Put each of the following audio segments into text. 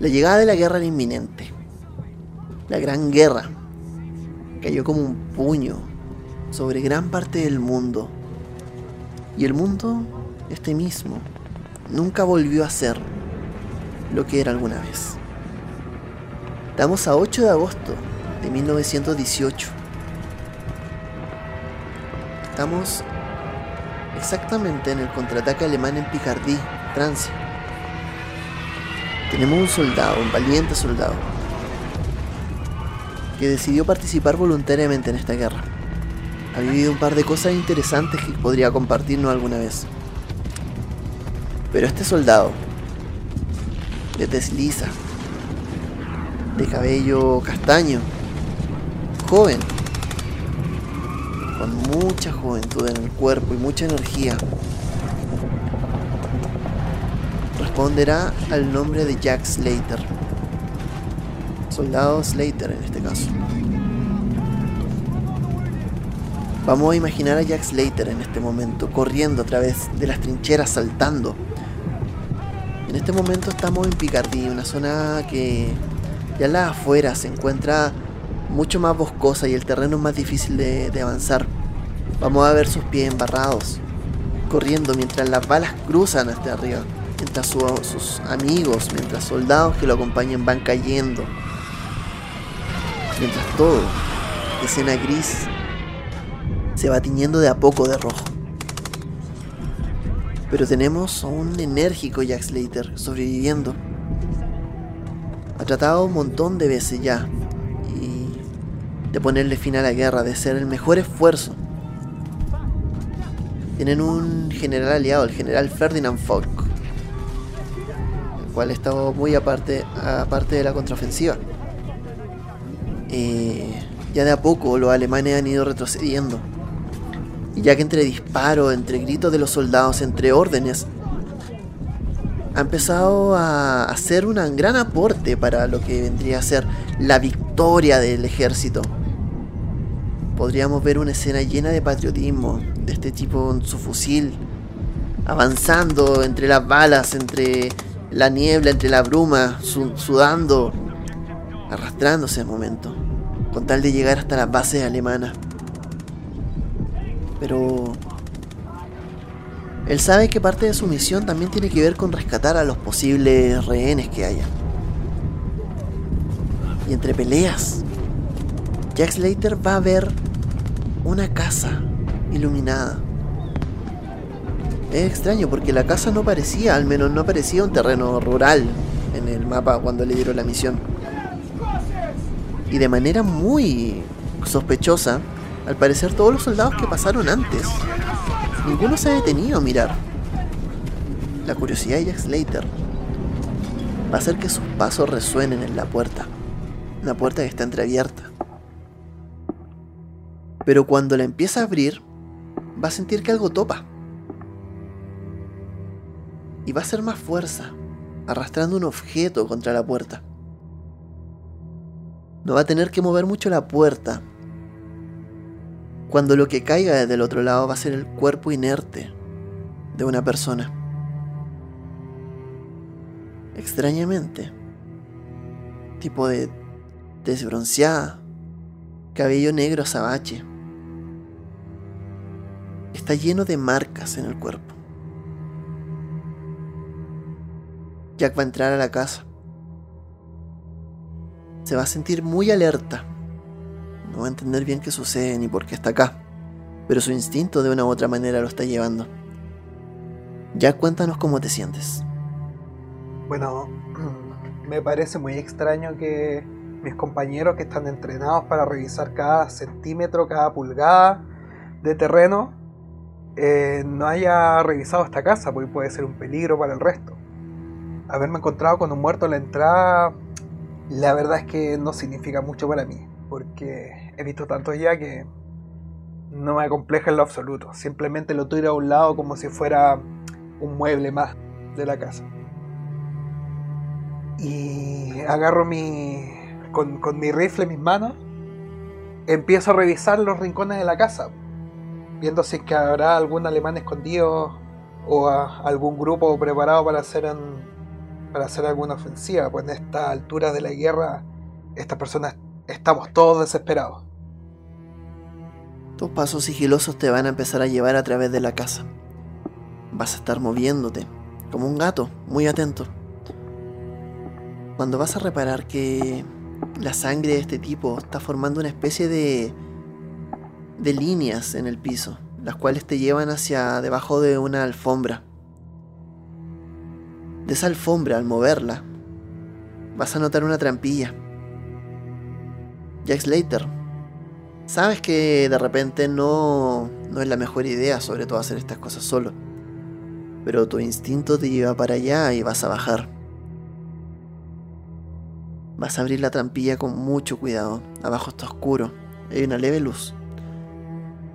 La llegada de la guerra era inminente. La gran guerra cayó como un puño sobre gran parte del mundo. Y el mundo, este mismo, nunca volvió a ser lo que era alguna vez. Estamos a 8 de agosto de 1918. Estamos exactamente en el contraataque alemán en Picardie, Francia. Tenemos un soldado, un valiente soldado, que decidió participar voluntariamente en esta guerra. Ha vivido un par de cosas interesantes que podría compartirnos alguna vez. Pero este soldado, de desliza, de cabello castaño, joven, con mucha juventud en el cuerpo y mucha energía, responderá al nombre de Jack Slater. Soldado Slater en este caso. Vamos a imaginar a Jack Slater en este momento, corriendo a través de las trincheras, saltando. En este momento estamos en Picardie, una zona que ya en las afueras se encuentra mucho más boscosa y el terreno es más difícil de, de avanzar. Vamos a ver sus pies embarrados, corriendo mientras las balas cruzan hasta arriba mientras sus amigos, mientras soldados que lo acompañan van cayendo. Mientras todo, escena gris, se va tiñendo de a poco de rojo. Pero tenemos a un enérgico Jack Slater sobreviviendo. Ha tratado un montón de veces ya y de ponerle fin a la guerra, de ser el mejor esfuerzo. Tienen un general aliado, el general Ferdinand Foch, cual estaba muy aparte, aparte de la contraofensiva. Eh, ya de a poco los alemanes han ido retrocediendo. Y ya que entre disparos, entre gritos de los soldados, entre órdenes, ha empezado a hacer un gran aporte para lo que vendría a ser la victoria del ejército. Podríamos ver una escena llena de patriotismo, de este tipo con su fusil, avanzando entre las balas, entre la niebla entre la bruma, sudando, arrastrándose al momento, con tal de llegar hasta las bases alemanas. Pero él sabe que parte de su misión también tiene que ver con rescatar a los posibles rehenes que haya. Y entre peleas, Jack Slater va a ver una casa iluminada es extraño porque la casa no parecía, al menos no parecía un terreno rural en el mapa cuando le dieron la misión. Y de manera muy sospechosa, al parecer todos los soldados que pasaron antes, ninguno se ha detenido a mirar. La curiosidad de Jack Slater va a hacer que sus pasos resuenen en la puerta, una puerta que está entreabierta. Pero cuando la empieza a abrir, va a sentir que algo topa. Y va a hacer más fuerza, arrastrando un objeto contra la puerta. No va a tener que mover mucho la puerta. Cuando lo que caiga desde el otro lado va a ser el cuerpo inerte de una persona. Extrañamente, tipo de desbronceada, cabello negro azabache. Está lleno de marcas en el cuerpo. Jack va a entrar a la casa. Se va a sentir muy alerta. No va a entender bien qué sucede ni por qué está acá. Pero su instinto de una u otra manera lo está llevando. Jack, cuéntanos cómo te sientes. Bueno, me parece muy extraño que mis compañeros que están entrenados para revisar cada centímetro, cada pulgada de terreno, eh, no haya revisado esta casa, porque puede ser un peligro para el resto haberme encontrado con un muerto en la entrada, la verdad es que no significa mucho para mí, porque he visto tantos ya que no me acompleja en lo absoluto. Simplemente lo tiro a un lado como si fuera un mueble más de la casa. Y agarro mi. con, con mi rifle en mis manos. Empiezo a revisar los rincones de la casa. Viendo si es que habrá algún alemán escondido o algún grupo preparado para hacer un, para hacer alguna ofensiva, pues en esta altura de la guerra, estas personas estamos todos desesperados. Tus pasos sigilosos te van a empezar a llevar a través de la casa. Vas a estar moviéndote, como un gato, muy atento. Cuando vas a reparar que la sangre de este tipo está formando una especie de, de líneas en el piso, las cuales te llevan hacia debajo de una alfombra. De esa alfombra, al moverla, vas a notar una trampilla. Jack Slater, sabes que de repente no, no es la mejor idea, sobre todo hacer estas cosas solo. Pero tu instinto te lleva para allá y vas a bajar. Vas a abrir la trampilla con mucho cuidado. Abajo está oscuro. Hay una leve luz.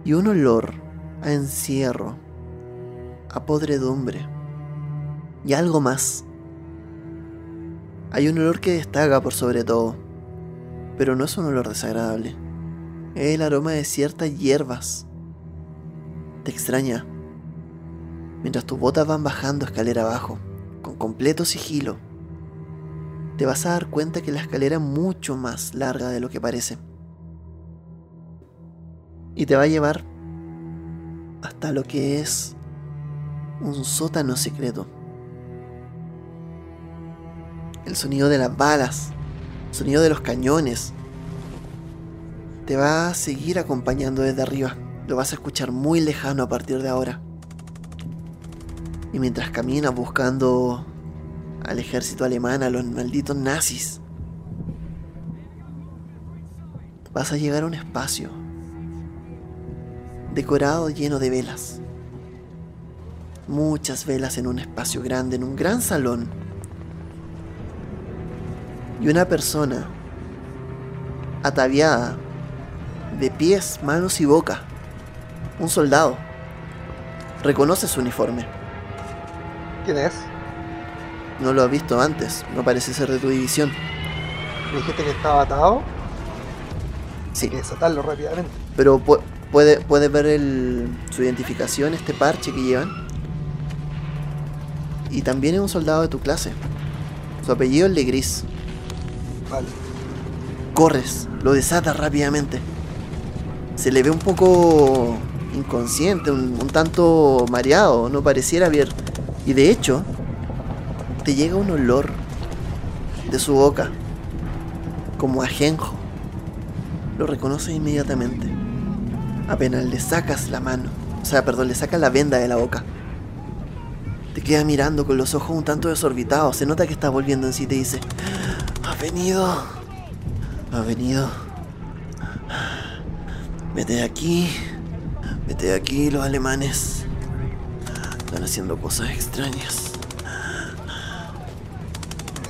Y un olor a encierro, a podredumbre. Y algo más. Hay un olor que destaca por sobre todo. Pero no es un olor desagradable. Es el aroma de ciertas hierbas. Te extraña mientras tus botas van bajando escalera abajo, con completo sigilo. Te vas a dar cuenta que la escalera es mucho más larga de lo que parece. Y te va a llevar hasta lo que es un sótano secreto. El sonido de las balas, el sonido de los cañones, te va a seguir acompañando desde arriba. Lo vas a escuchar muy lejano a partir de ahora. Y mientras caminas buscando al ejército alemán, a los malditos nazis, vas a llegar a un espacio decorado lleno de velas. Muchas velas en un espacio grande, en un gran salón. Y una persona ataviada de pies, manos y boca. Un soldado. Reconoce su uniforme. ¿Quién es? No lo has visto antes, no parece ser de tu división. ¿Me dijiste que estaba atado? Sí. Hay que desatarlo rápidamente. Pero pu- puede, ver el- su identificación, este parche que llevan. Y también es un soldado de tu clase. Su apellido es Legris. Corres, lo desatas rápidamente. Se le ve un poco inconsciente, un, tanto mareado, no pareciera ver. Y de hecho, te llega un olor de su boca, como ajenjo. Lo reconoces inmediatamente. Apenas le sacas la mano, o sea, perdón, le sacas la venda de la boca. Te queda mirando con los ojos un tanto desorbitados. Se nota que está volviendo en sí y te dice: Ha venido. Ha venido. Vete de aquí. Vete de aquí, los alemanes. Están haciendo cosas extrañas.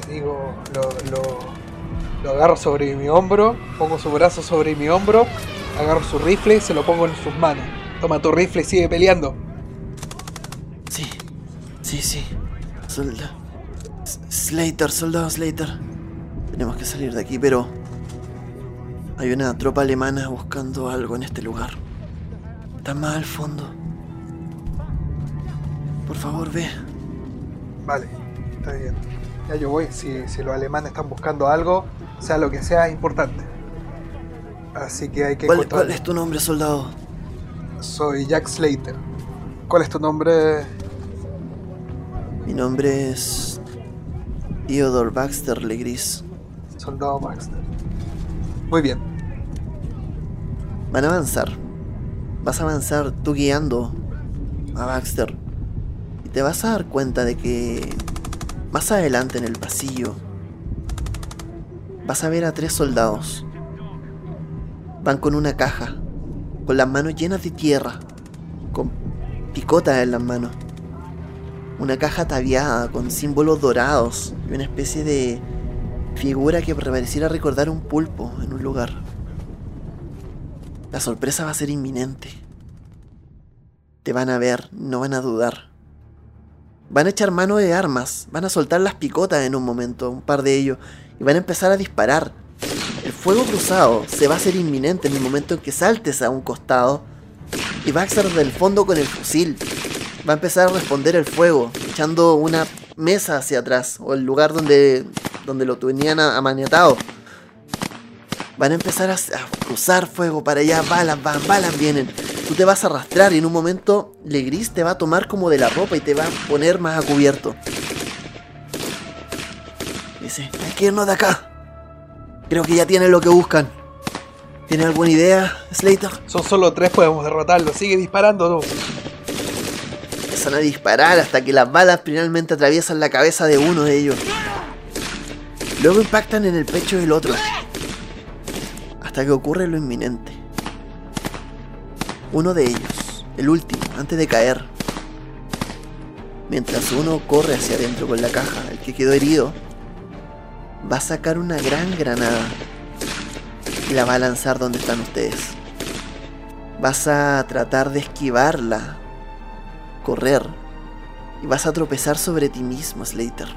Digo, lo, lo, lo agarro sobre mi hombro, pongo su brazo sobre mi hombro, agarro su rifle y se lo pongo en sus manos. Toma tu rifle y sigue peleando. Sí, sí, sí. Solda. S- Slater, soldado Slater. Tenemos que salir de aquí, pero. Hay una tropa alemana buscando algo en este lugar. Está más al fondo. Por favor, ve. Vale, está bien. Ya yo voy. Si, si los alemanes están buscando algo, sea lo que sea, es importante. Así que hay que ¿Cuál, cuál es tu nombre, soldado? Soy Jack Slater. ¿Cuál es tu nombre? Mi nombre es. Theodore Baxter Legris. Soldado Baxter. Muy bien. Van a avanzar. Vas a avanzar tú guiando a Baxter. Y te vas a dar cuenta de que más adelante en el pasillo vas a ver a tres soldados. Van con una caja, con las manos llenas de tierra, con picotas en las manos. Una caja ataviada con símbolos dorados y una especie de figura que pareciera recordar un pulpo en un lugar. La sorpresa va a ser inminente. Te van a ver, no van a dudar. Van a echar mano de armas, van a soltar las picotas en un momento, un par de ellos, y van a empezar a disparar. El fuego cruzado se va a hacer inminente en el momento en que saltes a un costado y Baxter del fondo con el fusil. Va a empezar a responder el fuego, echando una mesa hacia atrás, o el lugar donde, donde lo tenían amaniatado. Van a empezar a, cruzar fuego para allá, balas van, balas vienen. Tú te vas a arrastrar y en un momento Legris te va a tomar como de la ropa y te va a poner más a cubierto. Dice, hay que irnos de acá. Creo que ya tienen lo que buscan. ¿Tiene alguna idea, Slater? Son solo tres, podemos derrotarlo. Sigue disparando, ¿no? A disparar hasta que las balas finalmente atraviesan la cabeza de uno de ellos. Luego impactan en el pecho del otro. Hasta que ocurre lo inminente. Uno de ellos, el último, antes de caer. Mientras uno corre hacia adentro con la caja, el que quedó herido va a sacar una gran granada y la va a lanzar donde están ustedes. Vas a tratar de esquivarla, correr, y vas a tropezar sobre ti mismo, Slater.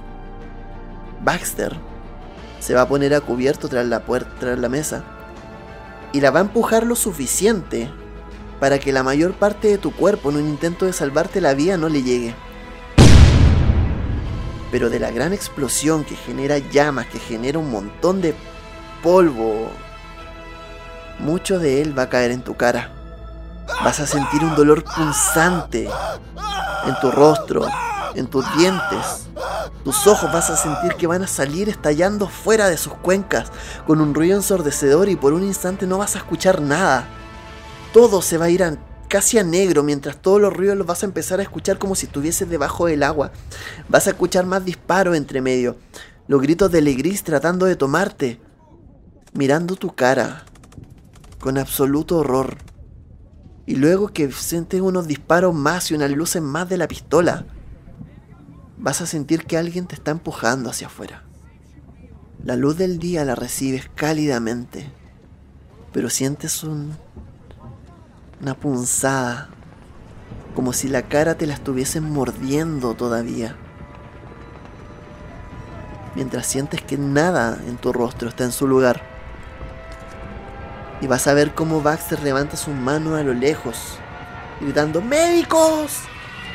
Baxter se va a poner a cubierto tras la puerta, tras la mesa, y la va a empujar lo suficiente para que la mayor parte de tu cuerpo en un intento de salvarte la vida no le llegue. Pero de la gran explosión que genera llamas, que genera un montón de polvo, mucho de él va a caer en tu cara. Vas a sentir un dolor punzante en tu rostro, en tus dientes. Tus ojos vas a sentir que van a salir estallando fuera de sus cuencas con un ruido ensordecedor y por un instante no vas a escuchar nada. Todo se va a ir casi a negro mientras todos los ruidos los vas a empezar a escuchar como si estuvieses debajo del agua. Vas a escuchar más disparos entre medio. Los gritos de Legris tratando de tomarte. Mirando tu cara con absoluto horror. Y luego que sientes unos disparos más y unas luces más de la pistola, vas a sentir que alguien te está empujando hacia afuera. La luz del día la recibes cálidamente, pero sientes un, una punzada, como si la cara te la estuviesen mordiendo todavía. Mientras sientes que nada en tu rostro está en su lugar y vas a ver cómo Baxter levanta su mano a lo lejos, gritando, ¡Médicos!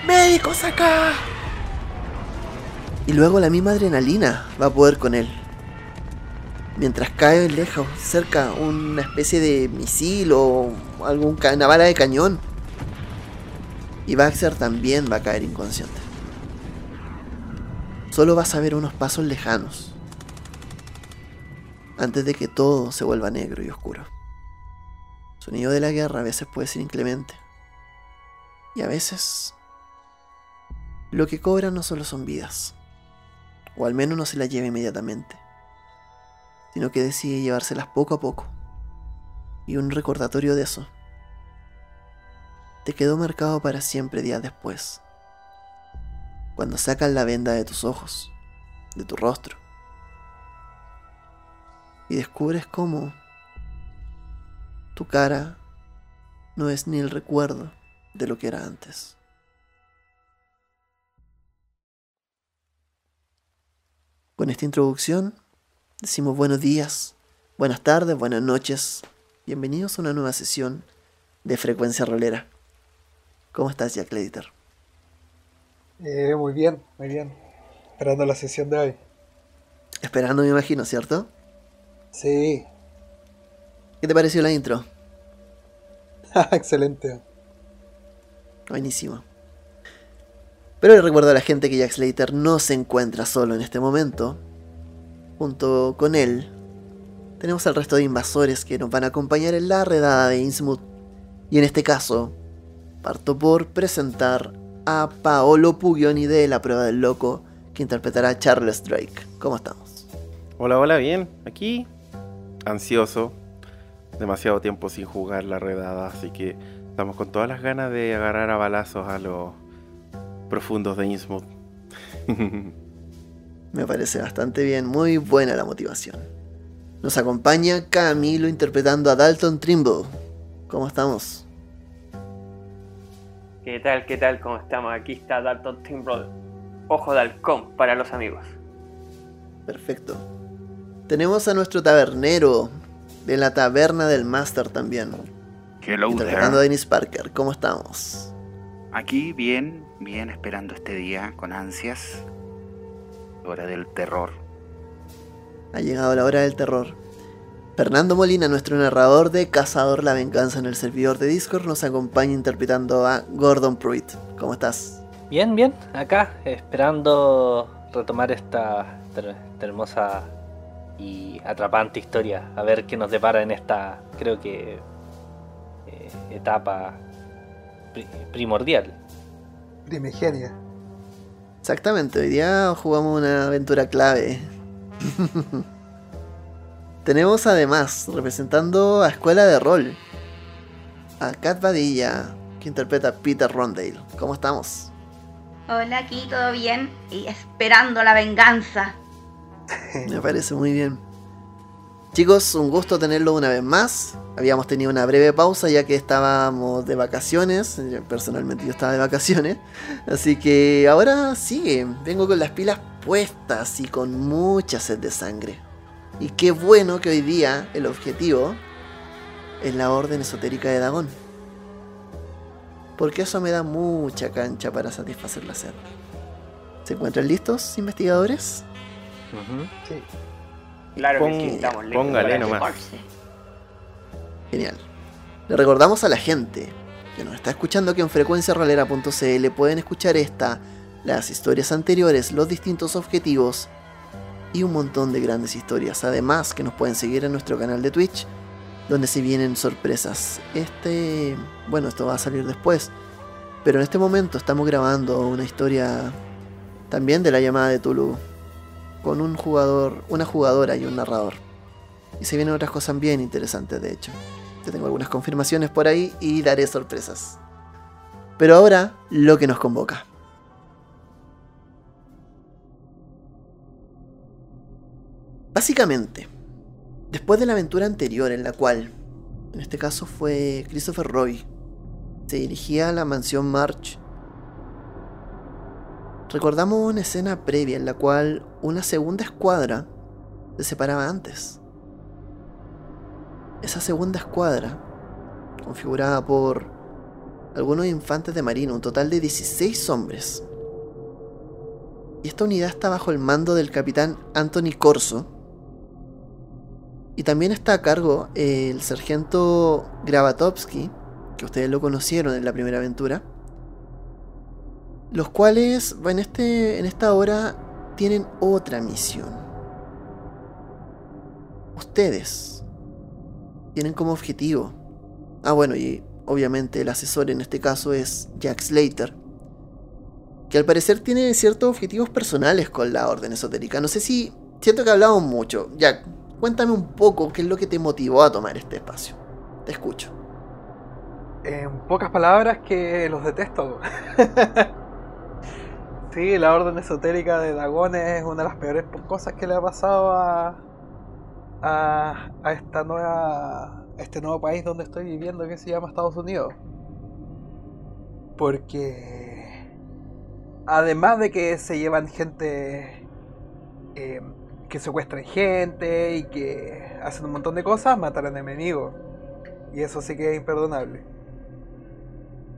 ¡Médicos acá! Y luego la misma adrenalina va a poder con él. Mientras cae lejos, cerca, una especie de misil o algún una bala de cañón. Y Baxter también va a caer inconsciente. Solo vas a ver unos pasos lejanos. Antes de que todo se vuelva negro y oscuro sonido de la guerra a veces puede ser inclemente. Y a veces lo que cobra no solo son vidas, o al menos no se las lleva inmediatamente, sino que decide llevárselas poco a poco. Y un recordatorio de eso te quedó marcado para siempre días después, cuando sacan la venda de tus ojos, de tu rostro, y descubres cómo tu cara no es ni el recuerdo de lo que era antes. Con esta introducción decimos buenos días, buenas tardes, buenas noches. Bienvenidos a una nueva sesión de Frecuencia Rolera. ¿Cómo estás, Jack Editor? Eh, muy bien, muy bien. Esperando la sesión de hoy. Esperando, me imagino, ¿cierto? Sí, ¿Qué te pareció la intro? Excelente. Buenísimo. Pero le recuerdo a la gente que Jack Slater no se encuentra solo en este momento. Junto con él, tenemos al resto de invasores que nos van a acompañar en la redada de Innsmouth. Y en este caso, parto por presentar a Paolo Puglioni de La Prueba del Loco, que interpretará a Charles Drake. ¿Cómo estamos? Hola, hola, bien. Aquí, ansioso, demasiado tiempo sin jugar la redada, así que estamos con todas las ganas de agarrar a balazos a los profundos de Innsmouth. Me parece bastante bien, muy buena la motivación. Nos acompaña Camilo interpretando a Dalton Trimble. ¿Cómo estamos? ¿Qué tal? ¿Qué tal? ¿Cómo estamos? Aquí está Dalton Trimble. Ojo de halcón para los amigos. Perfecto. Tenemos a nuestro tabernero, de la taberna del Master también. Hello Interpretando a Dennis Parker, ¿cómo estamos? Aquí bien, bien, esperando este día con ansias. Hora del terror. Ha llegado la hora del terror. Fernando Molina, nuestro narrador de Cazador la Venganza en el servidor de Discord, nos acompaña interpretando a Gordon Pruitt. ¿Cómo estás? Bien, bien, acá esperando retomar esta, esta hermosa y atrapante historia, a ver qué nos depara en esta, creo que, eh, etapa pri- primordial. Primigenia. Exactamente, hoy día jugamos una aventura clave. Tenemos además, representando a Escuela de Rol, a Kat Badilla, que interpreta a Peter Rondale. ¿Cómo estamos? Hola, aquí todo bien y esperando la venganza. Me parece muy bien. Chicos, un gusto tenerlo una vez más. Habíamos tenido una breve pausa ya que estábamos de vacaciones. Personalmente yo estaba de vacaciones. Así que ahora sigue. Vengo con las pilas puestas y con mucha sed de sangre. Y qué bueno que hoy día el objetivo es la orden esotérica de Dagón. Porque eso me da mucha cancha para satisfacer la sed. ¿Se encuentran listos, investigadores? Sí. Claro que sí, estamos listos póngale nomás. Genial. Le recordamos a la gente que nos está escuchando que en frecuenciarolera.cl pueden escuchar esta, las historias anteriores, los distintos objetivos y un montón de grandes historias. Además que nos pueden seguir en nuestro canal de Twitch, donde se vienen sorpresas. Este, bueno, esto va a salir después, pero en este momento estamos grabando una historia también de la llamada de Tulu con un jugador, una jugadora y un narrador. Y se vienen otras cosas bien interesantes, de hecho. Yo tengo algunas confirmaciones por ahí y daré sorpresas. Pero ahora, lo que nos convoca. Básicamente, después de la aventura anterior en la cual, en este caso fue Christopher Roy, se dirigía a la mansión March, recordamos una escena previa en la cual una segunda escuadra se separaba antes. Esa segunda escuadra, configurada por algunos infantes de marina, un total de 16 hombres. Y esta unidad está bajo el mando del capitán Anthony Corso. Y también está a cargo el sargento Gravatovsky, que ustedes lo conocieron en la primera aventura. Los cuales en, este, en esta hora tienen otra misión. Ustedes tienen como objetivo. Ah, bueno, y obviamente el asesor en este caso es Jack Slater. Que al parecer tiene ciertos objetivos personales con la orden esotérica. No sé si. Siento que hablamos mucho. Jack, cuéntame un poco qué es lo que te motivó a tomar este espacio. Te escucho. En pocas palabras que los detesto. sí, la orden esotérica de Dagon es una de las peores cosas que le ha pasado a, a, a esta nueva, a este nuevo país donde estoy viviendo que se llama Estados Unidos. Porque además de que se llevan gente eh, que secuestran gente y que hacen un montón de cosas, matan enemigos. Y eso sí que es imperdonable.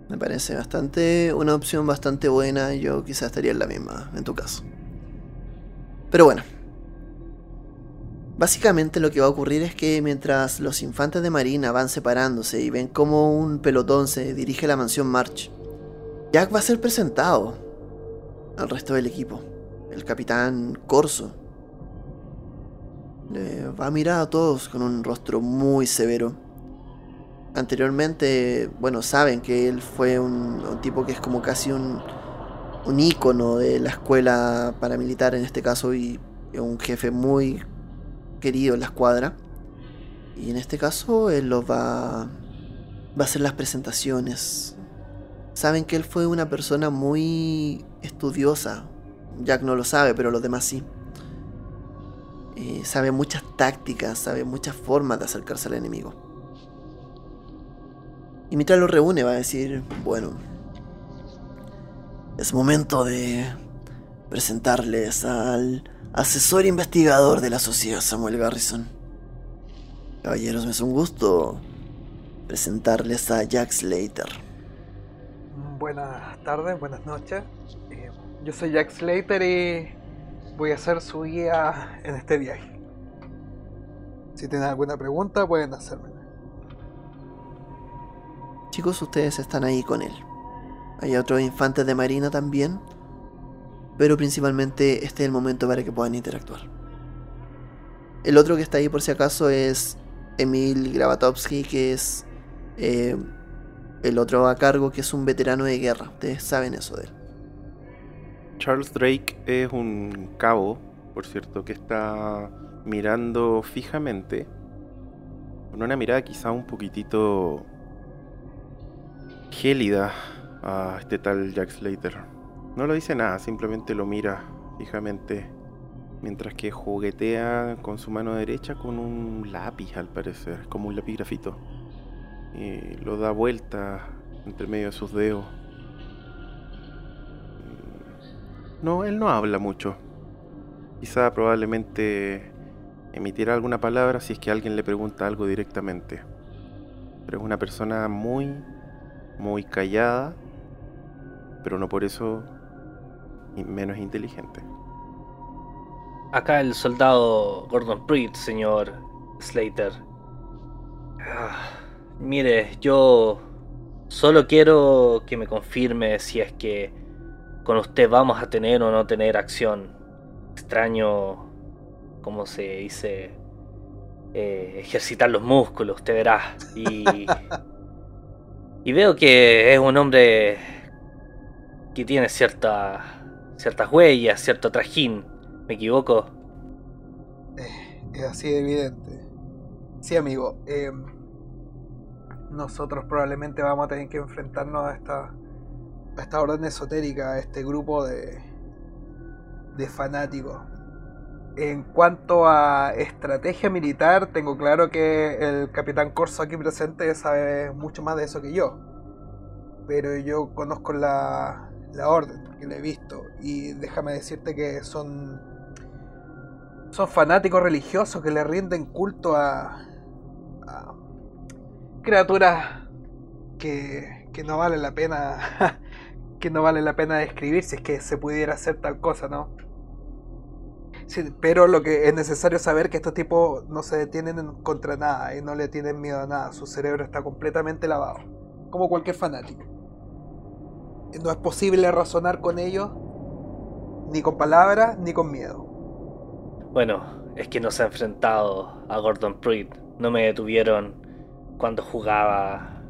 Me parece bastante. una opción bastante buena. Yo quizás estaría en la misma, en tu caso. Pero bueno. Básicamente lo que va a ocurrir es que mientras los infantes de marina van separándose y ven cómo un pelotón se dirige a la mansión March, Jack va a ser presentado al resto del equipo. El capitán Corso le va a mirar a todos con un rostro muy severo. Anteriormente, bueno, saben que él fue un, tipo que es como casi un, un ícono de la escuela paramilitar en este caso y un jefe muy querido en la escuadra. Y en este caso él los va, va a hacer las presentaciones. Saben que él fue una persona muy estudiosa. Jack no lo sabe, pero los demás sí. Eh, sabe muchas tácticas, sabe muchas formas de acercarse al enemigo. Y mientras lo reúne va a decir, bueno, es momento de presentarles al asesor investigador de la sociedad Samuel Garrison. Caballeros, me es un gusto presentarles a Jack Slater. Buenas tardes, buenas noches. Eh, yo soy Jack Slater y voy a ser su guía en este viaje. Si tienen alguna pregunta, pueden hacérmela. Chicos, ustedes están ahí con él. Hay otros infantes de marina también, pero principalmente este es el momento para que puedan interactuar. El otro que está ahí por si acaso es Emil Gravatovsky, que es eh, el otro a cargo, que es un veterano de guerra. Ustedes saben eso de él. Charles Drake es un cabo, por cierto, que está mirando fijamente, con una mirada quizá un poquitito gélida a este tal Jack Slater. No lo dice nada, simplemente lo mira fijamente mientras que juguetea con su mano derecha con un lápiz al parecer, como un lápiz grafito. Y lo da vuelta entre medio de sus dedos. No, él no habla mucho. Quizá probablemente emitirá alguna palabra si es que alguien le pregunta algo directamente. Pero es una persona muy, muy callada, pero no por eso menos inteligente. Acá el soldado Gordon Pruitt, señor Slater. Ah, mire, yo solo quiero que me confirme si es que con usted vamos a tener o no tener acción. Extraño, como se dice, eh, ejercitar los músculos, usted verá. Y, y veo que es un hombre que tiene cierta, ciertas huellas, cierto trajín. ¿Me equivoco? Eh, es así de evidente. Sí, amigo. Eh, nosotros probablemente vamos a tener que enfrentarnos a esta, a esta orden esotérica, a este grupo de, de fanáticos. En cuanto a estrategia militar, tengo claro que el capitán Corso aquí presente sabe mucho más de eso que yo. Pero yo conozco la, la orden, porque la he visto. Y déjame decirte que son son fanáticos religiosos que le rinden culto a, a criaturas que, que no vale la pena que no vale la pena describir si es que se pudiera hacer tal cosa, ¿no? Sí, pero lo que es necesario saber que estos tipos no se detienen contra nada y no le tienen miedo a nada. Su cerebro está completamente lavado, como cualquier fanático. No es posible razonar con ellos ni con palabras ni con miedo. Bueno, es que no se ha enfrentado a Gordon Pruitt. No me detuvieron cuando jugaba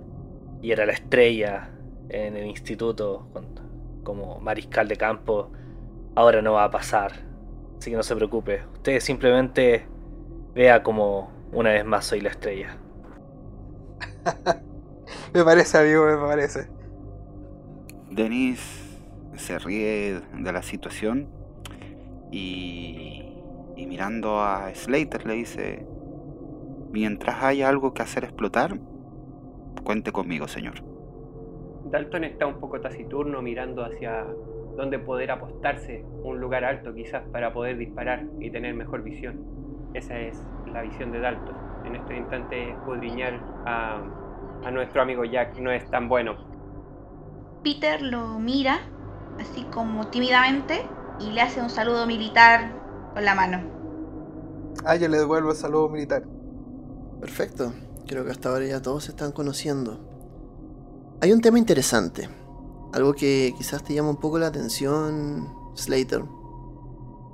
y era la estrella en el instituto como mariscal de campo. Ahora no va a pasar. Así que no se preocupe. Usted simplemente vea como una vez más soy la estrella. me parece, amigo, me parece. Denis se ríe de la situación y y mirando a Slater le dice, mientras haya algo que hacer explotar, cuente conmigo, señor. Dalton está un poco taciturno mirando hacia donde poder apostarse, un lugar alto quizás para poder disparar y tener mejor visión. Esa es la visión de Dalton. En este instante escudriñar a, a nuestro amigo Jack no es tan bueno. Peter lo mira así como tímidamente y le hace un saludo militar con la mano. Ah, yo le devuelvo el saludo militar. Perfecto. Creo que hasta ahora ya todos se están conociendo. Hay un tema interesante. Algo que quizás te llama un poco la atención, Slater.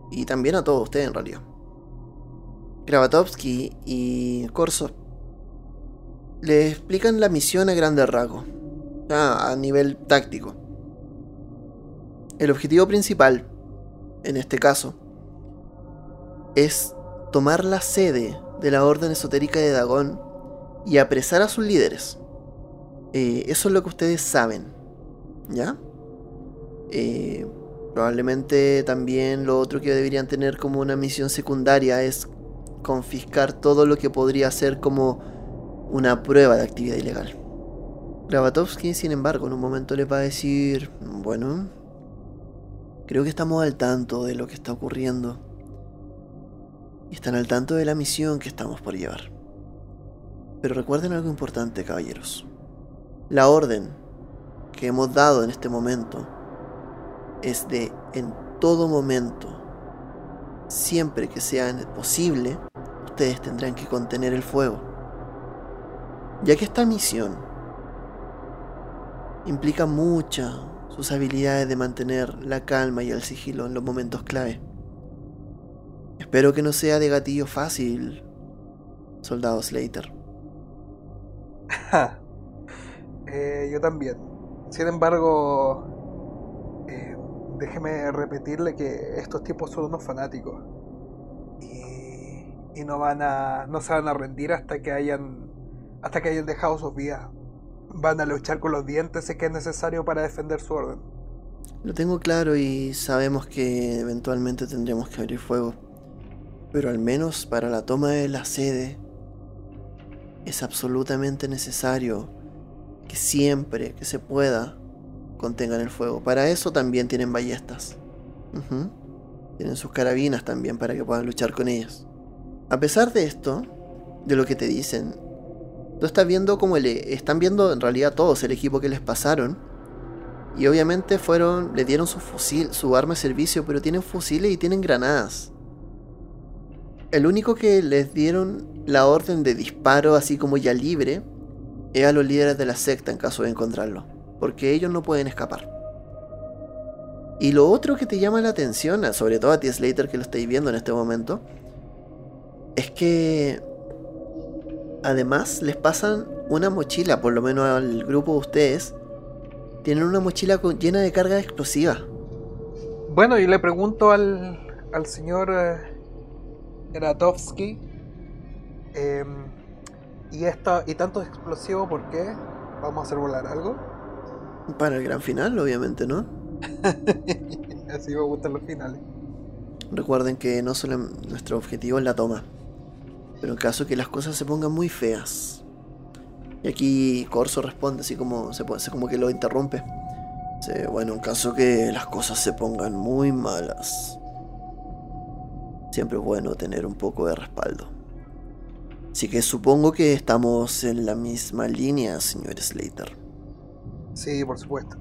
Y también a todos ustedes en realidad. Gravatovsky y Corso le explican la misión a grandes rasgos, a nivel táctico. El objetivo principal, en este caso, es tomar la sede de la Orden Esotérica de Dagón y apresar a sus líderes. Eh, eso es lo que ustedes saben. ¿Ya? Eh, probablemente también lo otro que deberían tener como una misión secundaria es confiscar todo lo que podría ser como una prueba de actividad ilegal. Gravatovsky, sin embargo, en un momento le va a decir, bueno, creo que estamos al tanto de lo que está ocurriendo y están al tanto de la misión que estamos por llevar. Pero recuerden algo importante, caballeros. La orden que hemos dado en este momento es de, en todo momento, siempre que sea posible, ustedes tendrán que contener el fuego. Ya que esta misión implica muchas sus habilidades de mantener la calma y el sigilo en los momentos clave. Espero que no sea de gatillo fácil, soldado Slater. Eh, yo también. Sin embargo, eh, déjeme repetirle que estos tipos son unos fanáticos. Y, y, no van a. no se van a rendir hasta que hayan. hasta que hayan dejado sus vidas. Van a luchar con los dientes si que es necesario para defender su orden. Lo tengo claro y sabemos que eventualmente tendremos que abrir fuego. Pero al menos para la toma de la sede es absolutamente necesario que siempre que se pueda contengan el fuego. Para eso también tienen ballestas. Tienen sus carabinas también para que puedan luchar con ellas. A pesar de esto, de lo que te dicen, tú estás viendo como le están viendo en realidad todos el equipo que les pasaron. Y obviamente fueron, le dieron su fusil, su arma de servicio, pero tienen fusiles y tienen granadas. El único que les dieron la orden de disparo así como ya libre es a los líderes de la secta en caso de encontrarlo, porque ellos no pueden escapar. Y lo otro que te llama la atención, sobre todo a ti Slater que lo estáis viendo en este momento, es que además les pasan una mochila, por lo menos al grupo de ustedes, tienen una mochila llena de carga explosiva. Bueno, y le pregunto al, al señor eh. Em, y, esta, y tanto explosivo, ¿por qué? ¿Vamos a hacer volar algo? Para el gran final, obviamente, ¿no? Así me gustan los finales. Recuerden que no solo nuestro objetivo es la toma, pero en caso que las cosas se pongan muy feas. Y aquí Corso responde así como, se, como que lo interrumpe. bueno, en caso que las cosas se pongan muy malas, siempre es bueno tener un poco de respaldo. Así que supongo que estamos en la misma línea, señor Slater. Sí, por supuesto.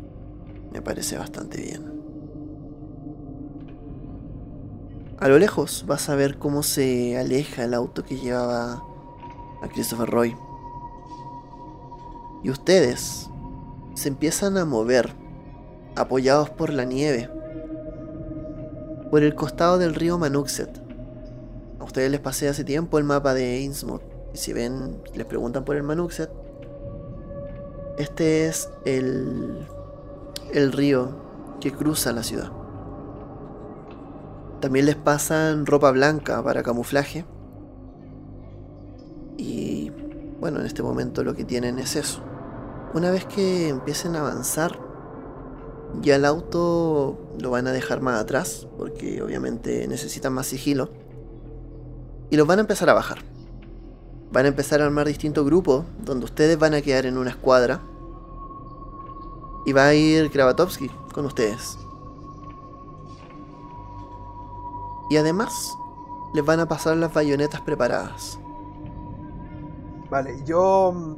Me parece bastante bien. A lo lejos vas a ver cómo se aleja el auto que llevaba a Christopher Roy. Y ustedes se empiezan a mover, apoyados por la nieve, por el costado del río Manuxet. Ustedes les pasé hace tiempo el mapa de Innsmouth. Y si ven, les preguntan por el Manuxet, este es el, el río que cruza la ciudad. También les pasan ropa blanca para camuflaje. Y bueno, en este momento lo que tienen es eso. Una vez que empiecen a avanzar, ya el auto lo van a dejar más atrás, porque obviamente necesitan más sigilo. Y los van a empezar a bajar. Van a empezar a armar distintos grupos, donde ustedes van a quedar en una escuadra. Y va a ir Kravatovsky con ustedes. Y además, les van a pasar las bayonetas preparadas. Vale, yo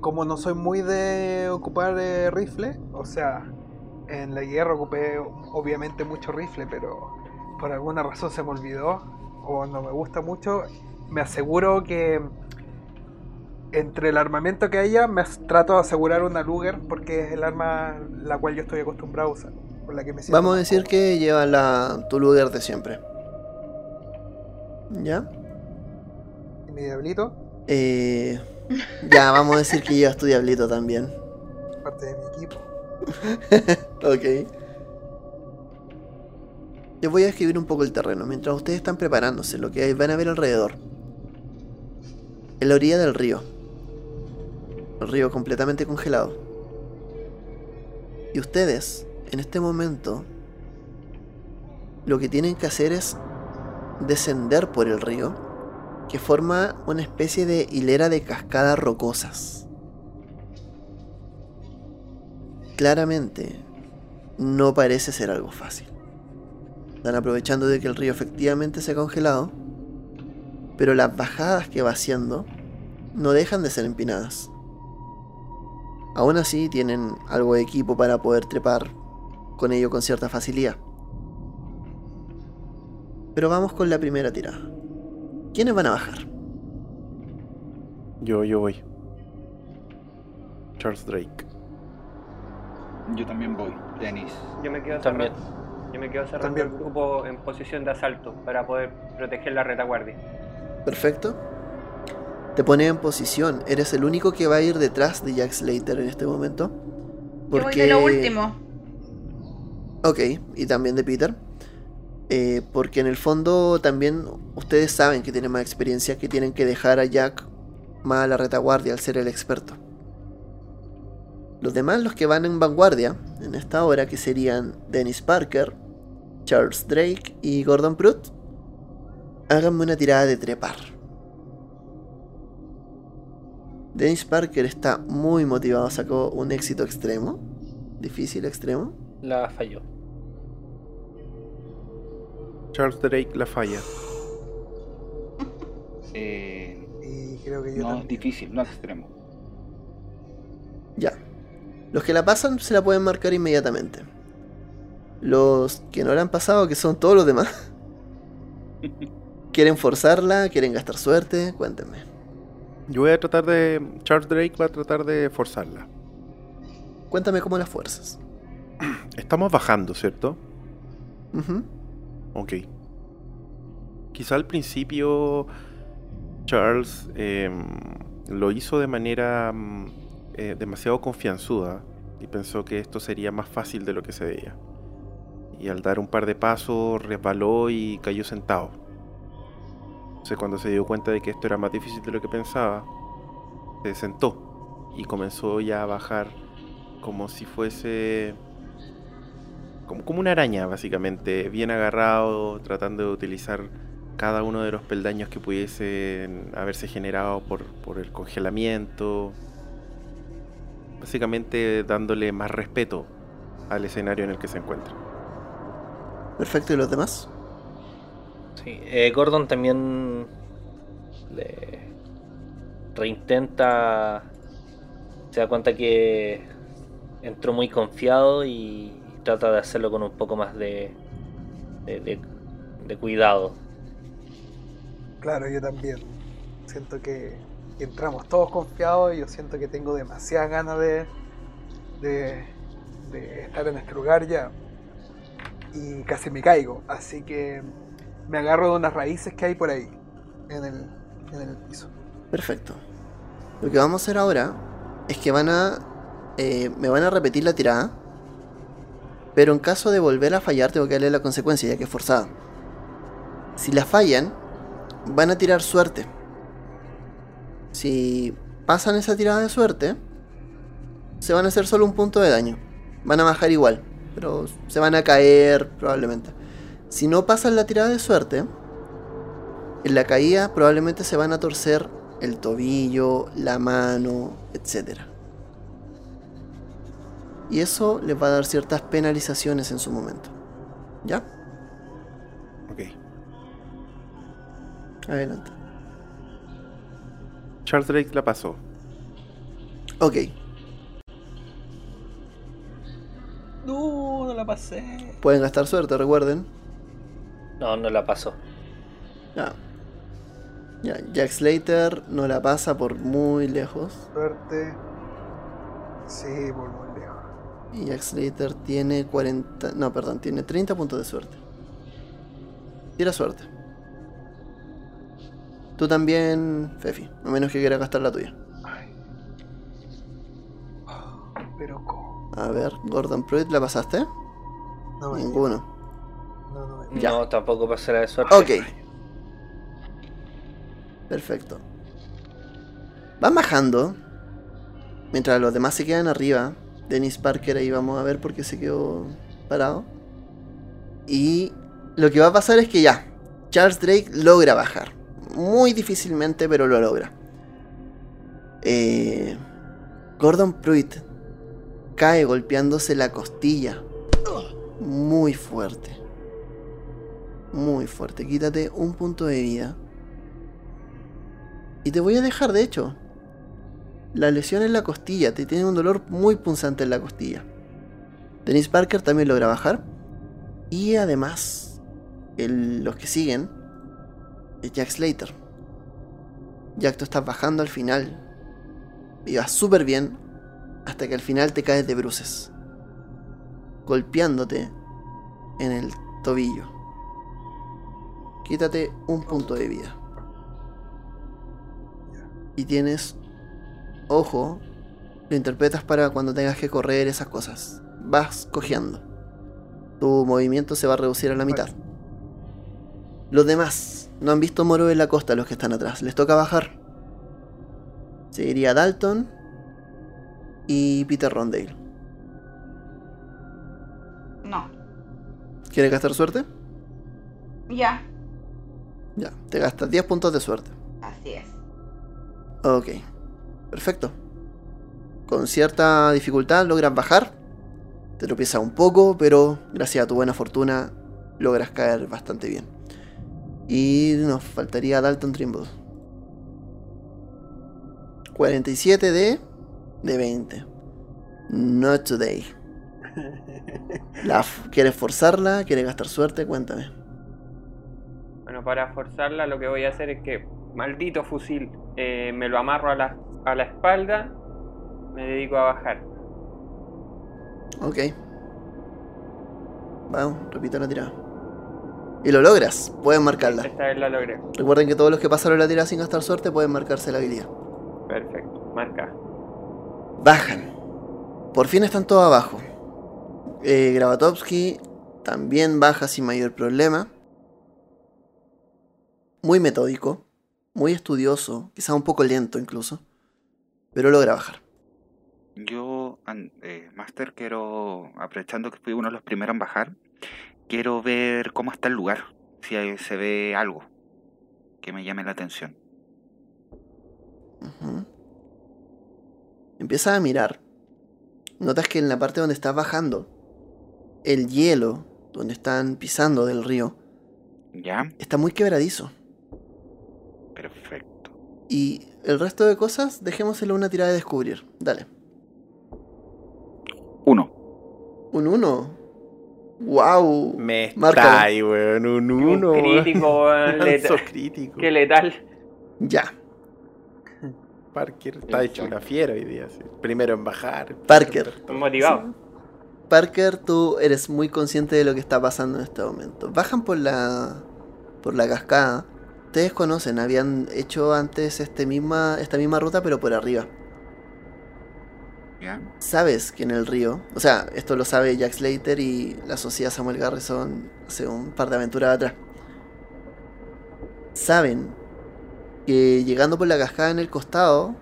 como no soy muy de ocupar eh, rifle, o sea, en la guerra ocupé obviamente mucho rifle, pero por alguna razón se me olvidó o no me gusta mucho, me aseguro que entre el armamento que haya, me trato de asegurar una Luger porque es el arma la cual yo estoy acostumbrado a usar. Con la que me Vamos a decir que lleva la, tu Luger de siempre. ¿Ya? ¿Y mi diablito? Eh, ya, vamos a decir que llevas tu diablito también. Parte de mi equipo. ok. Les voy a escribir un poco el terreno mientras ustedes están preparándose, lo que van a ver alrededor. En la orilla del río. El río completamente congelado. Y ustedes, en este momento, lo que tienen que hacer es descender por el río, que forma una especie de hilera de cascadas rocosas. Claramente, no parece ser algo fácil. Están aprovechando de que el río efectivamente se ha congelado, pero las bajadas que va haciendo no dejan de ser empinadas. Aún así tienen algo de equipo para poder trepar con ello con cierta facilidad. Pero vamos con la primera tirada. ¿Quiénes van a bajar? Yo, yo voy. Charles Drake. Yo también voy, Dennis. Yo me quedo También. cerrando, yo me quedo cerrando También. el grupo en posición de asalto para poder proteger la retaguardia. Perfecto. Te pones en posición. Eres el único que va a ir detrás de Jack Slater en este momento. Yo voy de lo último. Ok, y también de Peter. Eh, porque en el fondo también ustedes saben que tienen más experiencia, que tienen que dejar a Jack más a la retaguardia al ser el experto. Los demás, los que van en vanguardia en esta hora, que serían Dennis Parker, Charles Drake y Gordon Pruitt, háganme una tirada de trepar. Dennis Parker está muy motivado, sacó un éxito extremo, difícil extremo. La falló. Charles Drake la falla. Eh, Y creo que yo no es también. difícil, no es extremo. Ya. Los que la pasan se la pueden marcar inmediatamente. Los que no la han pasado, que son todos los demás. ¿Quieren forzarla? ¿Quieren gastar suerte? Cuéntenme. Yo voy a tratar de. Charles Drake va a tratar de forzarla. Cuéntame cómo las fuerzas. Estamos bajando, ¿cierto? Ujú. Ok. Quizá al principio Charles em, lo hizo de manera mm, eh, demasiado confianzuda y pensó que esto sería más fácil de lo que se veía. Y al dar un par de pasos resbaló y cayó sentado. Entonces cuando se dio cuenta de que esto era más difícil de lo que pensaba, se sentó y comenzó ya a bajar como si fuese como, una araña, básicamente, bien agarrado, tratando de utilizar cada uno de los peldaños que pudiesen haberse generado por el congelamiento. Básicamente dándole más respeto al escenario en el que se encuentra. Perfecto, ¿y los demás? Sí, eh, Gordon también le reintenta, se da cuenta que entró muy confiado y trata de hacerlo con un poco más de, de, de- de cuidado. Claro, yo también. Siento que entramos todos confiados y yo siento que tengo demasiadas ganas de, de, de estar en este lugar ya. Y casi me caigo. Así que me agarro de unas raíces que hay por ahí, en el, en el piso. Perfecto. Lo que vamos a hacer ahora es que van a. eh, me van a repetir la tirada. Pero en caso de volver a fallar, tengo que darle la consecuencia, ya que es forzada. Si la fallan, van a tirar suerte. Si pasan esa tirada de suerte, se van a hacer solo un punto de daño. Van a bajar igual, pero se van a caer probablemente. Si no pasan la tirada de suerte, en la caída probablemente se van a torcer el tobillo, la mano, etc. Y eso les va a dar ciertas penalizaciones en su momento. ¿Ya? Ok. Adelante. Charles Drake la pasó. Ok. No, no la pasé. Pueden gastar suerte, recuerden. No, no la pasó. Ya. Ya, Jack Slater no la pasa por muy lejos. Suerte. Sí, por muy lejos. Y Jack Slater tiene 40. No, perdón, tiene 30 puntos de suerte. Tira suerte. Tú también, Fefi. A menos que quieras gastar la tuya. Ay. Pero ¿cómo? A ver, Gordon Pruitt, ¿la pasaste? No Ninguno. No, no Ya. No, tampoco pasé la de suerte. Ok. Perfecto. Van bajando. Mientras los demás se quedan arriba. Dennis Parker ahí vamos a ver por qué se quedó parado. Y lo que va a pasar es que ya. Charles Drake logra bajar. Muy difícilmente, pero lo logra. Eh, Gordon Pruitt cae golpeándose la costilla. Muy fuerte. Muy fuerte. Quítate un punto de vida. Y te voy a dejar, de hecho. La lesión en la costilla. Te tiene un dolor muy punzante en la costilla. Dennis Parker también logra bajar. Y además, los que siguen es Jack Slater. Jack, tú estás bajando al final. Y súper bien hasta que al final te caes de bruces. Golpeándote en el tobillo. Quítate un punto de vida. Y tienes... Ojo, lo interpretas para cuando tengas que correr esas cosas. Vas cojeando. Tu movimiento se va a reducir a la mitad. Los demás no han visto Moro en la costa, los que están atrás. Les toca bajar. Seguiría Dalton y Peter Rondale. No. ¿Quieres gastar suerte? Ya. Ya, te gastas 10 puntos de suerte. Así es. Ok, perfecto. Con cierta dificultad logras bajar. Te tropiezas un poco, pero gracias a tu buena fortuna logras caer bastante bien. Y nos faltaría Dalton Trimble. 47 de... de 20. Not today. La ¿Quieres forzarla? ¿Quieres gastar suerte? Cuéntame. Bueno, para forzarla lo que voy a hacer es que, maldito fusil, eh, me lo amarro a la, a la espalda, me dedico a bajar. Ok. Vamos, repito la tirada. Y lo logras, puedes marcarla. Esta vez la logré. Recuerden que todos los que pasaron la tirada sin gastar suerte pueden marcarse la habilidad. Perfecto, marca. Bajan. Por fin están todos abajo. Eh, Gravatovsky también baja sin mayor problema. Muy metódico, muy estudioso, quizá un poco lento incluso, pero logra bajar. Yo, eh, Master, quiero, aprovechando que fui uno de los primeros en bajar, quiero ver cómo está el lugar, si hay- se ve algo que me llame la atención. Empiezas a mirar. Notas que en la parte donde estás bajando, el hielo donde están pisando del río ¿Ya? está muy quebradizo. Perfecto. Y el resto de cosas, dejémoselo una tirada de descubrir. Dale. Uno. Un 1. ¡Wow! Me está ahí, weón. Un Un uno. weón. crítico, weón, Lanzo leta- crítico. Qué letal. Ya. Parker está hecho una fiera hoy día. sí. Primero en bajar. Parker. Motivado. Parker, tú eres muy consciente de lo que está pasando en este momento. Bajan por la por la cascada. Ustedes conocen, habían hecho antes este misma, esta misma ruta, pero por arriba. ¿Ya? Sabes que en el río, o sea, esto lo sabe Jack Slater y la sociedad Samuel Garrison hace un par de aventuras atrás. Saben que llegando por la cascada en el costado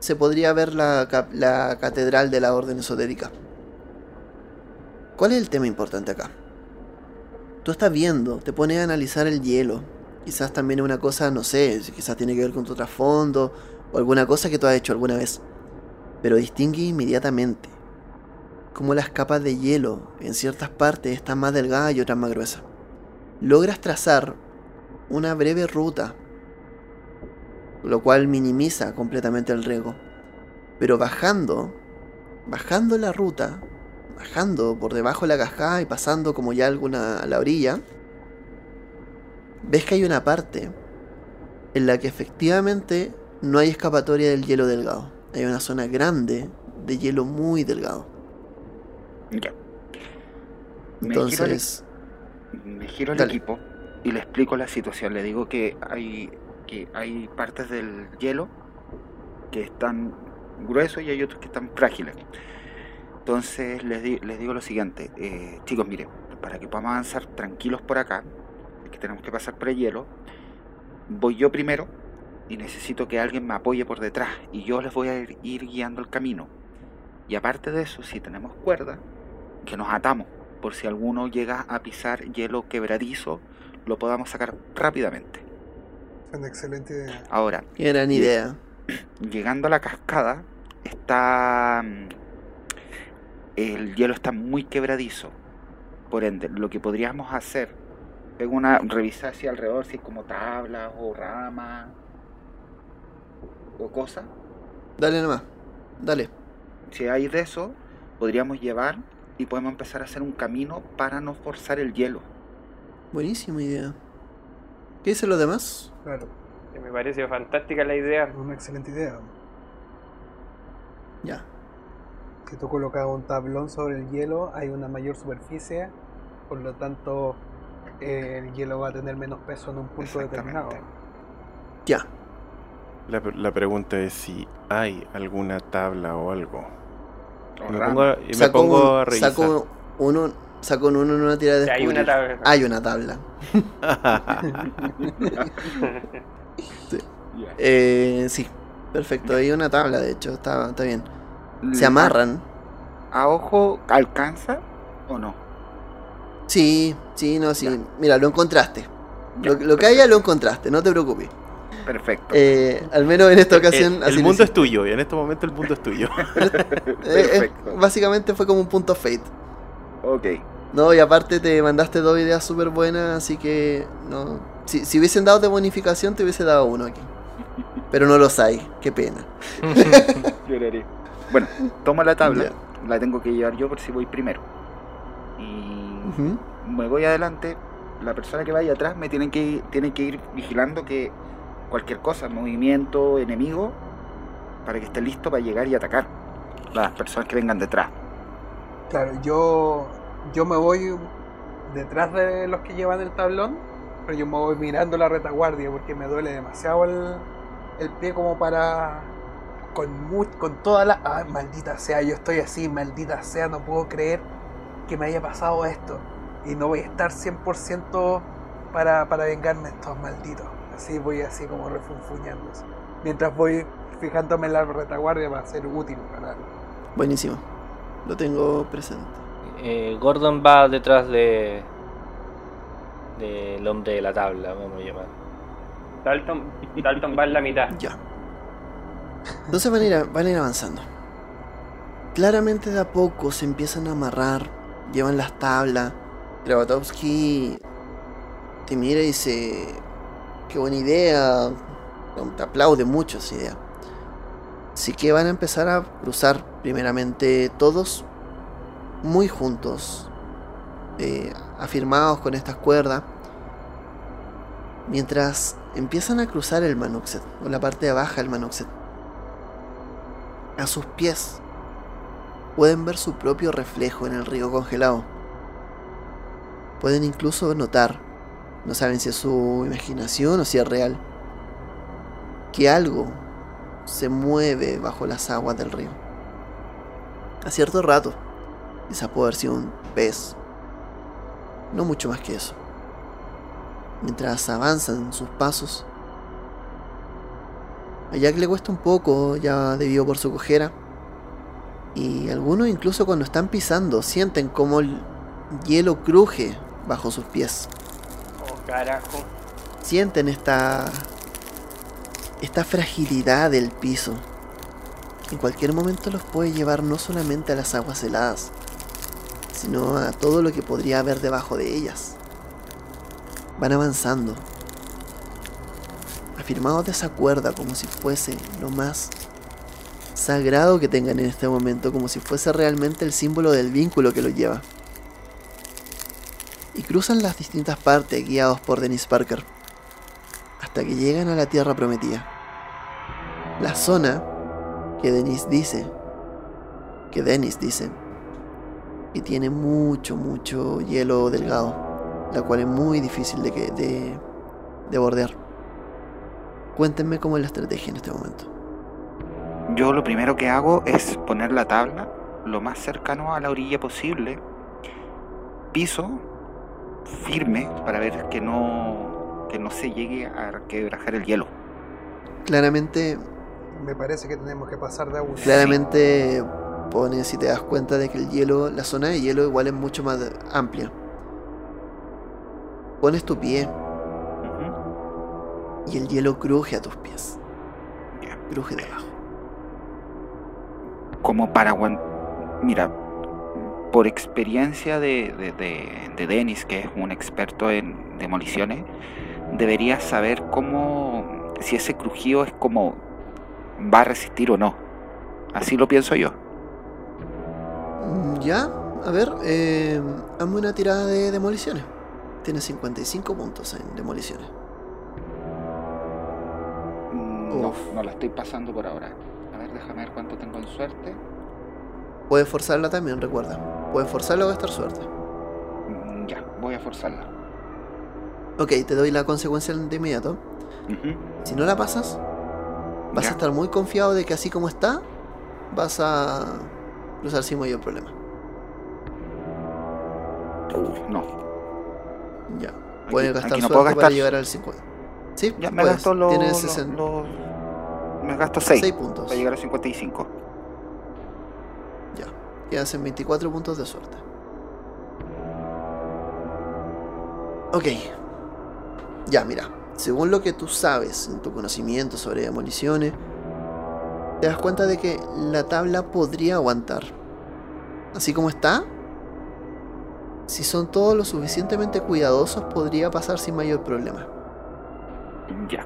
se podría ver la, la catedral de la orden esotérica. ¿Cuál es el tema importante acá? Tú estás viendo, te pones a analizar el hielo. Quizás también es una cosa, no sé, quizás tiene que ver con tu trasfondo o alguna cosa que tú has hecho alguna vez pero distingue inmediatamente cómo las capas de hielo en ciertas partes están más delgadas y otras más gruesas. Logras trazar una breve ruta, lo cual minimiza completamente el riesgo. Pero bajando, bajando la ruta, bajando por debajo de la cascada y pasando como ya alguna a la orilla, ves que hay una parte en la que efectivamente no hay escapatoria del hielo delgado. Hay una zona grande de hielo muy delgado. Ya. Me giro al- Entonces, Me giro al equipo y le explico la situación. Le digo que hay, que hay partes del hielo que están gruesos y hay otros que están frágiles. Entonces les, les digo lo siguiente, eh, chicos, miren, para que podamos avanzar tranquilos por acá, que tenemos que pasar por el hielo, voy yo primero y necesito que alguien me apoye por detrás y yo les voy a ir, ir guiando el camino. Y aparte de eso, si tenemos cuerda, que nos atamos por si alguno llega a pisar hielo quebradizo, lo podamos sacar rápidamente. Es una excelente idea. Ahora, qué gran idea. llegando a la cascada, está. mm, El hielo está muy quebradizo. Por ende, lo que podríamos hacer es una revisar si alrededor, si hay como tablas o ramas o cosas. Dale nomás. Dale. Si hay de eso, podríamos llevar y podemos empezar a hacer un camino para no forzar el hielo. Buenísima idea. ¿Qué dicen los demás? Claro, Que me parece fantástica la idea. una excelente idea. Ya. Si tú colocas un tablón sobre el hielo, hay una mayor superficie, por lo tanto, eh, el hielo va a tener menos peso en un punto determinado. Ya. La, la pregunta es si hay alguna tabla o algo. Y me pongo, a- y me Saco pongo un- a revisar. saco uno, saco un uno en una tirada de Sí, hay una descubrir. tabla. Hay una tabla. Eh, sí, perfecto. Hay una tabla, de hecho, está, está bien. Se amarran. ¿A ojo alcanza o no? Sí, sí, no, sí. Ya. Mira, lo encontraste. Ya, Lo, lo que haya lo encontraste, no te preocupes. Perfecto. Eh, al menos en esta ocasión. el, así el mundo es tuyo, y en este momento el mundo es tuyo. Eh, eh, básicamente fue como un punto fate. Ok. No, y aparte te mandaste dos ideas súper buenas, así que no. Si, si hubiesen dado de bonificación, te hubiese dado uno aquí. Pero no los hay, qué pena. Lloraré. Bueno, tomo la tabla. La tengo que llevar yo por si voy primero. Y me voy adelante. La persona que vaya atrás me tiene que, tiene que ir vigilando que cualquier cosa, movimiento, enemigo, para que esté listo para llegar y atacar. Las personas que vengan detrás. Claro, yo, yo me voy detrás de los que llevan el tablón, pero yo me voy mirando la retaguardia porque me duele demasiado el, el pie como para... Con, con toda la... Ah, maldita sea, yo estoy así, maldita sea, no puedo creer que me haya pasado esto. Y no voy a estar 100% para, para vengarme de estos malditos. Así voy así como refunfuñando. así. Mientras voy fijándome en la retaguardia para ser útil para algo. Buenísimo. Lo tengo presente. Eh, Gordon va detrás de del hombre de la tabla, vamos a llamar. Dalton, Dalton va en la mitad. Ya. Entonces van a, ir, van a ir avanzando. Claramente de a poco se empiezan a amarrar, llevan las tablas. Grabotowski te mira y dice, qué buena idea, te aplaude mucho esa idea. Así que van a empezar a cruzar primeramente todos muy juntos, eh, afirmados con estas cuerdas, mientras empiezan a cruzar el Manuxet, o la parte de abajo del Manuxet. A sus pies pueden ver su propio reflejo en el río congelado. Pueden incluso notar, no saben si es su imaginación o si es real, que algo se mueve bajo las aguas del río. A cierto rato, quizá puede haber sido un pez, no mucho más que eso. Mientras avanzan sus pasos, a Jack le cuesta un poco, ya debido por su cojera. Y algunos incluso cuando están pisando sienten como el hielo cruje bajo sus pies. Oh, carajo. Sienten esta esta fragilidad del piso. En cualquier momento los puede llevar no solamente a las aguas heladas, sino a todo lo que podría haber debajo de ellas. Van avanzando, afirmados de esa cuerda como si fuese lo más sagrado que tengan en este momento, como si fuese realmente el símbolo del vínculo que los lleva. Y cruzan las distintas partes guiados por Dennis Parker, que llegan a la tierra prometida. La zona que Dennis dice, que Dennis dice, que tiene mucho, mucho hielo delgado, la cual es muy difícil de, que, de, de bordear. Cuéntenme cómo es la estrategia en este momento. Yo lo primero que hago es poner la tabla lo más cercano a la orilla posible. Piso firme para ver que no, que no se llegue a quebrajar el hielo. Claramente, Me parece que tenemos que pasar de agua. claramente pone, si te das cuenta de que el hielo, la zona de hielo igual es mucho más amplia. Pones tu pie y el hielo cruje a tus pies. Cruje debajo. Como para. Mira, por experiencia de, de, de, de Dennis, que es un experto en demoliciones, deberías saber cómo. si ese crujido es como. va a resistir o no. Así lo pienso yo. Mm, Ya, a ver, eh, hazme una tirada de demoliciones. Tiene 55 puntos en demoliciones. Mm, No, Uf. no la estoy pasando por ahora. A ver, déjame ver cuánto tengo en suerte. Puedes forzarla también, recuerda. Puedes forzarla o gastar suerte. Mm, Ya, voy a forzarla. Ok, te doy la consecuencia de inmediato. Ujú. Si no la pasas, vas Ya. a estar muy confiado de que así como está, vas a cruzar sin mayor problema. Uh, no. Ya. Puedes Aquí- gastar aquí no suerte puedo para gastar. llegar al 50. Sí, Ya me puedes. gasto los. Tienes los- 60 los- Me gasto 6 6 puntos. para llegar a 55. Ya. Quedas en 24 puntos de suerte. Ok. Ya, mira. Según lo que tú sabes en tu conocimiento sobre demoliciones, te das cuenta de que la tabla podría aguantar. Así como está, si son todos lo suficientemente cuidadosos, podría pasar sin mayor problema. Ya.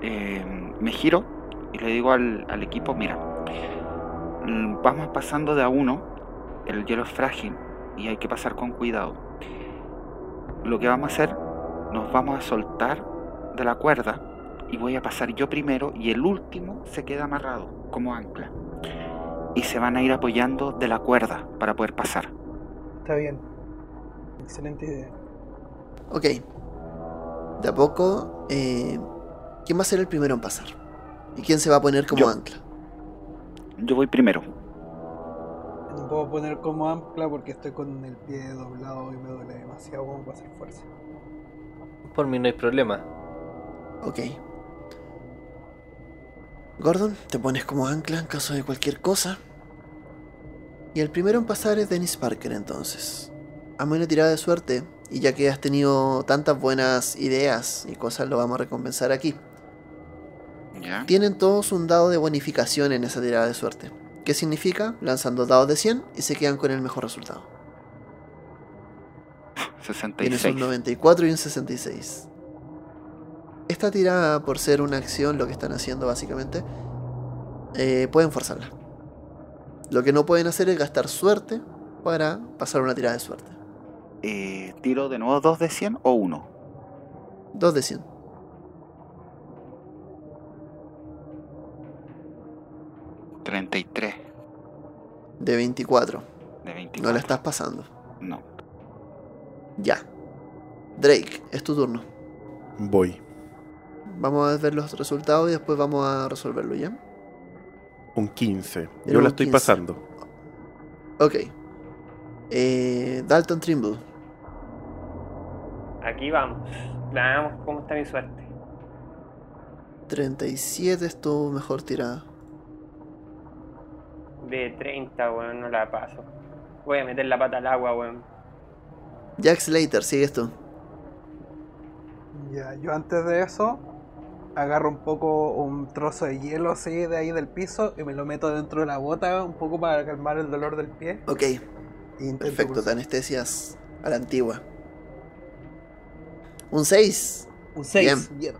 Eh, me giro y le digo al, al equipo, mira, mm, vamos pasando de a uno, el hielo es frágil y hay que pasar con cuidado. Lo que vamos a hacer, nos vamos a soltar de la cuerda y voy a pasar yo primero y el último se queda amarrado como ancla. Y se van a ir apoyando de la cuerda para poder pasar. Está bien. Excelente idea. Ok. De a poco, eh, ¿quién va a ser el primero en pasar? ¿Y quién se va a poner como Yo. ancla? Yo voy primero. No puedo poner como ancla porque estoy con el pie doblado y me duele demasiado como para hacer fuerza. Por mí no hay problema. Ok. Gordon, te pones como ancla en caso de cualquier cosa. Y el primero en pasar es Dennis Parker entonces. Hazme una tirada de suerte y ya que has tenido tantas buenas ideas y cosas, lo vamos a recompensar aquí. ¿Ya? Tienen todos un dado de bonificación en esa tirada de suerte. ¿Qué significa? Lanzan dos dados de 100 y se quedan con el mejor resultado. Tienes 66. un 94 y un 66. Esta tirada, por ser una acción, lo que están haciendo básicamente, eh, pueden forzarla. Lo que no pueden hacer es gastar suerte para pasar una tirada de suerte. Eh, ¿Tiro de nuevo 2 de 100 o 1? 2 de 100. ¿33 De 24. de 24? No la estás pasando. No. Ya. Drake, es tu turno. Voy. Vamos a ver los resultados y después vamos a resolverlo, ¿ya? Un 15. Era Yo un la estoy 15. pasando. Ok. Eh, Dalton Trimble. Aquí vamos. Veamos cómo está mi suerte. 37 es tu mejor tirada. De 30, weón, no la paso. Voy a meter la pata al agua, weón. Jack Slater, sigues tú. Ya, yo antes de eso agarro un poco un trozo de hielo así de ahí del piso y me lo meto dentro de la bota un poco para calmar el dolor del pie. Ok, e perfecto, te cruzar. anestesias a la antigua. Un 6. Un 6. Bien.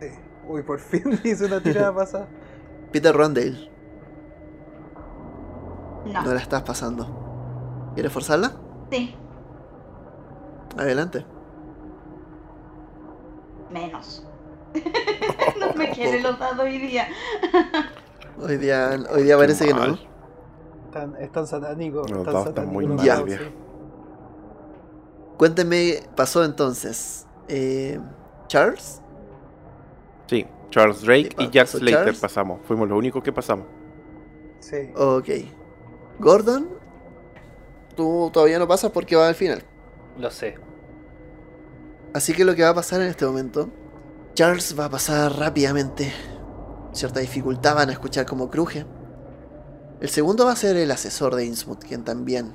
Sí. Uy, por fin hice una tirada pasada. Peter Rondale, No. no la estás pasando. ¿Quieres forzarla? Sí, Adelante. menos. no me quiere los dados hoy día. Hoy día, hoy día parece que no. Están, están satánicos. Los están dados están muy mal, sí. Cuénteme, pasó entonces. Eh, Charles, Sí, Charles Drake Sí, y Jack Slater Charles. pasamos. Fuimos los únicos que pasamos. Sí. ok. Gordon, tú todavía no pasas porque va al final. Lo sé. Así que lo que va a pasar en este momento, Charles va a pasar rápidamente. Cierta dificultad van a escuchar como cruje. El segundo va a ser el asesor de Innsmouth, quien también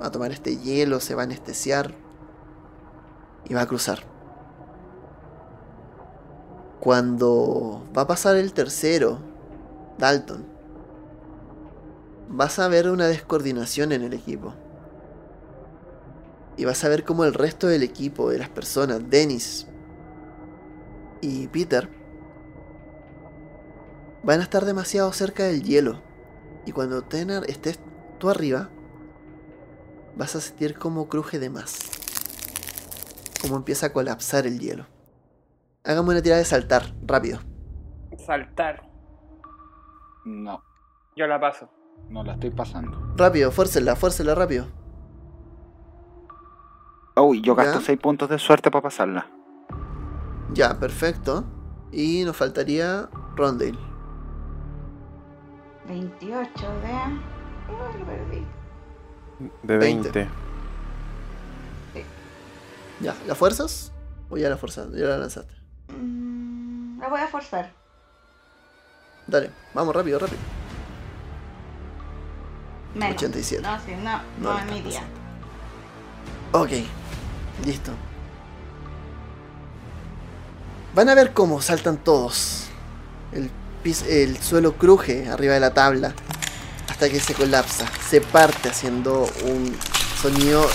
va a tomar este hielo, se va a anestesiar y va a cruzar. Cuando va a pasar el tercero, Dalton, vas a ver una descoordinación en el equipo. Y vas a ver cómo el resto del equipo, de las personas, Dennis y Peter, van a estar demasiado cerca del hielo. Y cuando Tenar estés tú arriba, vas a sentir como cruje de más. cómo empieza a colapsar el hielo. Hagamos una tirada de saltar, rápido. Saltar. No, Yo la paso. no la estoy pasando. Rápido, fuércenla, fuércenla rápido. Uy, yo gasto ¿Ya? 6 puntos de suerte para pasarla. Ya, perfecto. Y nos faltaría Rondale. 28 de. Uy, lo perdí. De 20. 20. Ya, ¿la fuerzas? O ya la fuerzas, ya la lanzaste. Mm, la voy a forzar. Dale, vamos rápido, rápido. Menos. 87. No, sí, no, No no, es mi día. Ok, listo. Van a ver cómo saltan todos. El, el suelo cruje arriba de la tabla hasta que se colapsa. Se parte haciendo un sonido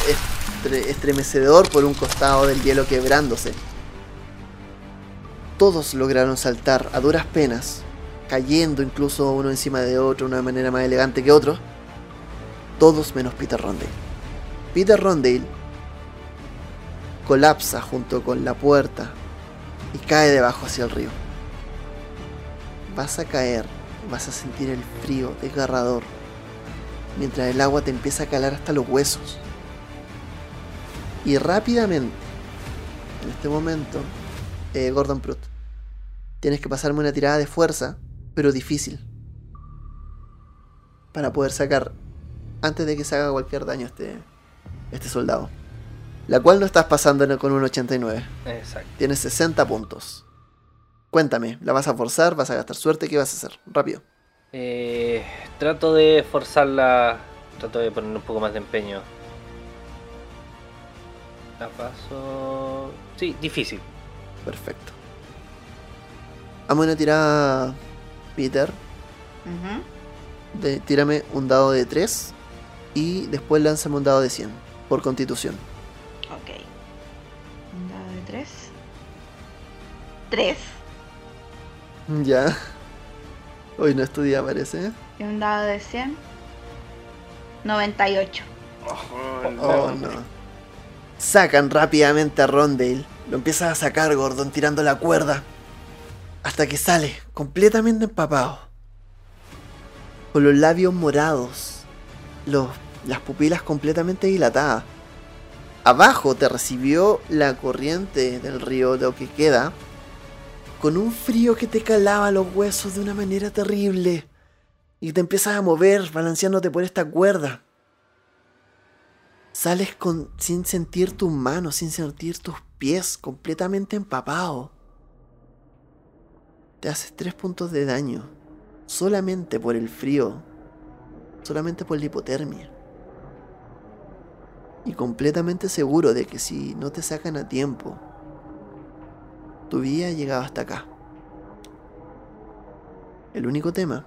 estre- estremecedor por un costado del hielo quebrándose. Todos lograron saltar a duras penas, cayendo incluso uno encima de otro de una manera más elegante que otro. Todos menos Peter Rondale. Peter Rondale colapsa junto con la puerta y cae debajo hacia el río. Vas a caer, vas a sentir el frío desgarrador mientras el agua te empieza a calar hasta los huesos. Y rápidamente, en este momento, eh, Gordon Prut, tienes que pasarme una tirada de fuerza, pero difícil, para poder sacar antes de que se haga cualquier daño este, este soldado. La cual no estás pasando con un 89. Exacto. Tienes 60 puntos. Cuéntame, ¿la vas a forzar? ¿Vas a gastar suerte? ¿Qué vas a hacer? Rápido. Eh, trato de forzarla. Trato de poner un poco más de empeño. La paso. Sí, difícil. Perfecto. Vamos a una tirada, Peter. Ujú. De, tírame un dado de 3 y después lánzame un dado de 100 por constitución. 3. Ya. Hoy no estudia, parece. Y un dado de 100. 98. Oh, no. Sacan rápidamente a Rondale. Lo empiezas a sacar, Gordon, tirando la cuerda. Hasta que sale, completamente empapado. Con los labios morados. Los, las pupilas completamente dilatadas. Abajo te recibió la corriente del río, lo que queda. Con un frío que te calaba los huesos de una manera terrible. Y te empiezas a mover, balanceándote por esta cuerda. Sales con, sin sentir tus manos, sin sentir tus pies, completamente empapado. Te haces tres puntos de daño, solamente por el frío, solamente por la hipotermia. Y completamente seguro de que si no te sacan a tiempo, tu vida ha llegado hasta acá. El único tema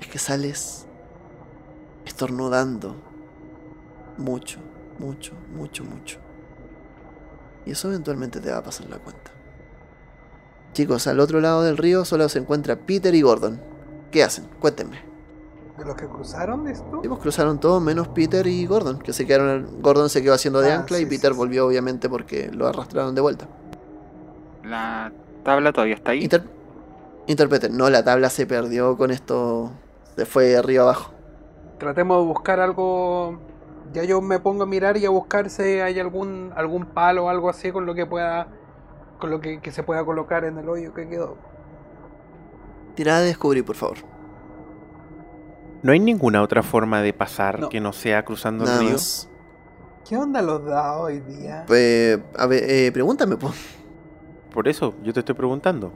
es que sales estornudando mucho, mucho, mucho, mucho. Y eso eventualmente te va a pasar la cuenta. Chicos, al otro lado del río solo se encuentra Peter y Gordon. ¿Qué hacen? Cuéntenme. ¿De los que cruzaron esto? Vimos cruzaron todos menos Peter y Gordon, que se quedaron. Gordon se quedó haciendo de Ah, ancla y sí, Peter sí, sí. volvió obviamente porque lo arrastraron de vuelta. La tabla todavía está ahí. Inter Interpreten, no, la tabla se perdió con esto. Se fue de arriba abajo. Tratemos de buscar algo. Ya yo me pongo a mirar y a buscar si hay algún algún palo o algo así con lo que pueda con lo que, que se pueda colocar en el hoyo que quedó. Tirada de descubrir, por favor. ¿No hay ninguna otra forma de pasar No. que no sea cruzando Nada el río? más. ¿Qué onda los dados hoy día? Eh, a ver, eh, pregúntame, pues. Por eso, yo te estoy preguntando.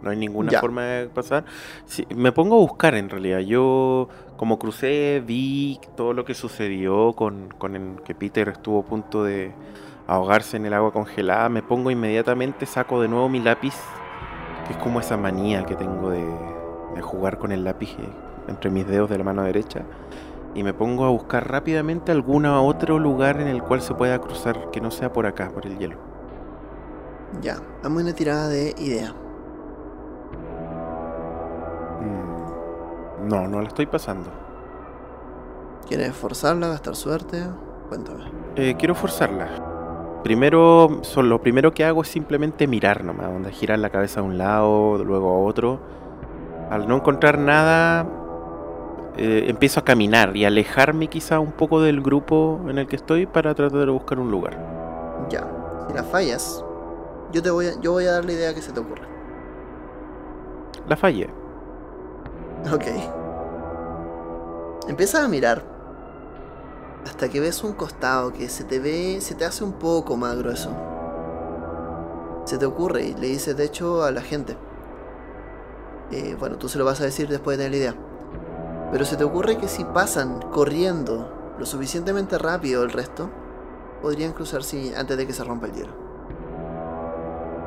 No hay ninguna Ya. forma de pasar. Sí, me pongo a buscar en realidad. Yo, como crucé, vi todo lo que sucedió con, con el que Peter estuvo a punto de ahogarse en el agua congelada. Me pongo inmediatamente, saco de nuevo mi lápiz, que es como esa manía que tengo de, de jugar con el lápiz eh, entre mis dedos de la mano derecha. Y me pongo a buscar rápidamente algún otro lugar en el cual se pueda cruzar que no sea por acá, por el hielo. Ya, dame una tirada de idea. Mm, No, no la estoy pasando. ¿Quieres forzarla, gastar suerte? Cuéntame. Eh, quiero forzarla. primero, so- lo primero que hago es simplemente mirar nomás, donde girar la cabeza a un lado, luego a otro. Al no encontrar nada, eh, empiezo a caminar y alejarme quizá un poco del grupo en el que estoy para tratar de buscar un lugar. Ya. Si la fallas, yo te voy a, yo voy a dar la idea que se te ocurra. La fallé. Ok. Empiezas a mirar. Hasta que ves un costado que se te ve, se te hace un poco más grueso. Se te ocurre y le dices de hecho a la gente. Eh, bueno, tú se lo vas a decir después de tener la idea. Pero se te ocurre que si pasan corriendo lo suficientemente rápido el resto, podrían cruzar sin- antes de que se rompa el hielo.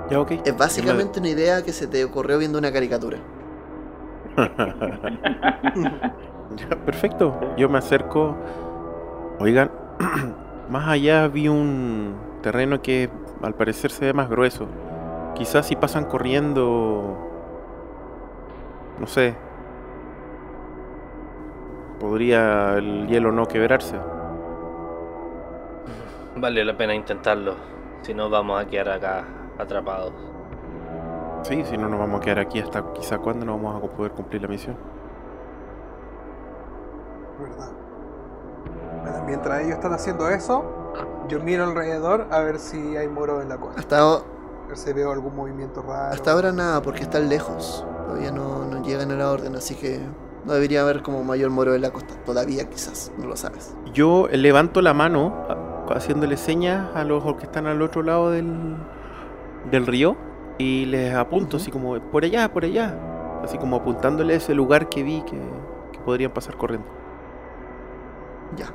Ya. Es básicamente una idea que se te ocurrió viendo una caricatura. Ya, perfecto. Yo me acerco. Oigan, más allá vi un terreno que al parecer se ve más grueso. Quizás si pasan corriendo, no sé, podría el hielo no quebrarse. Vale la pena intentarlo. Si no, vamos a quedar acá atrapados. Sí, si no nos vamos a quedar aquí hasta quizá cuándo no vamos a poder cumplir la misión. ¿Verdad? Bueno, mientras ellos están haciendo eso, yo miro alrededor a ver si hay moros en la costa. Hasta, A ver si veo algún movimiento raro. hasta ahora nada, porque están lejos. Todavía no, no llegan a la orden, así que no debería haber como mayor moro en la costa. Todavía quizás, no lo sabes. Yo levanto la mano haciéndole señas a los que están al otro lado del, del río y les apunto así como por allá, por allá. Así como apuntándole a ese lugar que vi que, que podrían pasar corriendo. Ya.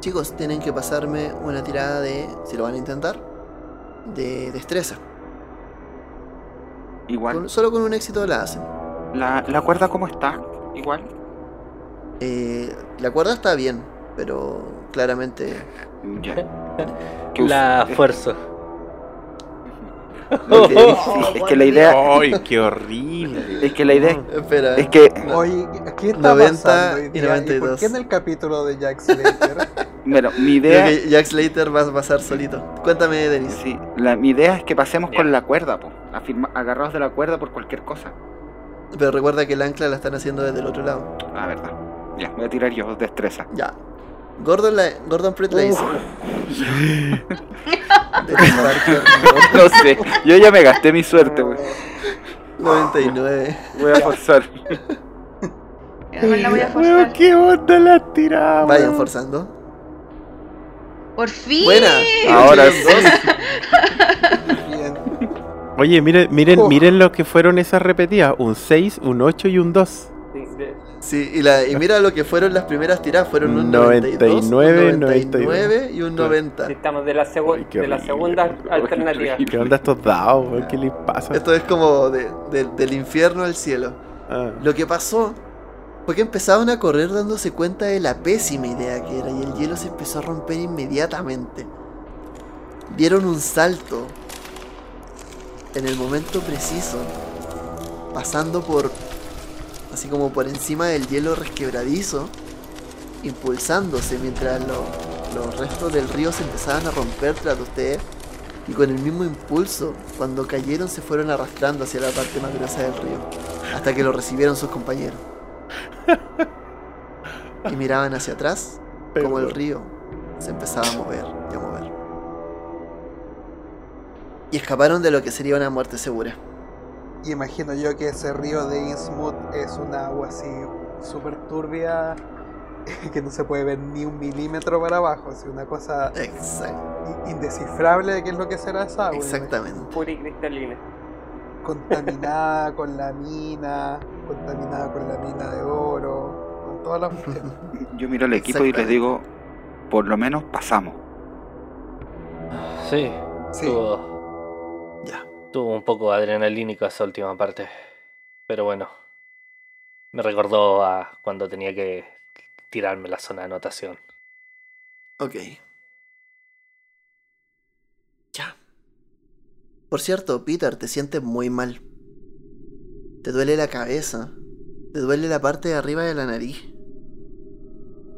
Chicos, tienen que pasarme una tirada de, si lo van a intentar, de destreza. Igual. Con- solo con un éxito la hacen. La, la cuerda cómo está. Igual. Eh, la cuerda está bien, pero claramente... Ya. ¿Qué La Es que la idea. ¡Ay, qué horrible! Es que la idea. Espera. Es que. Oye, ¿qué está 90 pasando hoy y día? ¿Y 92? por qué en el capítulo de Jack Slater? Bueno, mi Creo idea. que Jack Slater va a pasar solito. Cuéntame, Denis. Sí, la, mi idea es que pasemos con la cuerda, po. Afirma- agarrados de la cuerda por cualquier cosa. Pero recuerda que el ancla la están haciendo desde el otro lado. Ah, verdad. Ya, voy a tirar yo destreza. Ya. Gordon, la, Gordon Pruitt la hizo. No sé, yo ya me gasté mi suerte, wey. 99. Voy a forzar. La voy a forzar. ¿Qué onda la tirada? Vayan forzando. ¡Por fin! Buena. Ahora. Bien. Oye, miren, miren, Oh. miren lo que fueron esas repetidas: un 6, un 8 y un 2. Sí, y, la, y mira lo que fueron las primeras tiradas. Fueron un 92, 99, un 99 y un 90. sí, estamos de la, segu- Ay, de la horrible. segunda alternativa. ¿Qué onda estos dados? ¿Qué les pasa? Esto es como de- de- del infierno al cielo. Ah. Lo que pasó fue que empezaron a correr dándose cuenta de la pésima idea que era y el hielo se empezó a romper inmediatamente. Dieron un salto en el momento preciso, pasando por, así como por encima del hielo resquebradizo, impulsándose mientras lo- los restos del río se empezaban a romper tras de ustedes. Y con el mismo impulso, cuando cayeron se fueron arrastrando hacia la parte más gruesa del río, hasta que lo recibieron sus compañeros. Y miraban hacia atrás, como el río se empezaba a mover y a mover. Y escaparon de lo que sería una muerte segura. Y imagino yo que ese río de Innsmouth es una agua así súper turbia que no se puede ver ni un milímetro para abajo. Es una cosa indescifrable de qué es lo que será esa agua. exactamente. Pura y cristalina. Contaminada con la mina, contaminada con la mina de oro, con todas las. Yo miro al equipo y les digo, por lo menos pasamos. Sí, Sí. Ya. Tuvo un poco adrenalínico esa última parte. Pero bueno, me recordó a cuando tenía que tirarme la zona de anotación. Ok. Ya. Por cierto, Peter, te sientes muy mal. Te duele la cabeza. Te duele la parte de arriba de la nariz.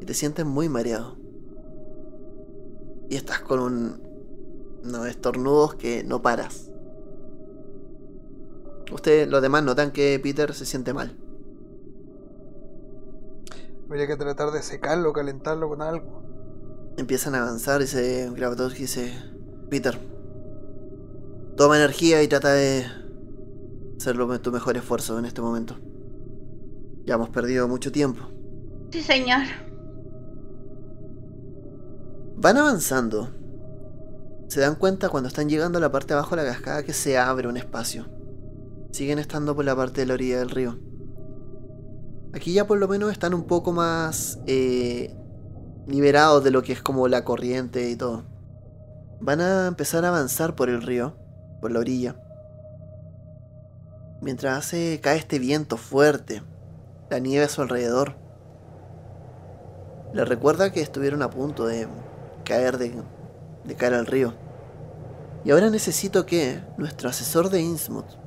Y te sientes muy mareado. y estás con un, unos estornudos que no paras. Ustedes, los demás, notan que Peter se siente mal. Habría que tratar de secarlo, calentarlo con algo. Empiezan a avanzar y se dice, Peter, toma energía y trata de hacerlo tu mejor esfuerzo en este momento. Ya hemos perdido mucho tiempo. Sí, señor. Van avanzando. Se dan cuenta cuando están llegando a la parte de abajo de la cascada que se abre un espacio. Siguen estando por la parte de la orilla del río. Aquí ya por lo menos están un poco más eh, liberados de lo que es como la corriente y todo. Van a empezar a avanzar por el río, por la orilla. Mientras hace, cae este viento fuerte, la nieve a su alrededor. Les recuerda que estuvieron a punto de caer de, de cara al río. Y ahora necesito que nuestro asesor de Innsmouth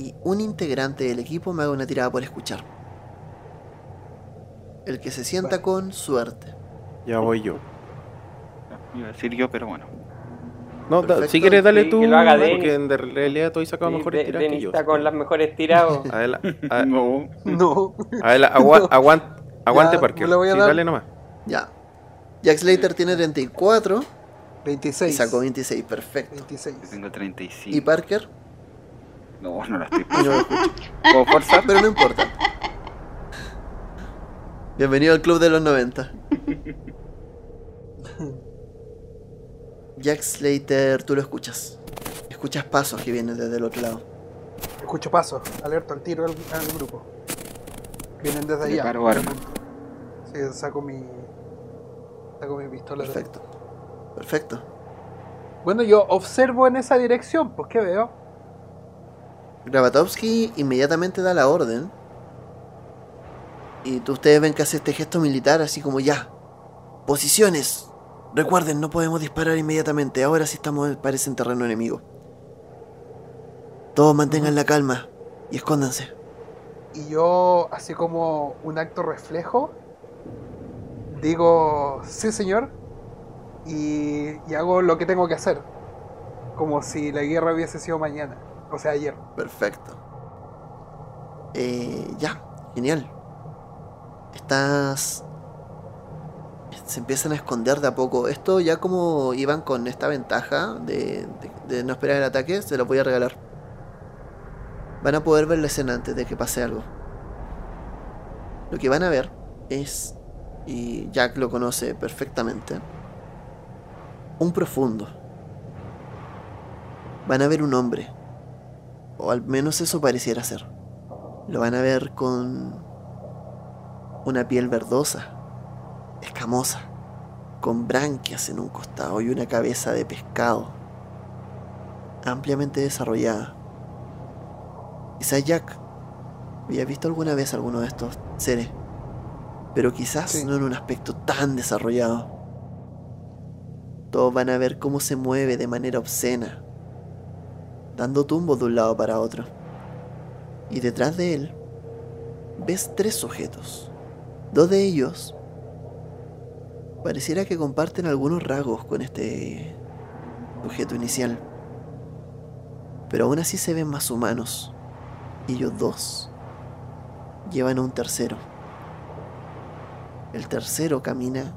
y un integrante del equipo me haga una tirada por escuchar. El que se sienta con suerte. Ya voy yo. Iba a decir yo, pero bueno. No, da- si quieres dale Sí, tú, que lo haga porque en realidad tú has sacado Sí, mejores De- tiras que yo. está con las mejores tiradas. Adela- a- No. No. Adela- agua- aguan- aguante, Ya, Parker. le voy a Sí, dar. dale nomás. Ya. Jack Slater tiene 34 y 26. sacó 26, perfecto. 26. Yo tengo 35. Y Parker, No, no la estoy y no lo escucho. ¿Puedo forzar? Pero no importa. Bienvenido al club de los 90. Jack Slater, tú lo escuchas. Escuchas pasos que vienen desde el otro lado. Escucho pasos. Alerto al tiro al, al grupo. Vienen desde allá. Preparo arma. Sí, saco mi. Saco mi pistola. Perfecto. Perfecto. Bueno, yo observo en esa dirección. Pues, ¿qué veo? Gravatovsky inmediatamente da la orden. Y tú, ustedes ven que hace este gesto militar así como ya. Posiciones. Recuerden, no podemos disparar inmediatamente. Ahora sí estamos, parece en terreno enemigo. Todos mantengan la calma y escóndanse. Y yo, así como un acto reflejo, digo, sí señor, y, y hago lo que tengo que hacer. Como si la guerra hubiese sido mañana, o sea, ayer. Perfecto. Eh, ya, genial. Estás... Se empiezan a esconder de a poco. Esto ya como iban con esta ventaja de, de- de no esperar el ataque, se los voy a regalar. Van a poder ver la escena antes de que pase algo. Lo que van a ver es, y Jack lo conoce perfectamente, un profundo. Van a ver un hombre, o al menos eso pareciera ser. Lo van a ver con una piel verdosa, escamosa, con branquias en un costado y una cabeza de pescado, ampliamente desarrollada. Quizás Jack había visto alguna vez alguno de estos seres, pero quizás Sí. no en un aspecto tan desarrollado. Todos van a ver cómo se mueve de manera obscena, dando tumbos de un lado para otro. Y detrás de él ves tres sujetos. Dos de ellos pareciera que comparten algunos rasgos con este sujeto inicial. Pero aún así se ven más humanos. Y ellos dos llevan a un tercero. El tercero camina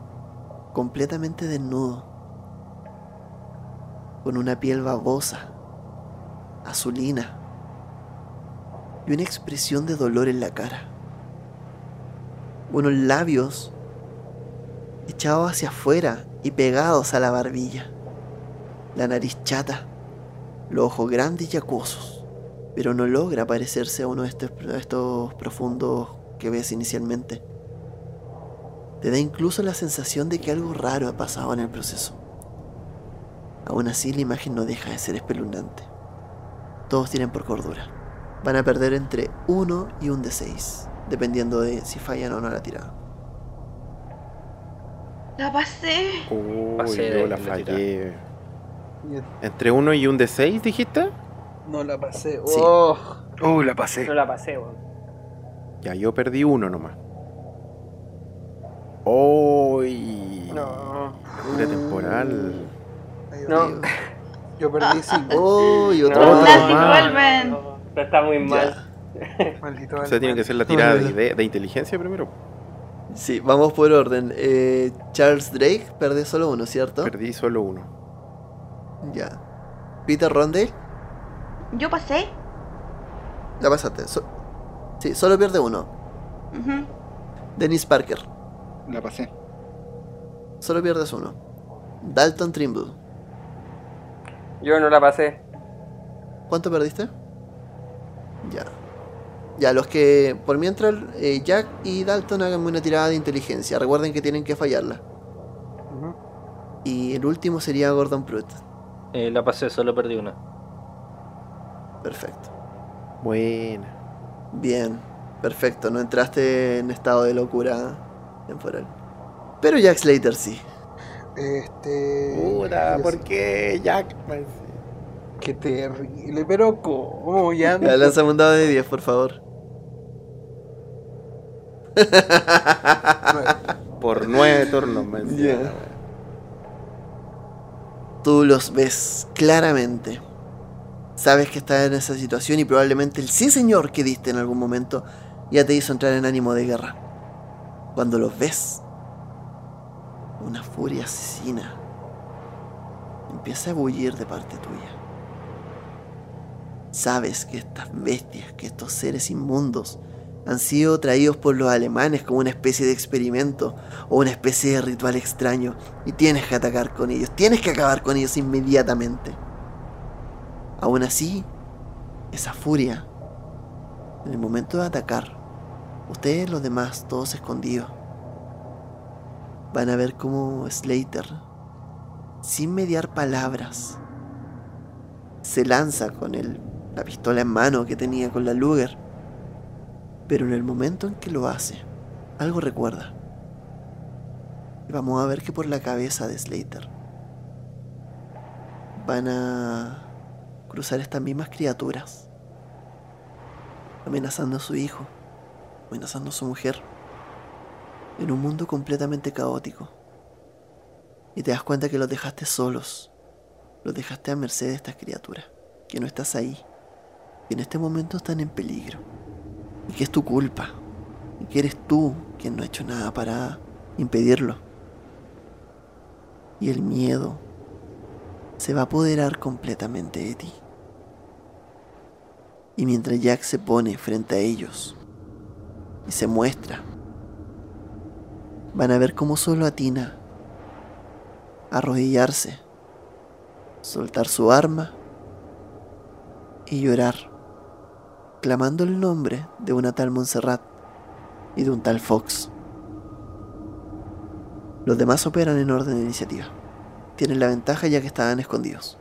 completamente desnudo, con una piel babosa, azulina, y una expresión de dolor en la cara. Unos labios echados hacia afuera y pegados a la barbilla. La nariz chata, los ojos grandes y acuosos, pero no logra parecerse a uno de estos, a estos profundos que ves inicialmente. Te da incluso la sensación de que algo raro ha pasado en el proceso. Aún así, la imagen no deja de ser espeluznante. Todos tienen por cordura. Van a perder entre 1 y un de 6, dependiendo de si fallan o no la tirada. La pasé. Uy, Pasé yo la la fallé. Bien. ¿Entre uno y un de 6 dijiste? No la pasé. Sí. Oh, Uh, la pasé. No la pasé, weón. Ya, yo perdí uno nomás. ¡Uy! No. Furia temporal. Ay, No. Yo perdí cinco. Oh, y otro No, más. Vuelven. no, Está muy mal. Ya. Maldito O sea, tiene que ser la tirada de, de- de inteligencia primero. Sí, vamos por orden. Eh, Charles Drake perdió solo uno, ¿cierto? Perdí solo uno. Ya. Peter Rondale, Yo pasé. la pasaste. So- sí, solo pierde uno. Ujú. Dennis Parker, La pasé. solo pierdes uno. Dalton Trimble, Yo no la pasé. ¿cuánto perdiste? Ya. Ya, los que por mientras eh, Jack y Dalton hagan una tirada de inteligencia. Recuerden que tienen que fallarla. Y el último sería Gordon Pruitt. Eh, la pasé, solo perdí una. Perfecto. Buena. Bien, perfecto. No entraste en estado de locura temporal. Pero Jack Slater sí. Este. Puta, ¿por qué Jack? Qué terrible, pero ¿cómo? Ya no. Ya, lánzame un dado de 10, por favor. Por nueve turnos, me decía. Ya. Tú los ves claramente. Sabes que estás en esa situación y probablemente el sí señor que diste en algún momento ya te hizo entrar en ánimo de guerra. Cuando los ves, una furia asesina empieza a bullir de parte tuya. Sabes que estas bestias, que estos seres inmundos, han sido traídos por los alemanes como una especie de experimento o una especie de ritual extraño y tienes que atacar con ellos, tienes que acabar con ellos inmediatamente. Aún así, esa furia, en el momento de atacar, ustedes los demás, todos escondidos, van a ver cómo Slater, sin mediar palabras, se lanza con la pistola en mano que tenía con la Luger. Pero en el momento en que lo hace, algo recuerda. Y vamos a ver que por la cabeza de Slater van a cruzar estas mismas criaturas, amenazando a su hijo, amenazando a su mujer, en un mundo completamente caótico. Y te das cuenta que los dejaste solos, los dejaste a merced de estas criaturas, que no estás ahí, que en este momento están en peligro, y que es tu culpa, y que eres tú quien no ha hecho nada para impedirlo. Y el miedo se va a apoderar completamente de ti. Y mientras Jack se pone frente a ellos y se muestra, van a ver cómo solo atina arrodillarse, soltar su arma y llorar, clamando el nombre de una tal Montserrat y de un tal Fox. Los demás operan en orden de iniciativa. Tienen la ventaja ya que estaban escondidos.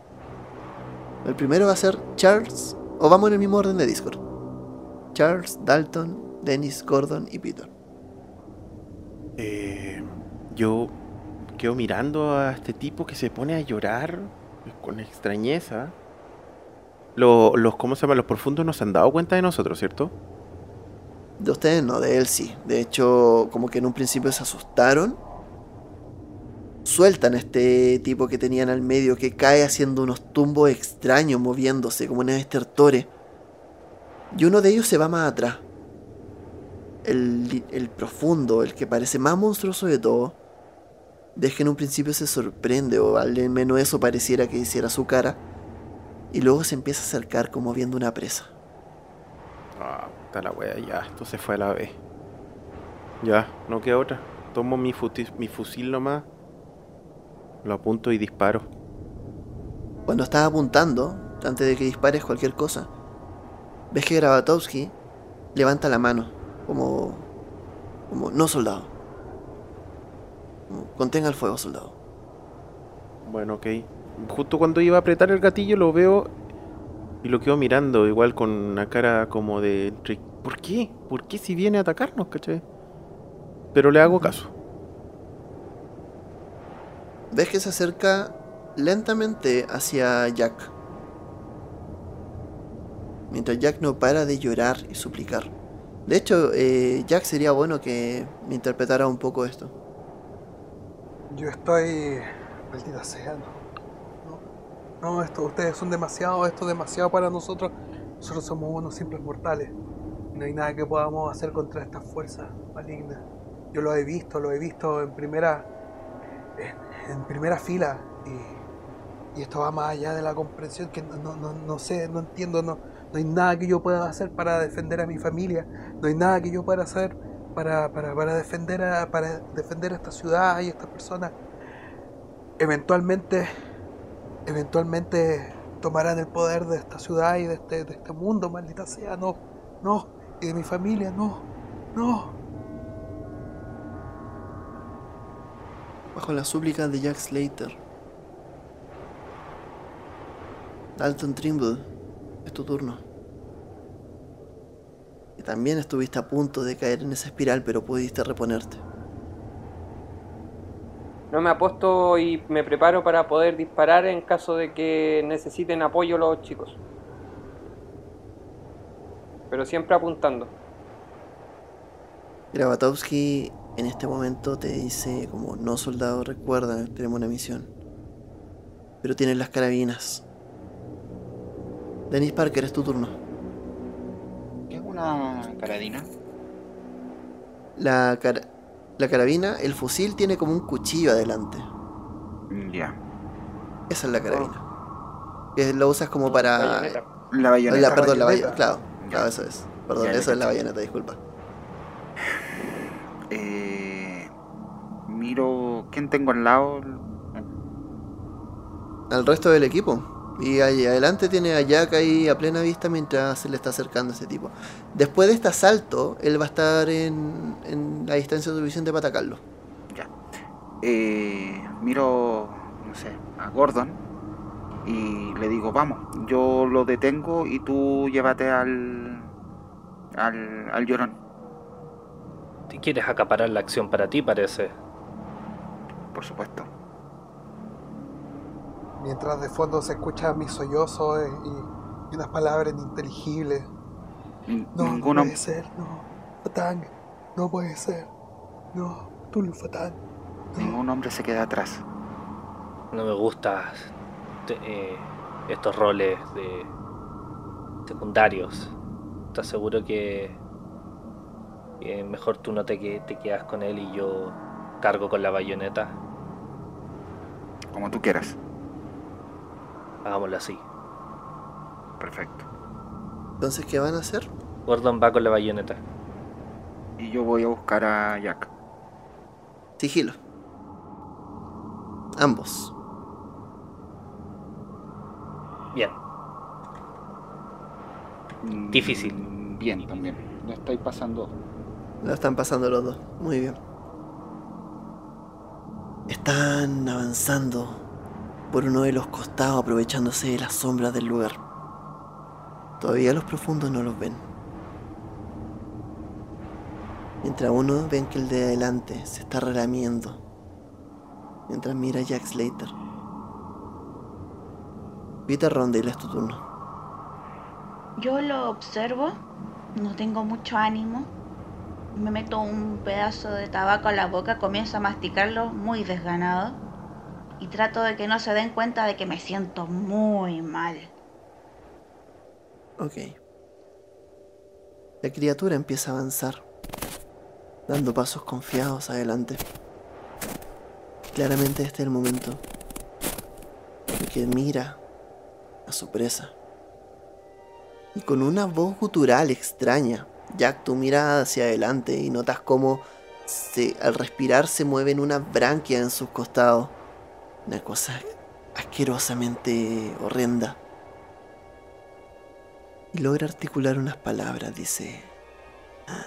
El primero va a ser Charles, o vamos en el mismo orden de Discord. Charles, Dalton, Dennis, Gordon y Peter. Eh, yo quedo mirando a este tipo que se pone a llorar con extrañeza. Lo- los, ¿cómo se llama? Los profundos no se han dado cuenta de nosotros, ¿cierto? De ustedes no, de él sí. De hecho, como que en un principio se asustaron. Sueltan a este tipo que tenían al medio que cae haciendo unos tumbos extraños, moviéndose como unos estertores. Y uno de ellos se va más atrás. El, profundo, el que parece más monstruoso de todo. Ves que en un principio se sorprende, o al menos eso pareciera que hiciera su cara. Y luego se empieza a acercar como viendo una presa. Ah, está la wea, ya, esto se fue a la vez. Ya, no queda otra. Tomo mi, mi fusil nomás. Lo apunto y disparo. Cuando estás apuntando, antes de que dispares cualquier cosa, ves que Grabatowski levanta la mano, como. como no soldado. Como, Contenga el fuego, soldado. Bueno, ok. Justo cuando iba a apretar el gatillo lo veo y lo quedo mirando, igual con una cara como de... ¿Por qué? ¿Por qué si viene a atacarnos, cachai? Pero le hago caso. Ves que se acerca lentamente hacia Jack. Mientras Jack no para de llorar y suplicar. De hecho, eh, Jack sería bueno que me interpretara un poco esto. Yo estoy. Maldita sea, no. No, esto, ustedes son demasiado, esto es demasiado para nosotros. Nosotros somos unos simples mortales. No hay nada que podamos hacer contra estas fuerzas malignas. Yo lo he visto, lo he visto en primera. en, en primera fila. Y, y esto va más allá de la comprensión que no, no, no sé, no entiendo, no, no hay nada que yo pueda hacer para defender a mi familia. No hay nada que yo pueda hacer para, para, para defender a, para defender a esta ciudad y a estas personas. Eventualmente, eventualmente tomarán el poder de esta ciudad y de este, de este mundo, maldita sea, no, no, y de mi familia, no, no. Bajo las súplicas de Jack Slater. Dalton Trimble, es tu turno. Y también estuviste a punto de caer en esa espiral, pero pudiste reponerte. No me aposto y me preparo para poder disparar en caso de que necesiten apoyo los chicos. Pero siempre apuntando. Gravatovsky en este momento te dice como no soldado recuerda tenemos una misión pero tienes las carabinas Dennis Parker es tu turno ¿Qué es una carabina? la, car- la carabina el fusil tiene como un cuchillo adelante Ya. esa es la carabina que lo usas como para Bayoneta. La bayoneta. la, perdón la bayoneta. claro, claro eso es perdón eso es la bayoneta disculpa Eh, miro quién tengo al lado. al resto del equipo. Y ahí adelante tiene a Jack ahí a plena vista mientras se le está acercando ese tipo. Después de este asalto, él va a estar en, en la distancia suficiente para atacarlo. Ya. Eh, miro, no sé, a Gordon y le digo, vamos, yo lo detengo y tú llévate al, al, al llorón, Te quieres acaparar la acción para ti, parece. por supuesto. Mientras de fondo se escuchan mis sollozos eh, y, y unas palabras ininteligibles. Nin- No, Ninguno, no puede ser, no. Fatang, no puede ser. No, Tulu Fatang. ningún hombre se queda atrás. No me gustan estos roles de secundarios. Te aseguro que, que mejor tú no te, te quedas con él y yo cargo con la bayoneta. Como tú quieras. Hagámoslo así. Perfecto. Entonces, ¿qué van a hacer? Gordon va con la bayoneta. Y yo voy a buscar a Jack. Sigilo. Ambos. Bien, Mm, Difícil. Bien, también. No estoy pasando. Lo están pasando los dos. Muy bien. Están avanzando por uno de los costados aprovechándose de las sombras del lugar. Todavía los profundos no los ven. Mientras uno ven que el de adelante se está relamiendo. Mientras mira a Jack Slater. Peter Rondale es tu turno. Yo lo observo, no tengo mucho ánimo. Me meto un pedazo de tabaco a la boca, comienzo a masticarlo muy desganado y trato de que no se den cuenta de que me siento muy mal. Ok. La criatura empieza a avanzar, dando pasos confiados adelante. Claramente este es el momento en que mira a su presa. Y con una voz gutural extraña, Jack, tú miras hacia adelante y notas cómo se, al respirar se mueven unas branquias en sus costados. Una cosa asquerosamente horrenda y logra articular unas palabras. Dice: "Ah,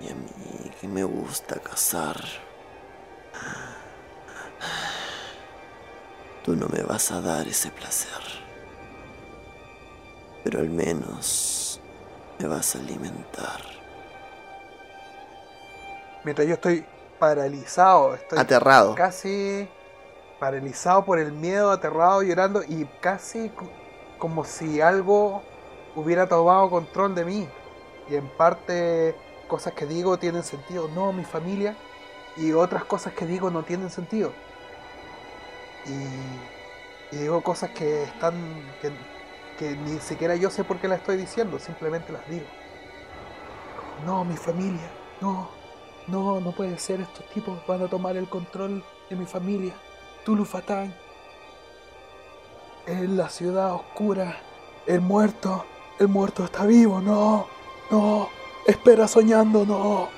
Y a mí que me gusta cazar. Tú no me vas a dar ese placer. Pero al menos me vas a alimentar. Mientras yo estoy paralizado, estoy Aterrado. casi paralizado por el miedo, aterrado, llorando y casi co- como si algo hubiera tomado control de mí. Y en parte cosas que digo tienen sentido. No, mi familia, y otras cosas que digo no tienen sentido. Y, y digo cosas que están que, que ni siquiera yo sé por qué las estoy diciendo, simplemente las digo. No, mi familia, no, no, no puede ser, estos tipos van a tomar el control de mi familia. Tulu Fatán, en la ciudad oscura, el muerto, el muerto está vivo, no, no, espera soñando, no.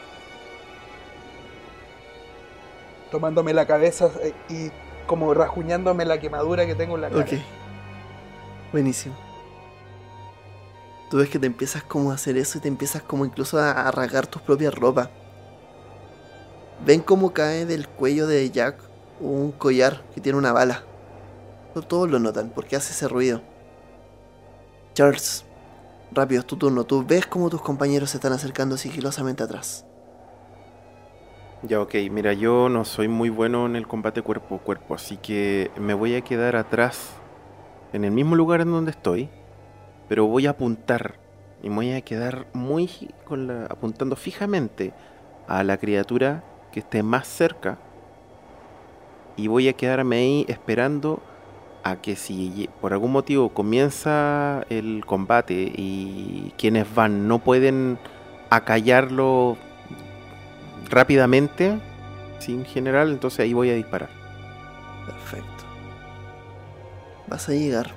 Tomándome la cabeza eh, y como rajuñándome la quemadura que tengo en la cara. Ok. Buenísimo. Tú ves que te empiezas como a hacer eso y te empiezas como incluso a, a rasgar tus propias ropas. Ven cómo cae del cuello de Jack un collar que tiene una bala. Todos lo notan porque hace ese ruido. Charles, rápido, es tu turno. Tú ves cómo tus compañeros se están acercando sigilosamente atrás. Ya, ok, mira, yo no soy muy bueno en el combate cuerpo a cuerpo, así que me voy a quedar atrás, en el mismo lugar en donde estoy, pero voy a apuntar y me voy a quedar muy con la, apuntando fijamente a la criatura que esté más cerca y voy a quedarme ahí esperando a que si por algún motivo comienza el combate y quienes van no pueden acallarlo rápidamente, sin general, entonces ahí voy a disparar. Perfecto. Vas a llegar.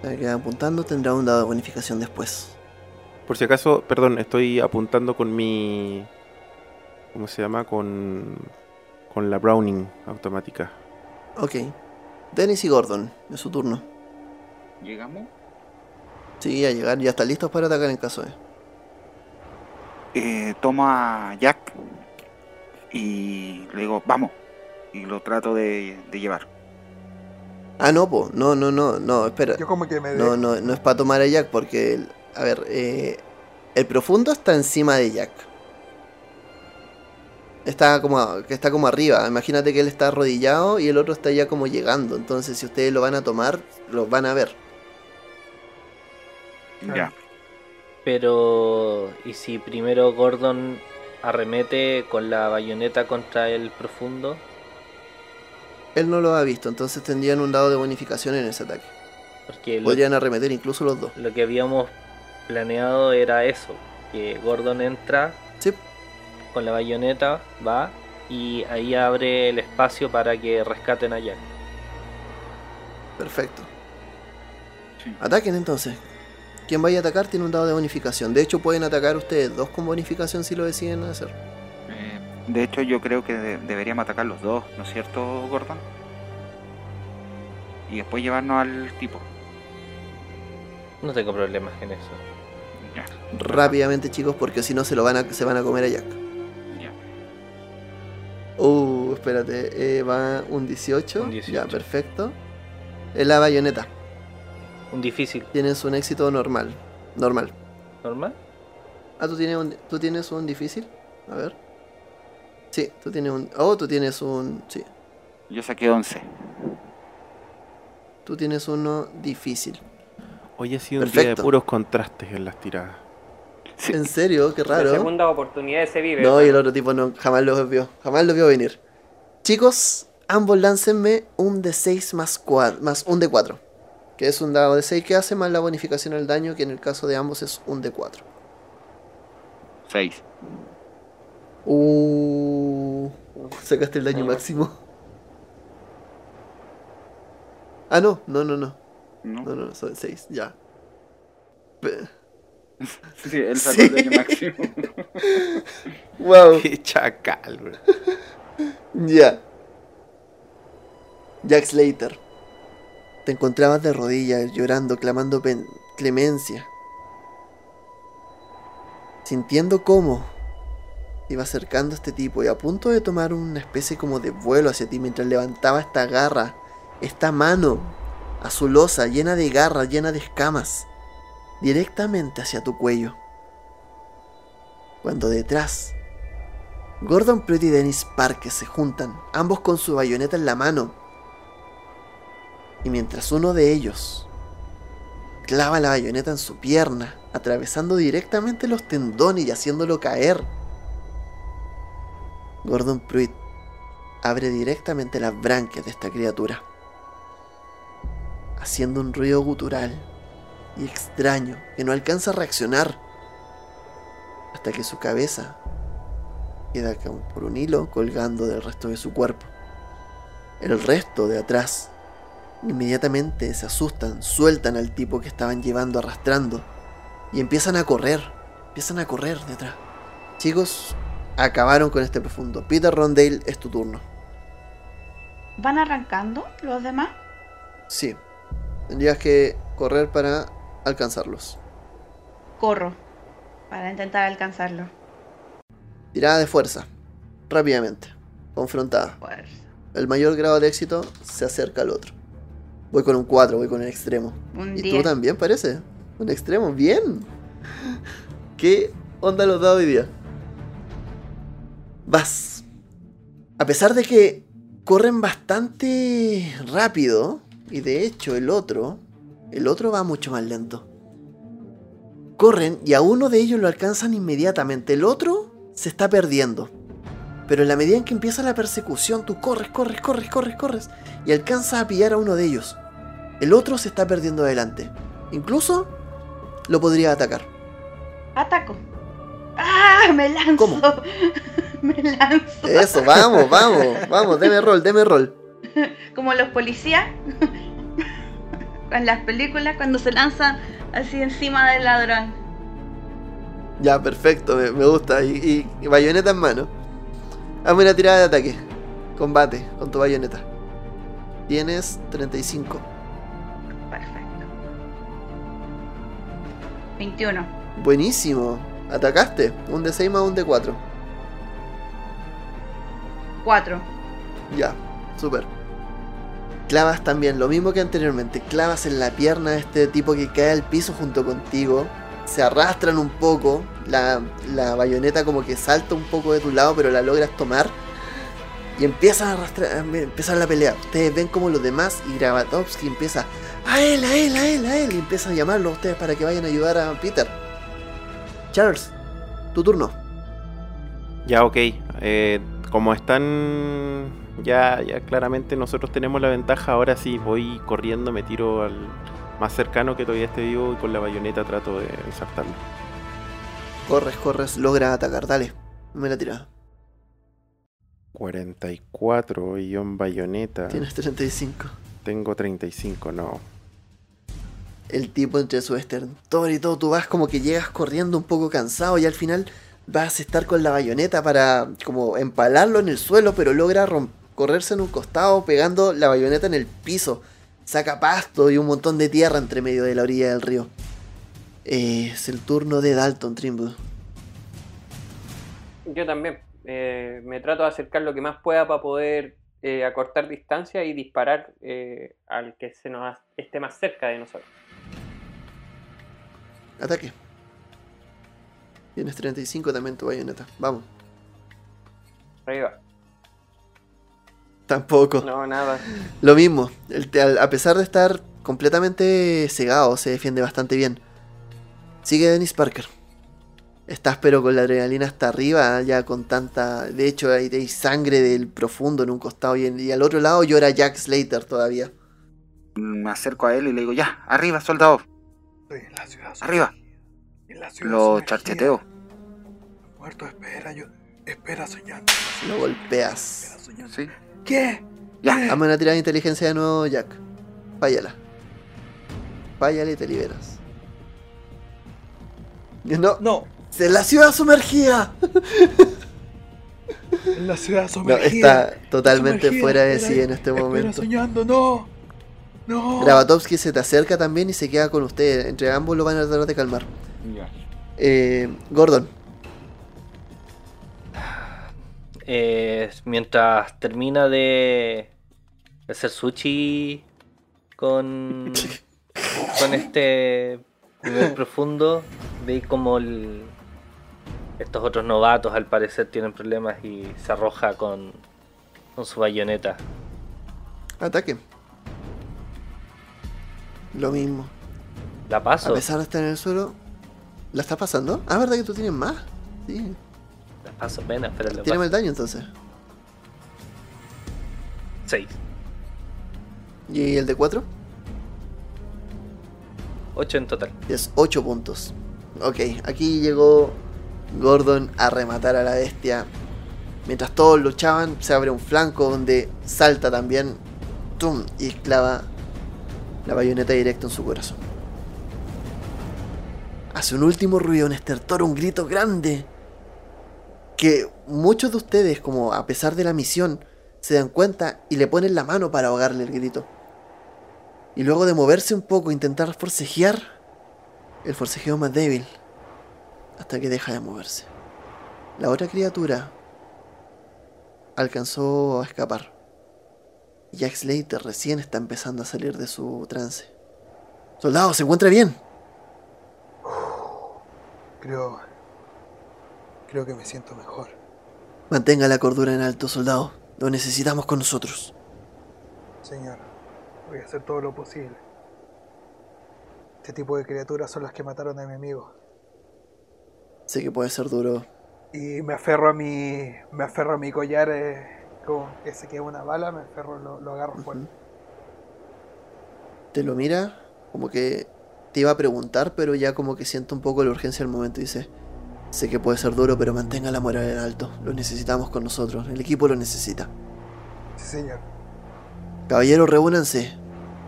Quedas apuntando, tendrá un dado de bonificación después. Por si acaso, perdón, estoy apuntando con mi... ¿Cómo se llama? Con, con la Browning automática. Ok. Dennis y Gordon, es su turno. ¿Llegamos? Sí, a llegar, ya están listos para atacar en caso de. Eh, tomo a Jack y le digo, vamos. Y lo trato de, de llevar. Ah, no, po. No, no, no, no, espera. Yo como que me No, de- no, no es para tomar a Jack porque, a ver, eh, el profundo está encima de Jack. Está como, que está como arriba. Imagínate que él está arrodillado y el otro está ya como llegando. Entonces, si ustedes lo van a tomar, lo van a ver. Ya. Pero, ¿y si primero Gordon arremete con la bayoneta contra el profundo? Él no lo ha visto, entonces tendrían un dado de bonificación en ese ataque. Porque lo, Podrían arremeter incluso los dos. lo que habíamos planeado era eso, que Gordon entra Sí, con la bayoneta, va y ahí abre el espacio para que rescaten a Jack. perfecto. Sí. Ataquen entonces. Quien vaya a atacar tiene un dado de bonificación. De hecho, pueden atacar ustedes dos con bonificación si lo deciden hacer. Eh, de hecho, yo creo que de- deberíamos atacar los dos, ¿no es cierto, Gordon? Y después llevarnos al tipo. No tengo problemas en eso. Ya, Rápidamente, chicos, porque si no se lo van a, se van a comer a Jack. Uh, espérate, eh, va un 18. Un 18. Ya, perfecto. Es la bayoneta. Un difícil, Tienes un éxito normal. Normal. ¿normal? Ah, ¿tú tienes un, ¿tú tienes un difícil? A ver. Sí, tú tienes un... Oh, tú tienes un... Sí, Yo saqué 11. tú tienes uno difícil. Hoy ha sido un día de puros contrastes en las tiradas. Sí. ¿En serio? Qué La raro. segunda oportunidad se vive. No, y el otro tipo no, jamás lo vio. Jamás lo vio venir. Chicos, ambos láncenme un D6 más, cua- más un D4. Que es un dado de 6 que hace más la bonificación al daño, que en el caso de ambos es un D4. 6. Uh, sacaste el daño máximo. Ah, no, no, no, no. ¿No? No, no, son 6, ya. Pe- Sí, él sacó Sí. el daño máximo. Wow. Qué chacal, bro. Ya. Jack Slater. Te encontrabas de rodillas, llorando, clamando clemencia. Sintiendo cómo iba acercando a este tipo y a punto de tomar una especie como de vuelo hacia ti mientras levantaba esta garra, esta mano azulosa, llena de garras, llena de escamas, directamente hacia tu cuello. Cuando detrás Gordon Pruitt y Dennis Parker se juntan, ambos con su bayoneta en la mano. Y mientras uno de ellos clava la bayoneta en su pierna, atravesando directamente los tendones y haciéndolo caer, Gordon Pruitt abre directamente las branquias de esta criatura, haciendo un ruido gutural y extraño que no alcanza a reaccionar hasta que su cabeza queda como por un hilo colgando del resto de su cuerpo. El resto de atrás inmediatamente se asustan, sueltan al tipo que estaban llevando arrastrando y empiezan a correr, empiezan a correr detrás. Chicos, acabaron con este profundo. Peter Rondale, es tu turno. ¿Van arrancando los demás? Sí, tendrías que correr para alcanzarlos. Corro para intentar alcanzarlo. Tirada de fuerza, rápidamente, confrontada. Fuerza. El mayor grado de éxito se acerca al otro. Voy con un 4, voy con el extremo. Un ¿Y tú 10. también parece? Un extremo, bien. ¿Qué onda los dados hoy día? Vas. A pesar de que corren bastante rápido, y de hecho el otro, el otro va mucho más lento. Corren y a uno de ellos lo alcanzan inmediatamente, el otro se está perdiendo. Pero en la medida en que empieza la persecución, tú corres, corres, corres, corres, corres y alcanzas a pillar a uno de ellos. El otro se está perdiendo adelante. Incluso lo podría atacar. Ataco. ¡Ah! Me lanzo. ¿Cómo? me lanzo. Eso, vamos, vamos, vamos, deme rol, deme rol. Como los policías. En las películas cuando se lanzan así encima del ladrón. Ya, perfecto, me, me gusta. Y, y- y bayoneta en mano. Hazme una tirada de ataque. Combate con tu bayoneta. Tienes 35. Perfecto. 21. Buenísimo. Atacaste. Un D6 más un D4. 4. Ya, super. Clavas también, lo mismo que anteriormente. Clavas en la pierna de este tipo que cae al piso junto contigo. Se arrastran un poco. La, la bayoneta como que salta un poco de tu lado, pero la logras tomar. Y empiezan a arrastrar, a empezar la pelea. Ustedes ven como los demás y Gravatovsky empieza a él, a él, a él, a él. Y empiezan a llamarlo a ustedes para que vayan a ayudar a Peter. Charles, tu turno. Ya, ok. Eh, como están ya, ya claramente nosotros tenemos la ventaja, ahora sí voy corriendo, me tiro al más cercano que todavía esté vivo y con la bayoneta trato de ensartarlo. Corres, corres, logra atacar. Dale, me la tirada. 44 guion bayoneta. Tienes 35. Tengo 35, no. el tipo entre su estertor y todo, tú vas como que llegas corriendo un poco cansado y al final vas a estar con la bayoneta para como empalarlo en el suelo, pero logra rom- correrse en un costado pegando la bayoneta en el piso. Saca pasto y un montón de tierra entre medio de la orilla del río. Eh, es el turno de Dalton Trimble. Yo también. eh, me trato de acercar lo que más pueda para poder eh, acortar distancia y disparar al que se nos esté más cerca de nosotros. Ataque. Tienes 35 también tu bayoneta. Vamos. Arriba. Tampoco. No, nada. Lo mismo, el al- a pesar de estar completamente cegado, se defiende bastante bien. Sigue Dennis Parker. Estás pero con la adrenalina hasta arriba, ya con tanta... De hecho, hay, hay sangre del profundo en un costado y, en- y al otro lado llora Jack Slater todavía. Me acerco a él y le digo, ya, arriba, soldado, Estoy en la ciudad Arriba. sumergida. En la ciudad lo charcheteo. Muerto, espera, yo. Espera soñando. Lo golpeas. Espera soñando. Sí. ¿Qué? Ya, Hazme una tirada de inteligencia de nuevo, Jack. Fállala. Fállala y te liberas. No, No, ¡Es la ciudad sumergida! en la ciudad No, sumergida. está totalmente Sumergida, fuera de sí en este espera momento. soñando, no. No. Gravatovsky se te acerca también y se queda con usted. Entre ambos lo van a tratar de calmar. Eh, Gordon, Eh, mientras termina de hacer sushi con, con este nivel profundo, veis como el- estos otros novatos al parecer tienen problemas y se arroja con, con su bayoneta. ataque. Lo mismo. La A paso, pesar de estar en el suelo, ¿la está pasando? Ah, ¿verdad que tú tienes más? Sí. Pero Tírame paso. el daño entonces. 6. ¿Y el de 4? 8 en total. Es 8 puntos. Ok, aquí llegó Gordon a rematar a la bestia. Mientras todos luchaban, se abre un flanco donde salta también ¡tum! y clava la bayoneta directo en su corazón. Hace un último ruido, un estertor, un grito grande. Que muchos de ustedes, como a pesar de la misión, se dan cuenta y le ponen la mano para ahogarle el grito. Y luego de moverse un poco, intentar forcejear, el forcejeo más débil, hasta que deja de moverse. La otra criatura alcanzó a escapar. Jack Slater recién está empezando a salir de su trance. Soldado, ¿se encuentra bien? Creo. Creo que me siento mejor. Mantenga la cordura en alto, soldado. Lo necesitamos con nosotros. Señor, voy a hacer todo lo posible. Este tipo de criaturas son las que mataron a mi amigo. Sé que puede ser duro. Y me aferro a mi. Me aferro a mi collar. eh, como que es una bala, me aferro, lo, lo agarro fuerte. Te lo mira, como que te iba a preguntar, pero ya como que siente un poco la urgencia del momento y dice: Sé que puede ser duro, pero mantenga la moral en alto. Lo necesitamos con nosotros. El equipo lo necesita. Sí, señor. Caballeros, reúnanse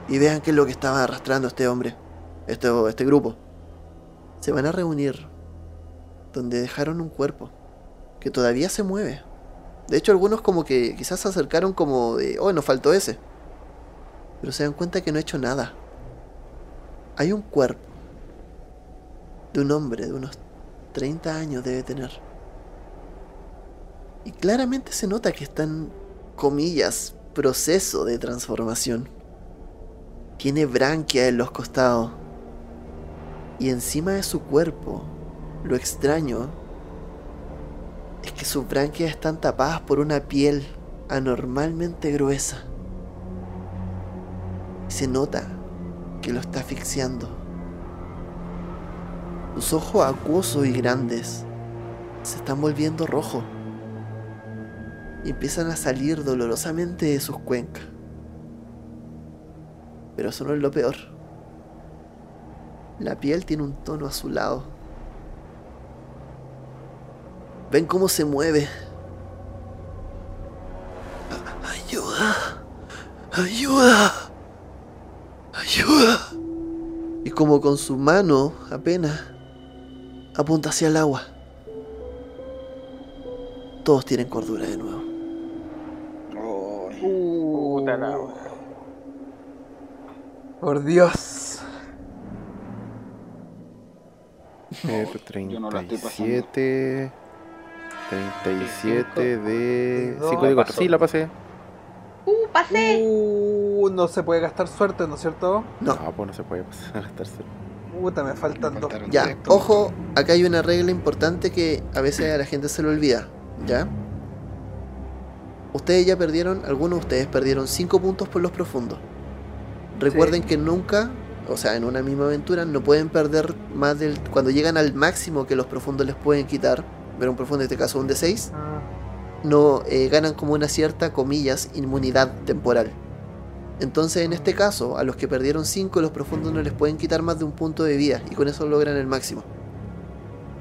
y vean qué es lo que estaba arrastrando este hombre, este, este grupo. Se van a reunir donde dejaron un cuerpo que todavía se mueve. De hecho, algunos como que quizás se acercaron como de, oh, nos faltó ese. Pero se dan cuenta que no ha hecho nada. Hay un cuerpo de un hombre de unos 30 años debe tener. Y claramente se nota que está en, comillas, proceso de transformación. Tiene branquia en los costados. Y encima de su cuerpo, lo extraño es que sus branquias están tapadas por una piel anormalmente gruesa. Y se nota que lo está asfixiando. Sus ojos acuosos y grandes se están volviendo rojos y empiezan a salir dolorosamente de sus cuencas. Pero eso no es lo peor. La piel tiene un tono azulado. Ven cómo se mueve. Ayuda. Ayuda. Ayuda. Y como con su mano apenas apunta hacia el agua. Todos tienen cordura de nuevo. Ay, Puta la wea. Por Dios. Pasando. 37. 37 de. No, 5 de 4. pasó. Sí, la pasé. ¡Uh, pasé! Uh, no se puede gastar suerte, ¿no es cierto? No. No, pues no se puede pasar gastarse. Puta, me faltan Me dos. Ya, ojo, acá hay una regla importante que a veces a la gente se le olvida, ¿ya? Ustedes ya perdieron, algunos de ustedes perdieron 5 puntos por los profundos. Recuerden que nunca, o sea, en una misma aventura, no pueden perder más del... Cuando llegan al máximo que los profundos les pueden quitar, pero un profundo en este caso un de 6, Ah, no eh, ganan como una cierta, comillas, inmunidad temporal. Entonces, en este caso, a los que perdieron 5, los profundos no les pueden quitar más de un punto de vida y con eso logran el máximo.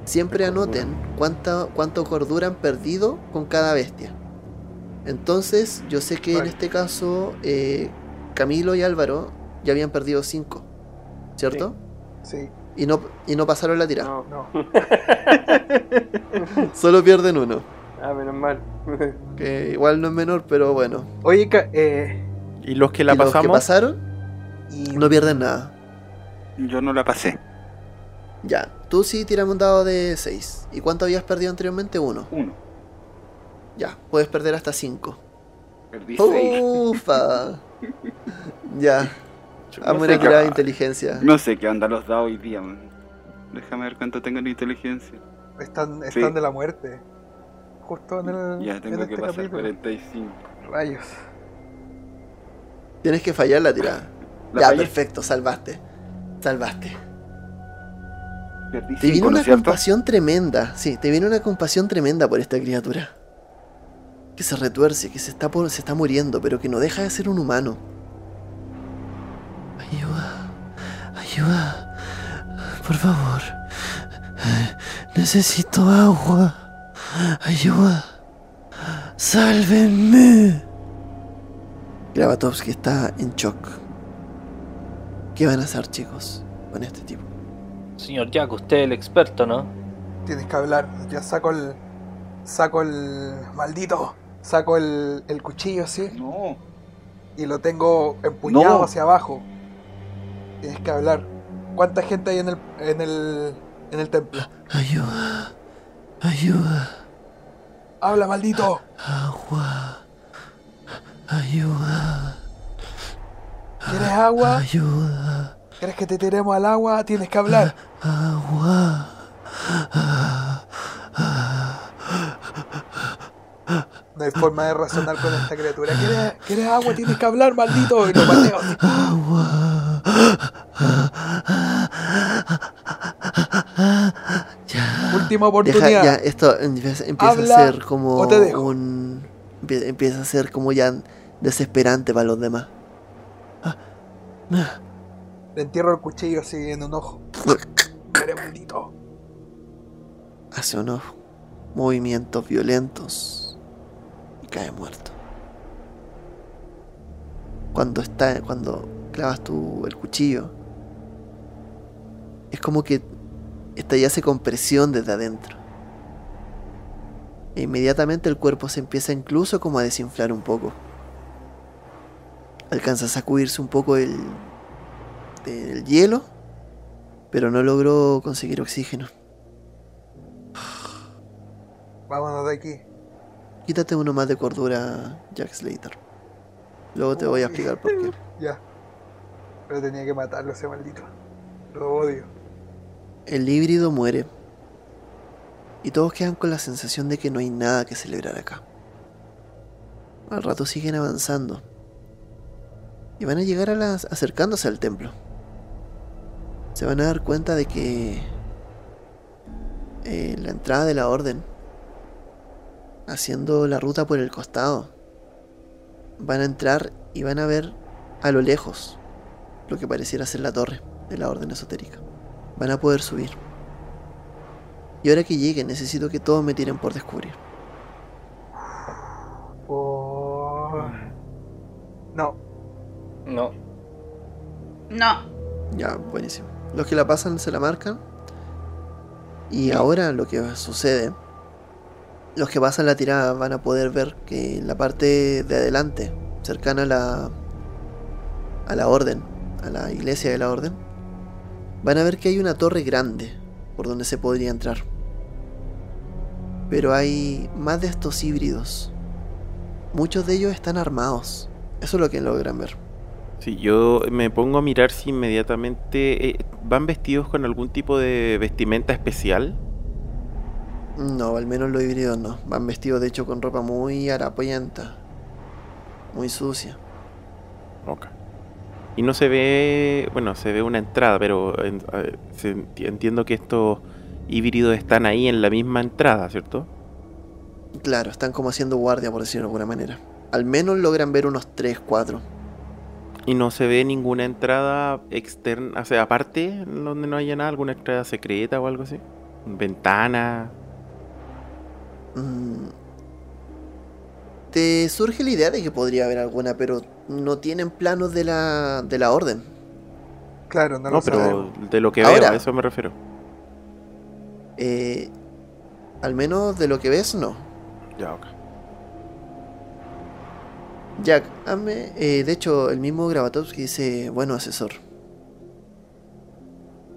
Siempre anoten cuánta, cuánto cordura han perdido con cada bestia. Entonces, yo sé que en este caso, eh, Camilo y Álvaro ya habían perdido 5, ¿cierto? sí, Y, no, y no pasaron la tirada. No. no. Solo pierden uno. Ah, menos mal. Que igual no es menor, pero bueno. Oye, eh, ¿Y los que la y los que pasamos? pasaron y no pierden nada. Yo no la pasé. Ya, tú sí tirame un dado de 6. ¿Y cuánto habías perdido anteriormente? Uno. Uno. Ya, puedes perder hasta 5. Perdí. Ufa. ya, no a tirada de inteligencia. No sé qué anda los dados hoy día. man. Déjame ver cuánto tengo en inteligencia. están, Sí. están de la muerte. Justo en el. Ya en tengo que este pasar capítulo. 45. Rayos. Tienes que fallar la tirada. La ya, fallé. perfecto, salvaste. Salvaste. Perdí Te viene cinco, ¿no una cierto? compasión tremenda. Sí, te viene una compasión tremenda por esta criatura. que se retuerce, que se está, por- se está muriendo, pero que no deja de ser un humano. Ayuda, ayuda, por favor. Necesito agua. Ayuda. Sálvenme. Gravatovsky está en shock. ¿Qué van a hacer, chicos, con este tipo? Señor Jack, usted es el experto, ¿no? Tienes que hablar. Ya saco el. Saco el. Maldito. Saco el, el cuchillo así. No. Y lo tengo empuñado No. hacia abajo. Tienes que hablar. ¿Cuánta gente hay en el. en el. en el templo? Ayuda. Ayuda. Habla, maldito. Agua. Ayuda. ¿Quieres agua? Ayuda. ¿Quieres que te tiremos al agua? Tienes que hablar. Agua. No hay forma de razonar con esta criatura. ¿Quieres, ¿quieres agua? Tienes que hablar, maldito. Y lo pateo. Agua. Ya. Última Deja, oportunidad. ya, esto empieza, Habla a ser como un. empie- Empieza a ser como ya desesperante para los demás. Le entierro el cuchillo así en un ojo. Eres maldito. Hace unos movimientos violentos y cae muerto. Cuando está, cuando clavas tú el cuchillo, es como que estallase con presión desde adentro. E inmediatamente el cuerpo se empieza incluso como a desinflar un poco. Alcanza a sacudirse un poco el, del hielo, pero no logró conseguir oxígeno. Vámonos de aquí. Quítate uno más de cordura, Jack Slater. Luego te voy a explicar por qué. Ya. Pero tenía que matarlo ese maldito. Lo odio. El híbrido muere. Y todos quedan con la sensación de que no hay nada que celebrar acá. Al rato siguen avanzando. Y van a llegar a las, acercándose al templo. Se van a dar cuenta de que eh, la entrada de la orden, haciendo la ruta por el costado, van a entrar y van a ver a lo lejos lo que pareciera ser la torre de la orden esotérica. Van a poder subir. Y ahora que lleguen, necesito que todos me tiren por descubrir. No. No. No. Ya, buenísimo. Los que la pasan se la marcan. Y ahora lo que sucede, los que pasan la tirada van a poder ver que en la parte de adelante, cercana a la a la orden, a la iglesia de la orden, van a ver que hay una torre grande por donde se podría entrar. Pero hay más de estos híbridos. Muchos de ellos están armados. Eso es lo que logran ver. Si yo me pongo a mirar si inmediatamente eh, van vestidos con algún tipo de vestimenta especial. No, al menos los híbridos no. Van vestidos de hecho con ropa muy harapienta. Muy sucia. Ok. Y no se ve, bueno, se ve una entrada, pero en- eh, se enti- entiendo que estos híbridos están ahí en la misma entrada, ¿cierto? Claro, están como haciendo guardia, por decirlo de alguna manera. Al menos logran ver unos 3, 4. Y no se ve ninguna entrada externa, o sea, aparte donde no haya nada, alguna entrada secreta o algo así. Ventana. Mm. Te surge la idea de que podría haber alguna, pero no tienen planos de la, de la orden. Claro, no, No, lo pero sabemos. de lo que Ahora. veo, a eso me refiero. Eh, al menos de lo que ves, no. Ya, ok. Jack, hazme. eh, de hecho, el mismo Gravatovsky dice: Bueno, asesor.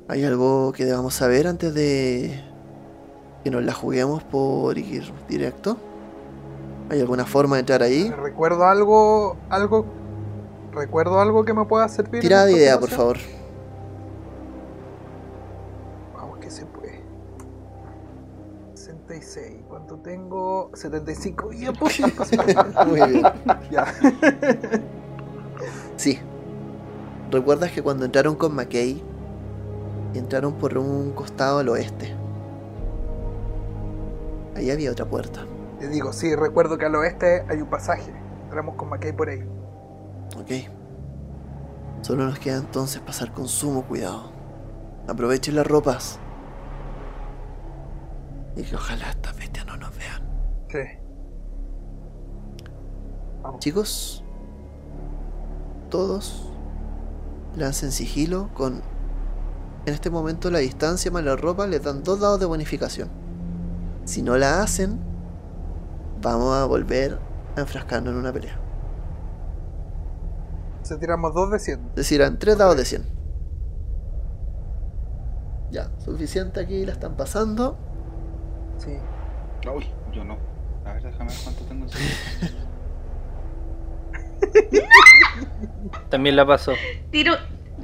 ¿Hay algo que debamos saber antes de que nos la juguemos por ir directo? ¿Hay alguna forma de entrar ahí? Recuerdo algo, algo, recuerdo algo que me pueda servir. en Tirada de idea, por favor. Tengo? 75. Ya, pues. Muy bien. ya. Sí. ¿Recuerdas que cuando entraron con McKay, entraron por un costado al oeste? Ahí había otra puerta. Le digo, sí, recuerdo que al oeste hay un pasaje. Entramos con McKay por ahí. Ok. Solo nos queda entonces pasar con sumo cuidado. Aprovechen las ropas. Y que ojalá estas bestias no. Sí. Vamos. Chicos, todos lancen sigilo con... En este momento la distancia más la ropa les dan dos dados de bonificación. Si no la hacen, vamos a volver a enfrascarnos en una pelea. Se tiramos dos de 100. Es decir, eran tres dados de 100. Ya, suficiente aquí, la están pasando. Sí. Uy, yo no. A ver, déjame ver cuánto tengo en segundo. También la pasó. Tiro,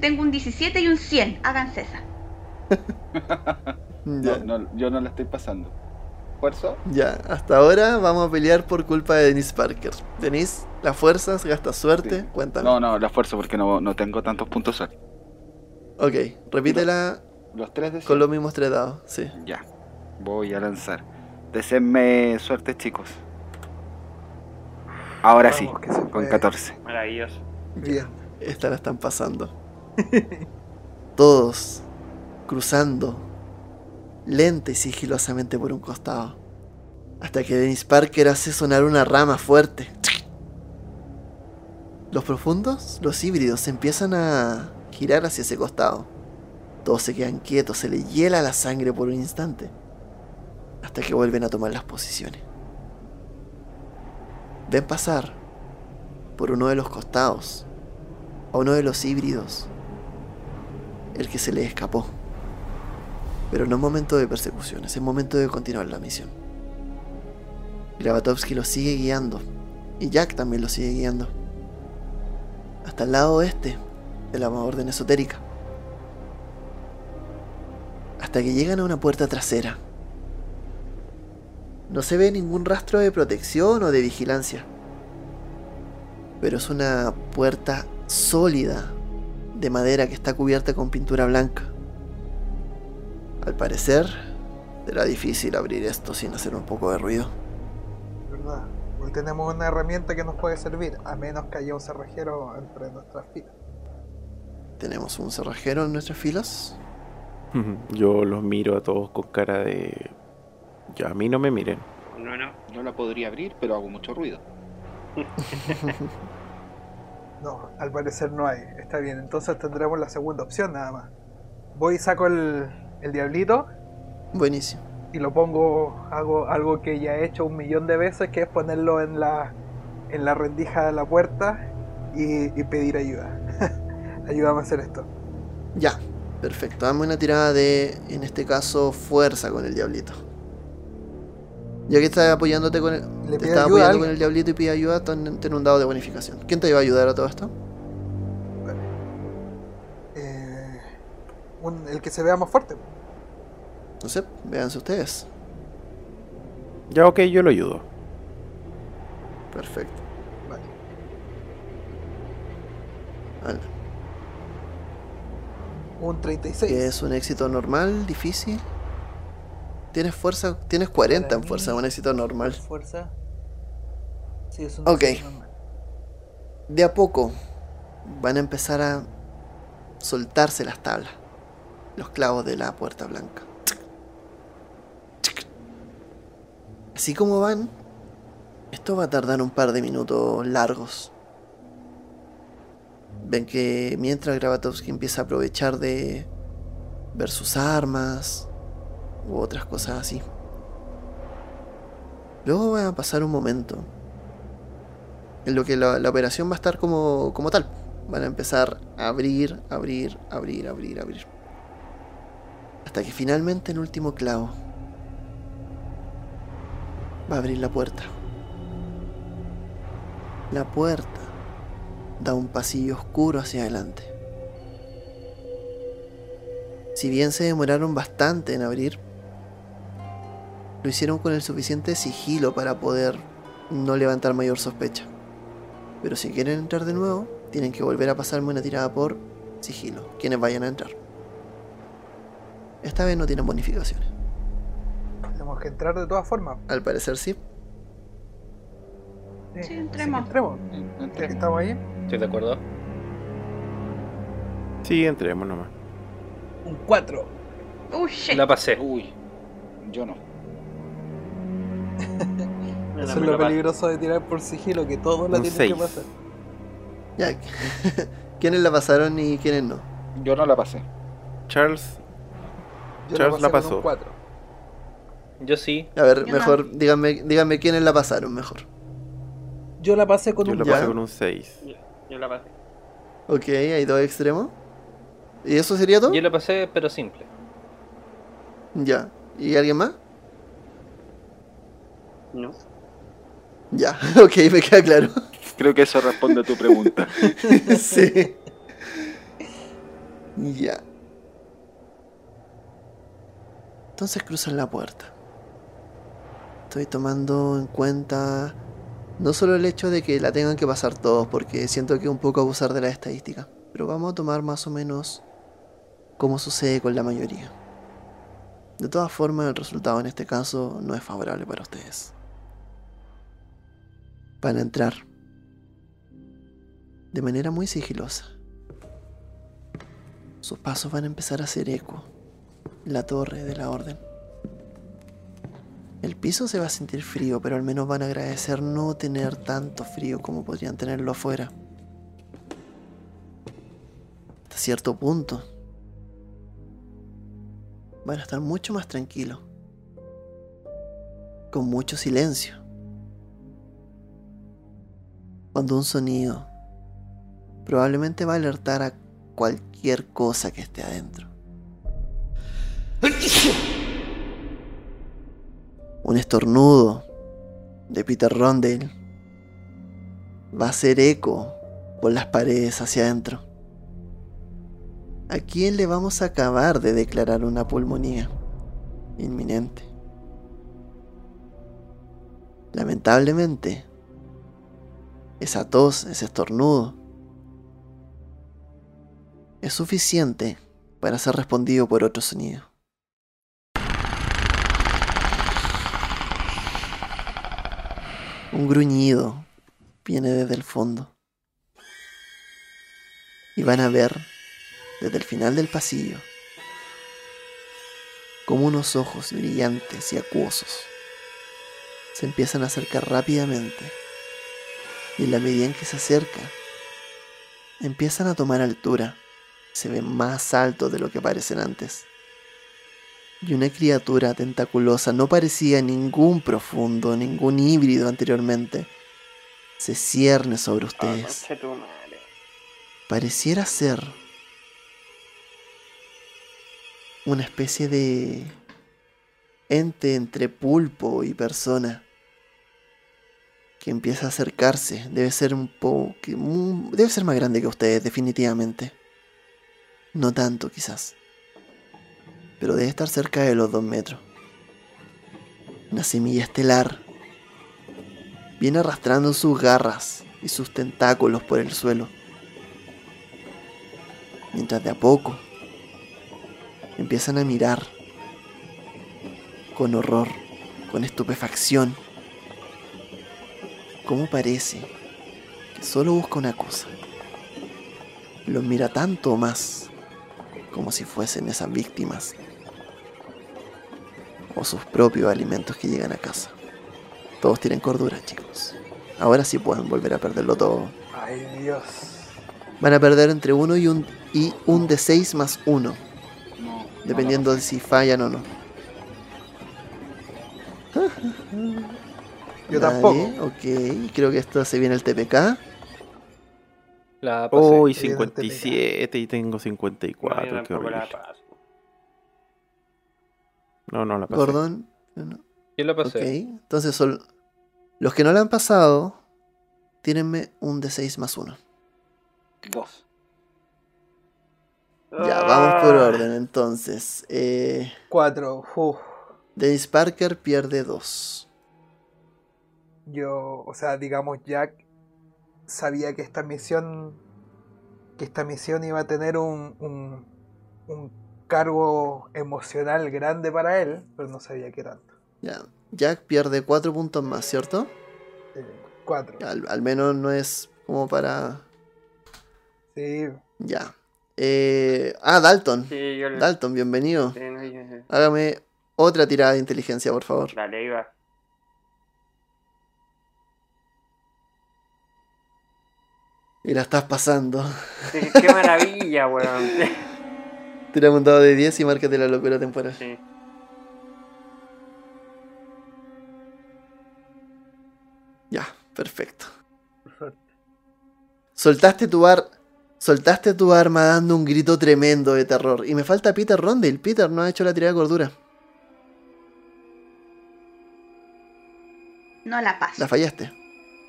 tengo un 17 y un 100. Háganse esa. Ya, No, no, yo no la estoy pasando. ¿Esfuerzo? ya, hasta ahora vamos a pelear por culpa de Denise Parker. Denise, las fuerzas, gasta suerte, Sí. cuéntame. No, no, la esfuerzo porque no, no tengo tantos puntos suerte. Ok, repítela Los tres de con los mismos tres dados, sí. Ya. Voy a lanzar. Deseenme suerte, chicos. Ahora sí, Vamos, con puede. 14. Maravilloso. Bien. Esta la están pasando. Todos cruzando lenta y sigilosamente por un costado. Hasta que Dennis Parker hace sonar una rama fuerte. Los profundos, los híbridos, empiezan a girar hacia ese costado. Todos se quedan quietos, se les hiela la sangre por un instante. Hasta que vuelven a tomar las posiciones. Ven pasar por uno de los costados a uno de los híbridos, el que se le escapó. Pero no es momento de persecución, es momento de continuar la misión. Gravatovsky lo sigue guiando, y Jack también lo sigue guiando, hasta el lado oeste de la orden esotérica, hasta que llegan a una puerta trasera. No se ve ningún rastro de protección o de vigilancia, pero es una puerta sólida de madera que está cubierta con pintura blanca. Al parecer, será difícil abrir esto sin hacer un poco de ruido. ¿Verdad? Hoy tenemos una herramienta que nos puede servir, a menos que haya un cerrajero entre nuestras filas. Tenemos un cerrajero en nuestras filas. Yo los miro a todos con cara de... Ya, a mí no me miren. No, no. No la podría abrir, pero hago mucho ruido. No, al parecer no hay. Está bien, entonces tendremos la segunda opción nada más. Voy y saco el, el diablito Buenísimo. y lo pongo, hago algo que ya he hecho un millón de veces, que es ponerlo en la, en la rendija de la puerta y, y pedir ayuda. Ayúdame a hacer esto. Ya, perfecto. Dame una tirada de, en este caso, fuerza con el diablito. Ya que estás apoyándote con el, Le te estás apoyando con el diablito y pide ayuda, ten, ten un dado de bonificación. ¿Quién te iba a ayudar a todo esto? Eh, un- el que se vea más fuerte. No sé, véanse ustedes. Ya, ok, yo lo ayudo. Perfecto. Vale. Anda. Un 36. Que es un éxito normal, difícil. Tienes fuerza, tienes 40 Para en fuerza, un éxito normal. Fuerza. Sí, es un Ok. normal. De a poco van a empezar a soltarse las tablas, los clavos de la puerta blanca. Así como van, esto va a tardar un par de minutos largos. Ven que mientras Gravatovsky empieza a aprovechar de ver sus armas u otras cosas así. Luego va a pasar un momento en lo que la, la operación va a estar como, como tal. Van a empezar a abrir, abrir, abrir, abrir, abrir. Hasta que finalmente el último clavo va a abrir la puerta. La puerta da un pasillo oscuro hacia adelante. Si bien se demoraron bastante en abrir, lo hicieron con el suficiente sigilo para poder no levantar mayor sospecha. Pero si quieren entrar de nuevo, tienen que volver a pasarme una tirada por sigilo, quienes vayan a entrar. Esta vez no tienen bonificaciones. Tenemos que entrar de todas formas. Al parecer sí. Sí, entremos. entremos. Ya que estamos ahí. ¿Estoy de acuerdo? Sí, entremos nomás. Un 4. ¡Uh, shit! La pasé. Uy, yo no. Yo Eso es lo peligroso de tirar por sigilo, que todos la tienen que pasar. Ya. ¿Quiénes la pasaron y quiénes no? Yo no la pasé. Charles, Yo Charles la pasó. un 4. Yo sí. A ver, Yo mejor, díganme, díganme quiénes la pasaron mejor. Yo la pasé con yo un lo Ya. pasé con un 6. Yo, yo la pasé. Ok, hay dos extremos. ¿Y eso sería todo? Yo la pasé, pero simple. Ya. ¿Y alguien más? No. Ya, ok, me queda claro. Creo que eso responde a tu pregunta. sí. Ya. Entonces cruzan la puerta. Estoy tomando en cuenta no solo el hecho de que la tengan que pasar todos, porque siento que es un poco abusar de la estadística, pero vamos a tomar más o menos como sucede con la mayoría. De todas formas, el resultado en este caso no es favorable para ustedes. Van a entrar de manera muy sigilosa. Sus pasos van a empezar a hacer eco en la torre de la orden. El piso se va a sentir frío, pero al menos van a agradecer no tener tanto frío como podrían tenerlo afuera. Hasta cierto punto. Van a estar mucho más tranquilos. Con mucho silencio. Cuando un sonido probablemente va a alertar a cualquier cosa que esté adentro. Un estornudo de Peter Rondale va a hacer eco por las paredes hacia adentro. ¿A quién le vamos a acabar de declarar una pulmonía inminente? Lamentablemente, esa tos, ese estornudo, es suficiente para ser respondido por otro sonido. Un gruñido viene desde el fondo. Y van a ver, desde el final del pasillo, como unos ojos brillantes y acuosos se empiezan a acercar rápidamente. Y en la medida en que se acercan, empiezan a tomar altura. Se ven más altos de lo que parecen antes. Y una criatura tentaculosa no parecía ningún profundo, ningún híbrido anteriormente. Se cierne sobre Ah, ustedes. Pareciera ser una especie de ente entre pulpo y persona que empieza a acercarse. Debe ser un poco, debe ser más grande que ustedes, definitivamente. No tanto, quizás. Pero debe estar cerca de los dos metros. Una semilla estelar. Viene arrastrando sus garras y sus tentáculos por el suelo. Mientras de a poco empiezan a mirar con horror, con estupefacción. ¿Cómo parece que solo busca una cosa? Los mira tanto o más como si fuesen esas víctimas o sus propios alimentos que llegan a casa. Todos tienen cordura, chicos. Ahora sí pueden volver a perderlo todo. Ay, Dios. Van a perder entre uno y un, y un de 6 más uno, No, dependiendo de si fallan o no. Yo Dale, tampoco. Ok, creo que esto se viene el TPK. La pasé. Uy, Evidentemente. 57 y tengo No, yo 54. Qué tampoco la horrible. paso. No, no la pasé. Gordon. no. Yo la Ok, pasé. entonces son los que no la han pasado. Tírenme un de 6 más uno. Dos. Ya, vamos por Ah, orden entonces. Eh, 4. Uf. Dennis Parker pierde 2. Yo, o sea, digamos, Jack sabía que esta misión. que esta misión iba a tener un. un, un cargo emocional grande para él, pero no sabía qué tanto. Ya, Jack pierde 4 puntos más, ¿cierto? Eh, Cuatro. Al, al menos no es como para. Sí. Ya. Eh, ah, Dalton. Sí, yo le- Dalton, bienvenido. sí, no, yo- yo- Hágame otra tirada de inteligencia, por favor. Dale, ahí Y la estás pasando. Sí, Qué maravilla, weón. Tírame un dado de 10 y márcate la locura temporal. Sí. Ya, perfecto. Soltaste tu ar... Soltaste tu arma dando un grito tremendo de terror. Y me falta Peter Rondale. Peter no ha hecho la tirada de cordura. No la paso. La fallaste.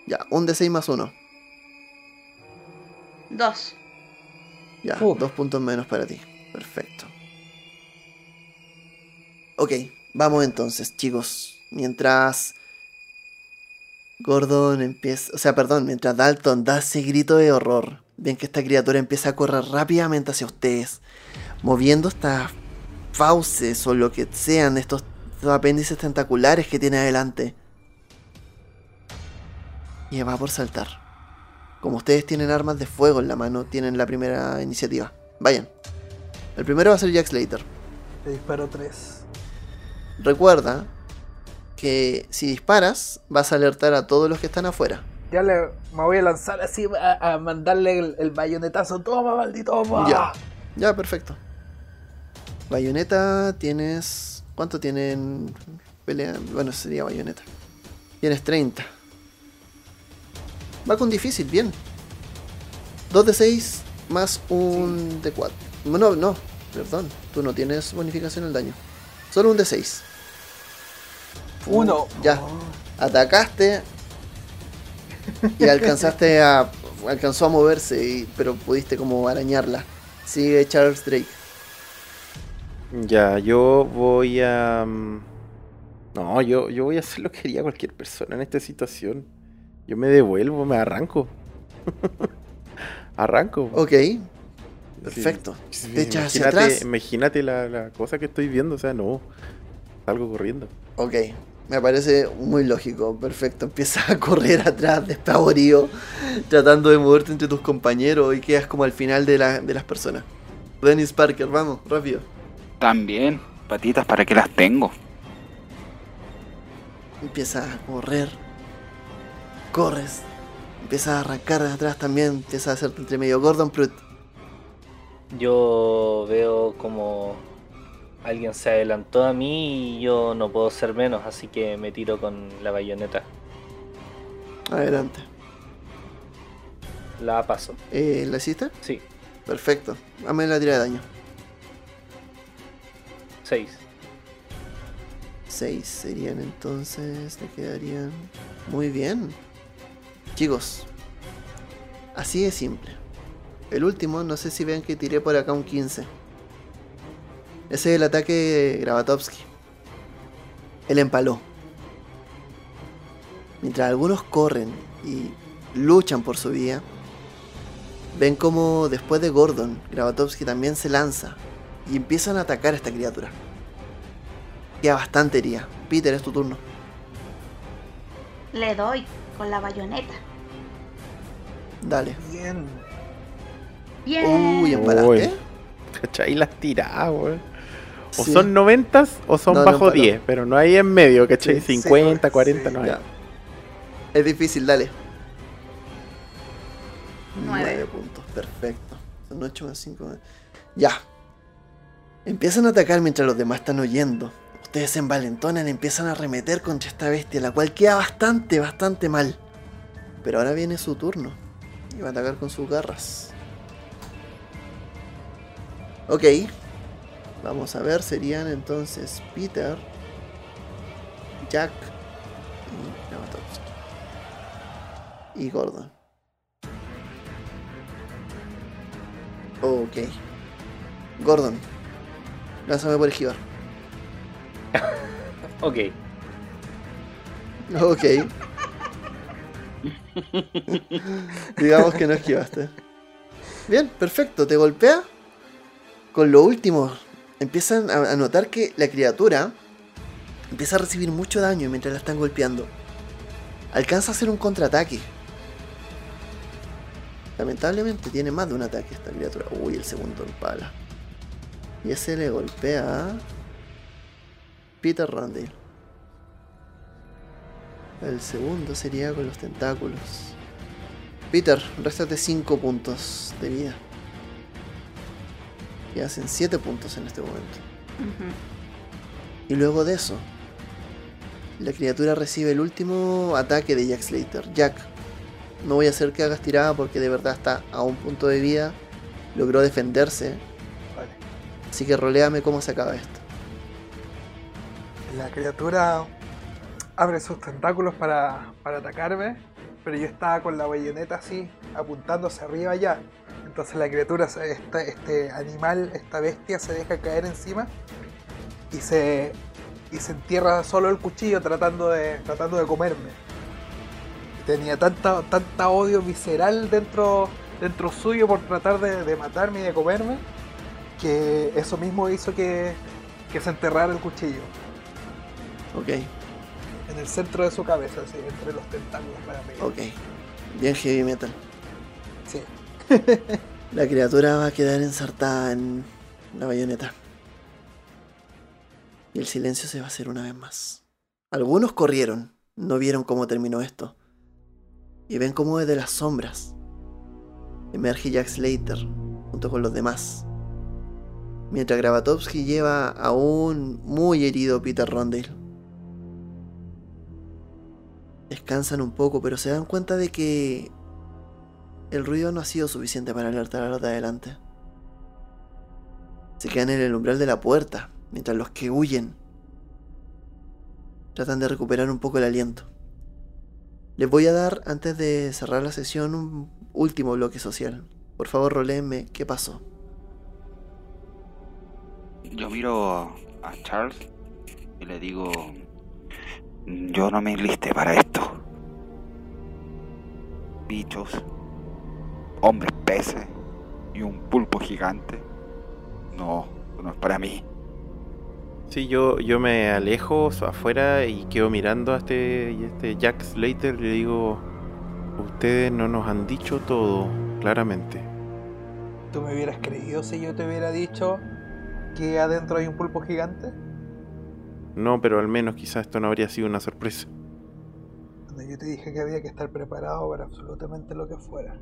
Ya, un de 6 más 1. Dos. Ya, Uf. dos puntos menos para ti. Perfecto. Ok, vamos entonces, chicos. Mientras Gordon empieza, o sea, perdón, mientras Dalton da ese grito de horror, ven que esta criatura empieza a correr rápidamente hacia ustedes, moviendo estas fauces o lo que sean estos, estos apéndices tentaculares que tiene adelante. Y va por saltar. Como ustedes tienen armas de fuego en la mano, tienen la primera iniciativa. Vayan. El primero va a ser Jack Slater. Le disparo tres. Recuerda que si disparas, vas a alertar a todos los que están afuera. Ya le me voy a lanzar así a, a mandarle el, el bayonetazo. Toma, maldito. toma. Ya. Ya, perfecto. Bayoneta tienes. ¿Cuánto tienen pelea? Bueno, sería bayoneta. Tienes 30. Va con difícil, bien. 2 de 6 más un de 4. No, no, perdón. Tú no tienes bonificación al daño. Solo un de 6. Uno. Ya. Atacaste. Y alcanzaste a. Alcanzó a moverse, y- pero pudiste como arañarla. Sigue Charles Drake. Ya, yo voy a... mm, No, yo, yo voy a hacer lo que haría cualquier persona en esta situación. Yo me devuelvo, me arranco. arranco. Ok. Perfecto. Sí, Te echas hacia imagínate, atrás. imagínate la, la cosa que estoy viendo, o sea, no. Salgo corriendo. Ok. Me parece muy lógico. Perfecto. Empiezas a correr atrás, despavorido, tratando de moverte entre tus compañeros y quedas como al final de, la- de las personas. Dennis Parker, vamos, rápido. También, patitas, ¿para qué las tengo? Empiezas a correr. Corres. Empiezas a arrancar de atrás también. Empiezas a hacerte entre medio Gordon Pruitt. Yo veo como alguien se adelantó a mí y yo no puedo ser menos, así que me tiro con la bayoneta. Adelante. La paso. Eh, ¿La hiciste? Sí, Perfecto. Dame la tira de daño. 6. 6 serían entonces. Te quedarían. Muy bien. Chicos. Así de simple. El último, no sé si vean que tiré por acá un 15. Ese es el ataque de Gravatovsky. Él empaló. Mientras algunos corren y luchan por su vida, ven como después de Gordon, Gravatovsky también se lanza y empiezan a atacar a esta criatura. Queda bastante herida. Peter, es tu turno. Le doy con la bayoneta. Dale. Bien. Bien. Uy, empalaste. Uy. ¿Cachai? Las tiradas, weón. O Sí. son noventas o son No, no bajo empaló. 10, pero no hay en medio, ¿cachai? Sí, sí, 50, sí, 40, no hay. Ya. Es difícil, dale. Nueve. 9 puntos, perfecto. Son 8 más 5. Ya. Empiezan a atacar mientras los demás están oyendo. Ustedes se envalentonan, empiezan a arremeter contra esta bestia, la cual queda bastante, bastante mal. Pero ahora viene su turno. Y va a atacar con sus garras. Ok. Vamos a ver, serían entonces Peter, Jack y. Y Gordon. Ok. Gordon. Lánzame por esquivar. Ok. Ok. Digamos que no esquivaste. Bien, perfecto. Te golpea. Con lo último, empiezan a notar que la criatura empieza a recibir mucho daño mientras la están golpeando. alcanza a hacer un contraataque. Lamentablemente tiene más de un ataque esta criatura. Uy, el segundo empala. Y ese le golpea Peter Randall. El segundo sería con los tentáculos. Peter, réstate 5 puntos de vida. Y hacen 7 puntos en este momento. Y luego de eso, la criatura recibe el último ataque de Jack Slater. Jack, no voy a hacer que hagas tirada porque de verdad está a un punto de vida. Logró defenderse. Vale. Así que roleame cómo se acaba esto. La criatura abre sus tentáculos para, para atacarme, pero yo estaba con la bayoneta así, apuntando hacia arriba ya. Entonces la criatura, esta- este animal, esta bestia se deja caer encima y se, y se entierra solo el cuchillo tratando de, tratando de comerme. Tenía tanta, tanta odio visceral dentro, dentro suyo por tratar de, de matarme y de comerme, que eso mismo hizo que, que se enterrara el cuchillo Ok, en el centro de su cabeza, así, entre los tentáculos para pegar. ok. Bien heavy metal. Sí. La criatura va a quedar ensartada en la bayoneta. Y el silencio se va a hacer una vez más. Algunos corrieron, no vieron cómo terminó esto. Y ven cómo desde las sombras emerge Jack Slater junto con los demás. Mientras Gravatovsky lleva a un muy herido Peter Rondale. Descansan un poco, pero se dan cuenta de que el ruido no ha sido suficiente para alertar a los de adelante. Se quedan en el umbral de la puerta, mientras los que huyen tratan de recuperar un poco el aliento. Les voy a dar, antes de cerrar la sesión, un último bloque social. Por favor, roleenme qué pasó. Yo miro a Charles y le digo, yo no me enlisté para esto. Bichos, hombres peces y un pulpo gigante. No, no es para mí. Sí, yo, yo me alejo afuera y quedo mirando a este, y este Jack Slater y le digo, ustedes no nos han dicho todo, claramente. ¿Tú me hubieras creído si yo te hubiera dicho que adentro hay un pulpo gigante? No, pero al menos quizás esto no habría sido una sorpresa. Cuando yo te dije que había que estar preparado para absolutamente lo que fuera.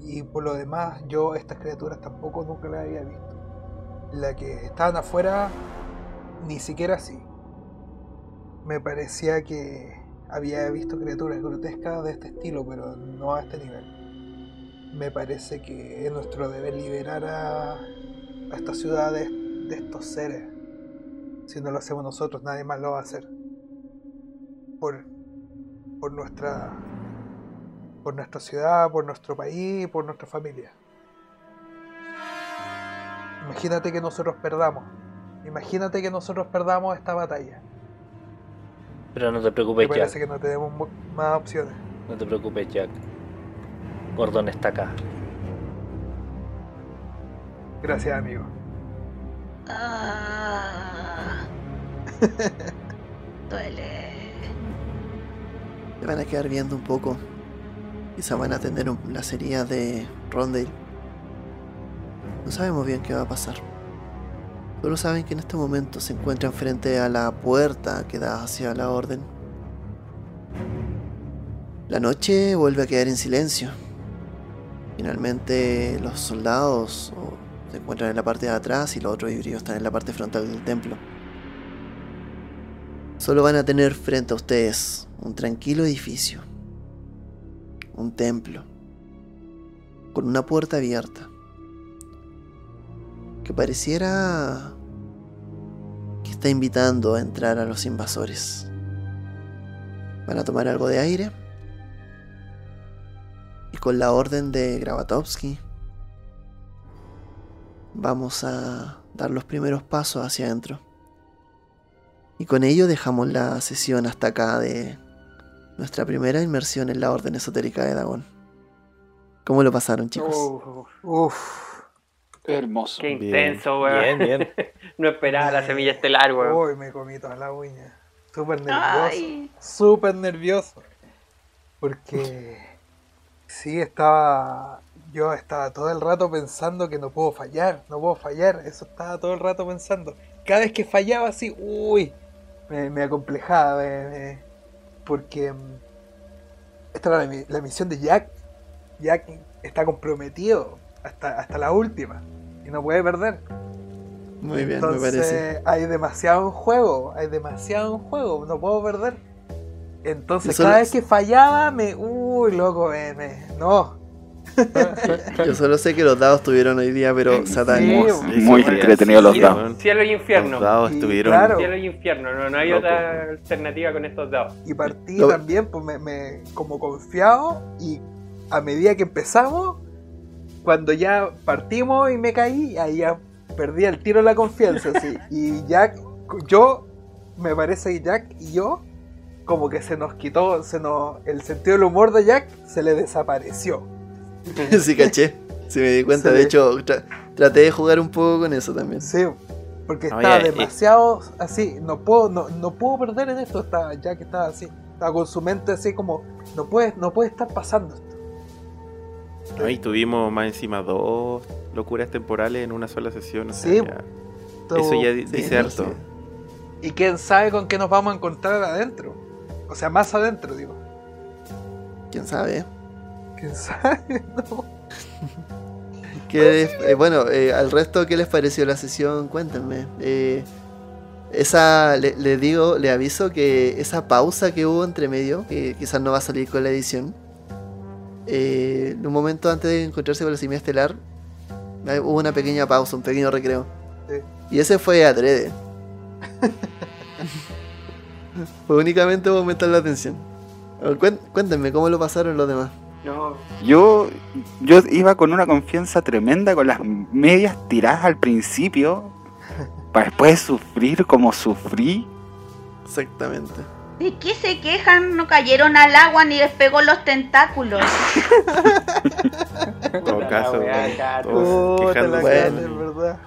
Y por lo demás, yo estas criaturas tampoco nunca las había visto. La que estaban afuera, ni siquiera así. Me parecía que había visto criaturas grotescas de este estilo, pero no a este nivel. Me parece que es nuestro deber liberar a, a esta ciudad de, de estos seres. Si no lo hacemos nosotros, nadie más lo va a hacer. Por, por nuestra por nuestra ciudad, por nuestro país, por nuestra familia. Imagínate que nosotros perdamos. Imagínate que nosotros perdamos esta batalla. Pero no te Me preocupes, parece Jack. que no tenemos más opciones. No te preocupes, Jack. Gordon está acá. Gracias, amigo. Ah. Duele. Se van a quedar viendo un poco. Quizá van a atender un- las heridas de Rondale. No sabemos bien qué va a pasar. Solo saben que en este momento se encuentran frente a la puerta que da hacia la orden. La noche vuelve a quedar en silencio. Finalmente los soldados o, se encuentran en la parte de atrás y los otros híbridos están en la parte frontal del templo. Solo van a tener frente a ustedes un tranquilo edificio, un templo, con una puerta abierta, que pareciera que está invitando a entrar a los invasores. Van a tomar algo de aire y con la orden de Gravatovsky vamos a dar los primeros pasos hacia adentro. Y con ello dejamos la sesión hasta acá de nuestra primera inmersión en la Orden Esotérica de Dagon. ¿Cómo lo pasaron, chicos? Uf, uf. Hermoso. Qué intenso, weón. Bien, bien. no esperaba la semilla estelar, weón. Uy, me comí toda la uña. Súper nervioso. Ay. Súper nervioso. Porque sí, estaba. Yo estaba todo el rato pensando que no puedo fallar, no puedo fallar. Eso estaba todo el rato pensando. Cada vez que fallaba así, uy, me, me acomplejaba. me- me- porque mm, esta era la, la misión de Jack. Jack está comprometido hasta, hasta la última y no puede perder. Muy bien, Entonces, me parece. hay demasiado en juego, hay demasiado en juego, no puedo perder. Entonces, Eso cada es- vez que fallaba, me. Uy, loco, me. me- no. Yo solo sé que los dados tuvieron hoy día, pero satánicos. Sí, Muy entretenidos los dados. Cielo y infierno. Los dados Y estuvieron. claro. Cielo y infierno, no, no hay Loco. otra alternativa con estos dados. Y partí también, pues me, me- como confiado. Y a medida que empezamos, cuando ya partimos y me caí, ahí ya perdí el tiro la confianza. sí. Y Jack, yo, me parece que Jack y yo, como que se nos quitó, se nos, el sentido del humor de Jack se le desapareció. sí, caché. Sí, me di cuenta. De hecho, tra- traté de jugar un poco con eso también. Sí, porque No, estaba ya, eh. demasiado así, no puedo, no, no puedo perder en esto, estaba, ya que estaba así, estaba con su mente así como, no puede, no puede estar pasando esto. No, y tuvimos más encima dos locuras temporales en una sola sesión. o sea, Sí, ya- Todo- Eso ya Sí, dice harto. sí. Y quién sabe con qué nos vamos a encontrar adentro. O sea, más adentro, digo. ¿Quién sabe? ¿Quién sabe? No. ¿Qué les- eh, bueno, eh, al resto, ¿qué les pareció la sesión? Cuéntenme. Eh, esa, le, le digo, le aviso que esa pausa que hubo entre medio, que quizás no va a salir con la edición, eh, un momento antes de encontrarse con la simia estelar, hubo una pequeña pausa, un pequeño recreo. Sí. Y ese fue adrede. fue únicamente para aumentar la atención. Cuéntenme, ¿cómo lo pasaron los demás? No, Yo, yo iba con una confianza tremenda, con las medias tiradas al principio, para después sufrir como sufrí. Exactamente. ¿De qué se quejan? No cayeron al agua ni les pegó los tentáculos. En todo caso, todos verdad.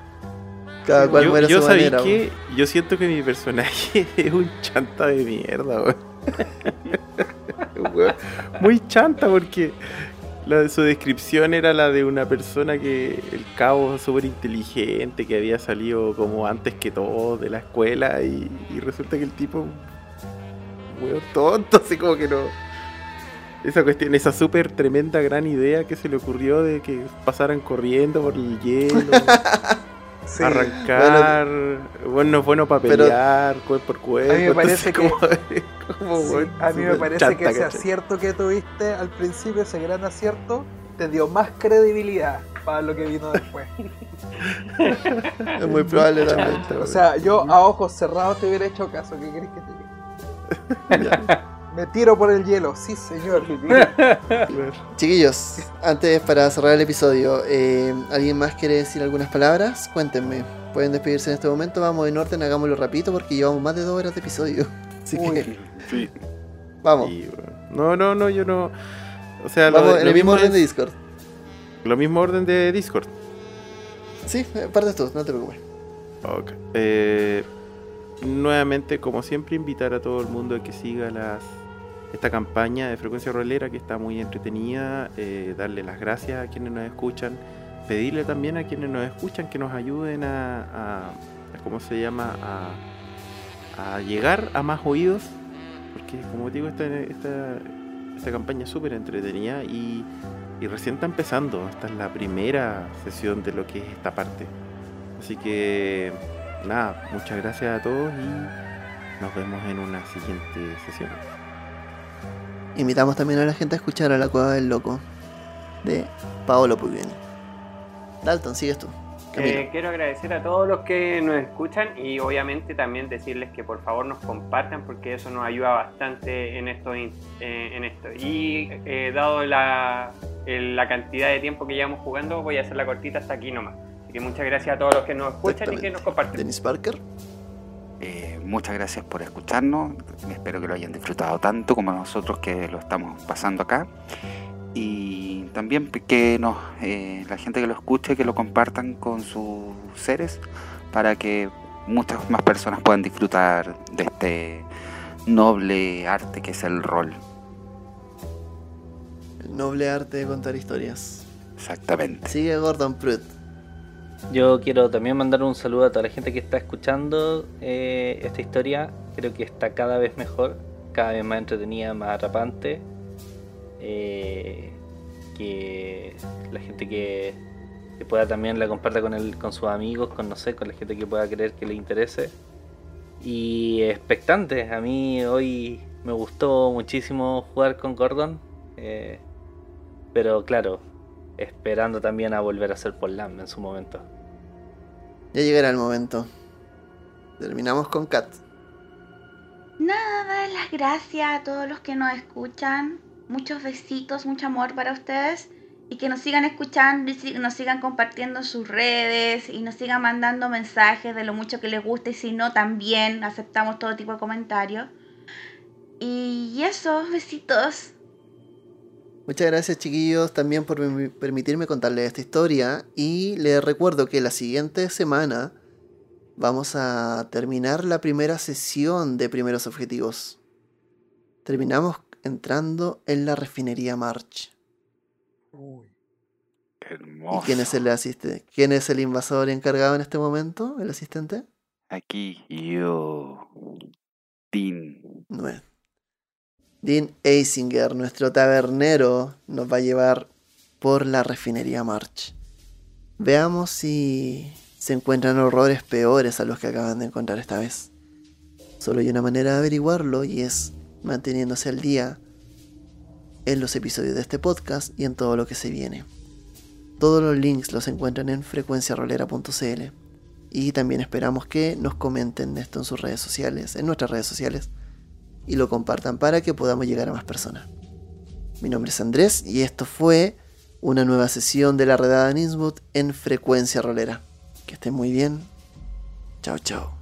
Cada cual yo, muere yo su manera. que yo siento que mi personaje es un chanta de mierda, weón. Muy chanta porque su descripción era la de una persona que el cabo súper inteligente que había salido como antes que todo de la escuela y, y resulta que el tipo weón tonto, así como que no. Esa cuestión, esa súper tremenda gran idea que se le ocurrió de que pasaran corriendo por el hielo. Sí. arrancar, bueno, no es bueno para pelear, cuerpo por cuerpo. A mí me parece entonces que- como, como, Sí, bueno, a mí me parece chanta, que ese acierto que tuviste al principio, ese gran acierto, te dio más credibilidad para lo que vino después. Es muy probable también. O sea, yo a ojos cerrados te hubiera hecho caso. ¿Qué querés que te diga? Me tiro por el hielo, sí señor. Chiquillos, antes para cerrar el episodio, eh, ¿alguien más quiere decir algunas palabras? Cuéntenme. Pueden despedirse en este momento, vamos en orden, hagámoslo rapidito porque llevamos más de dos horas de episodio. Así que. Sí. vamos. Bueno, no, no, no, yo no. O sea, lo, Vamos de- en lo el mismo orden es- de Discord. Lo mismo orden de Discord. Sí, eh, partes tú, no te preocupes. Ok. Eh, nuevamente, como siempre, invitar a todo el mundo a que siga las esta campaña de frecuencia rolera que está muy entretenida. eh, darle las gracias a quienes nos escuchan. Pedirle también a quienes nos escuchan que nos ayuden a, ¿cómo se llama? A, llegar a más oídos. Porque, como digo, esta, esta, campaña es súper entretenida y recién está empezando. Esta es la primera sesión de lo que es esta parte. Así que nada, muchas gracias a todos y nos vemos en una siguiente sesión. Invitamos también a la gente a escuchar a La Cueva del Loco de Paolo Pugliani. Dalton, sigues tú. Eh, quiero agradecer a todos los que nos escuchan y obviamente también decirles que por favor nos compartan porque eso nos ayuda bastante en esto. eh, en esto. Y eh, dado la, la cantidad de tiempo que llevamos jugando, voy a hacer la cortita hasta aquí nomás. Así que muchas gracias a todos los que nos escuchan y que nos comparten. Dennis Parker. Muchas gracias por escucharnos. Espero que lo hayan disfrutado tanto como nosotros que lo estamos pasando acá. Y también que nos, eh, la gente que lo escuche, que lo compartan con sus seres para que muchas más personas puedan disfrutar de este noble arte que es el rol. Noble arte de contar historias. Exactamente. Sigue Gordon Pruitt. Yo quiero también mandar un saludo a toda la gente que está escuchando eh, esta historia. Creo que está cada vez mejor, cada vez más entretenida, más atrapante. Eh, que la gente que, pueda también la comparta con, el, con sus amigos, con no sé, con la gente que pueda creer que le interese. Y expectante, a mí hoy me gustó muchísimo jugar con Gordon. eh, pero claro, esperando también a volver a ser Lam en su momento. Ya llegará el momento. Terminamos con Kat. Nada, las gracias a todos los que nos escuchan. Muchos besitos, mucho amor para ustedes. Y que nos sigan escuchando y nos sigan compartiendo en sus redes y nos sigan mandando mensajes de lo mucho que les gusta y si no también aceptamos todo tipo de comentarios. Y eso, besitos. Muchas gracias chiquillos también por permi- permitirme contarles esta historia y les recuerdo que la siguiente semana vamos a terminar la primera sesión de primeros objetivos. Terminamos entrando en la refinería March. Uy. ¿Y Hermoso. quién es el asistente? ¿Quién es el invasor encargado en este momento? ¿El asistente? Aquí yo. Tin. No es. Dean Eisinger, nuestro tabernero, nos va a llevar por la refinería March. Veamos si se encuentran horrores peores a los que acaban de encontrar esta vez. Solo hay una manera de averiguarlo y es manteniéndose al día en los episodios de este podcast y en todo lo que se viene. Todos los links los encuentran en frecuenciarolera.cl y también esperamos que nos comenten esto en sus redes sociales, en nuestras redes sociales y lo compartan para que podamos llegar a más personas. Mi nombre es Andrés y esto fue una nueva sesión de la redada en Innsmouth en Frecuencia Rolera. Que estén muy bien. Chao, chao.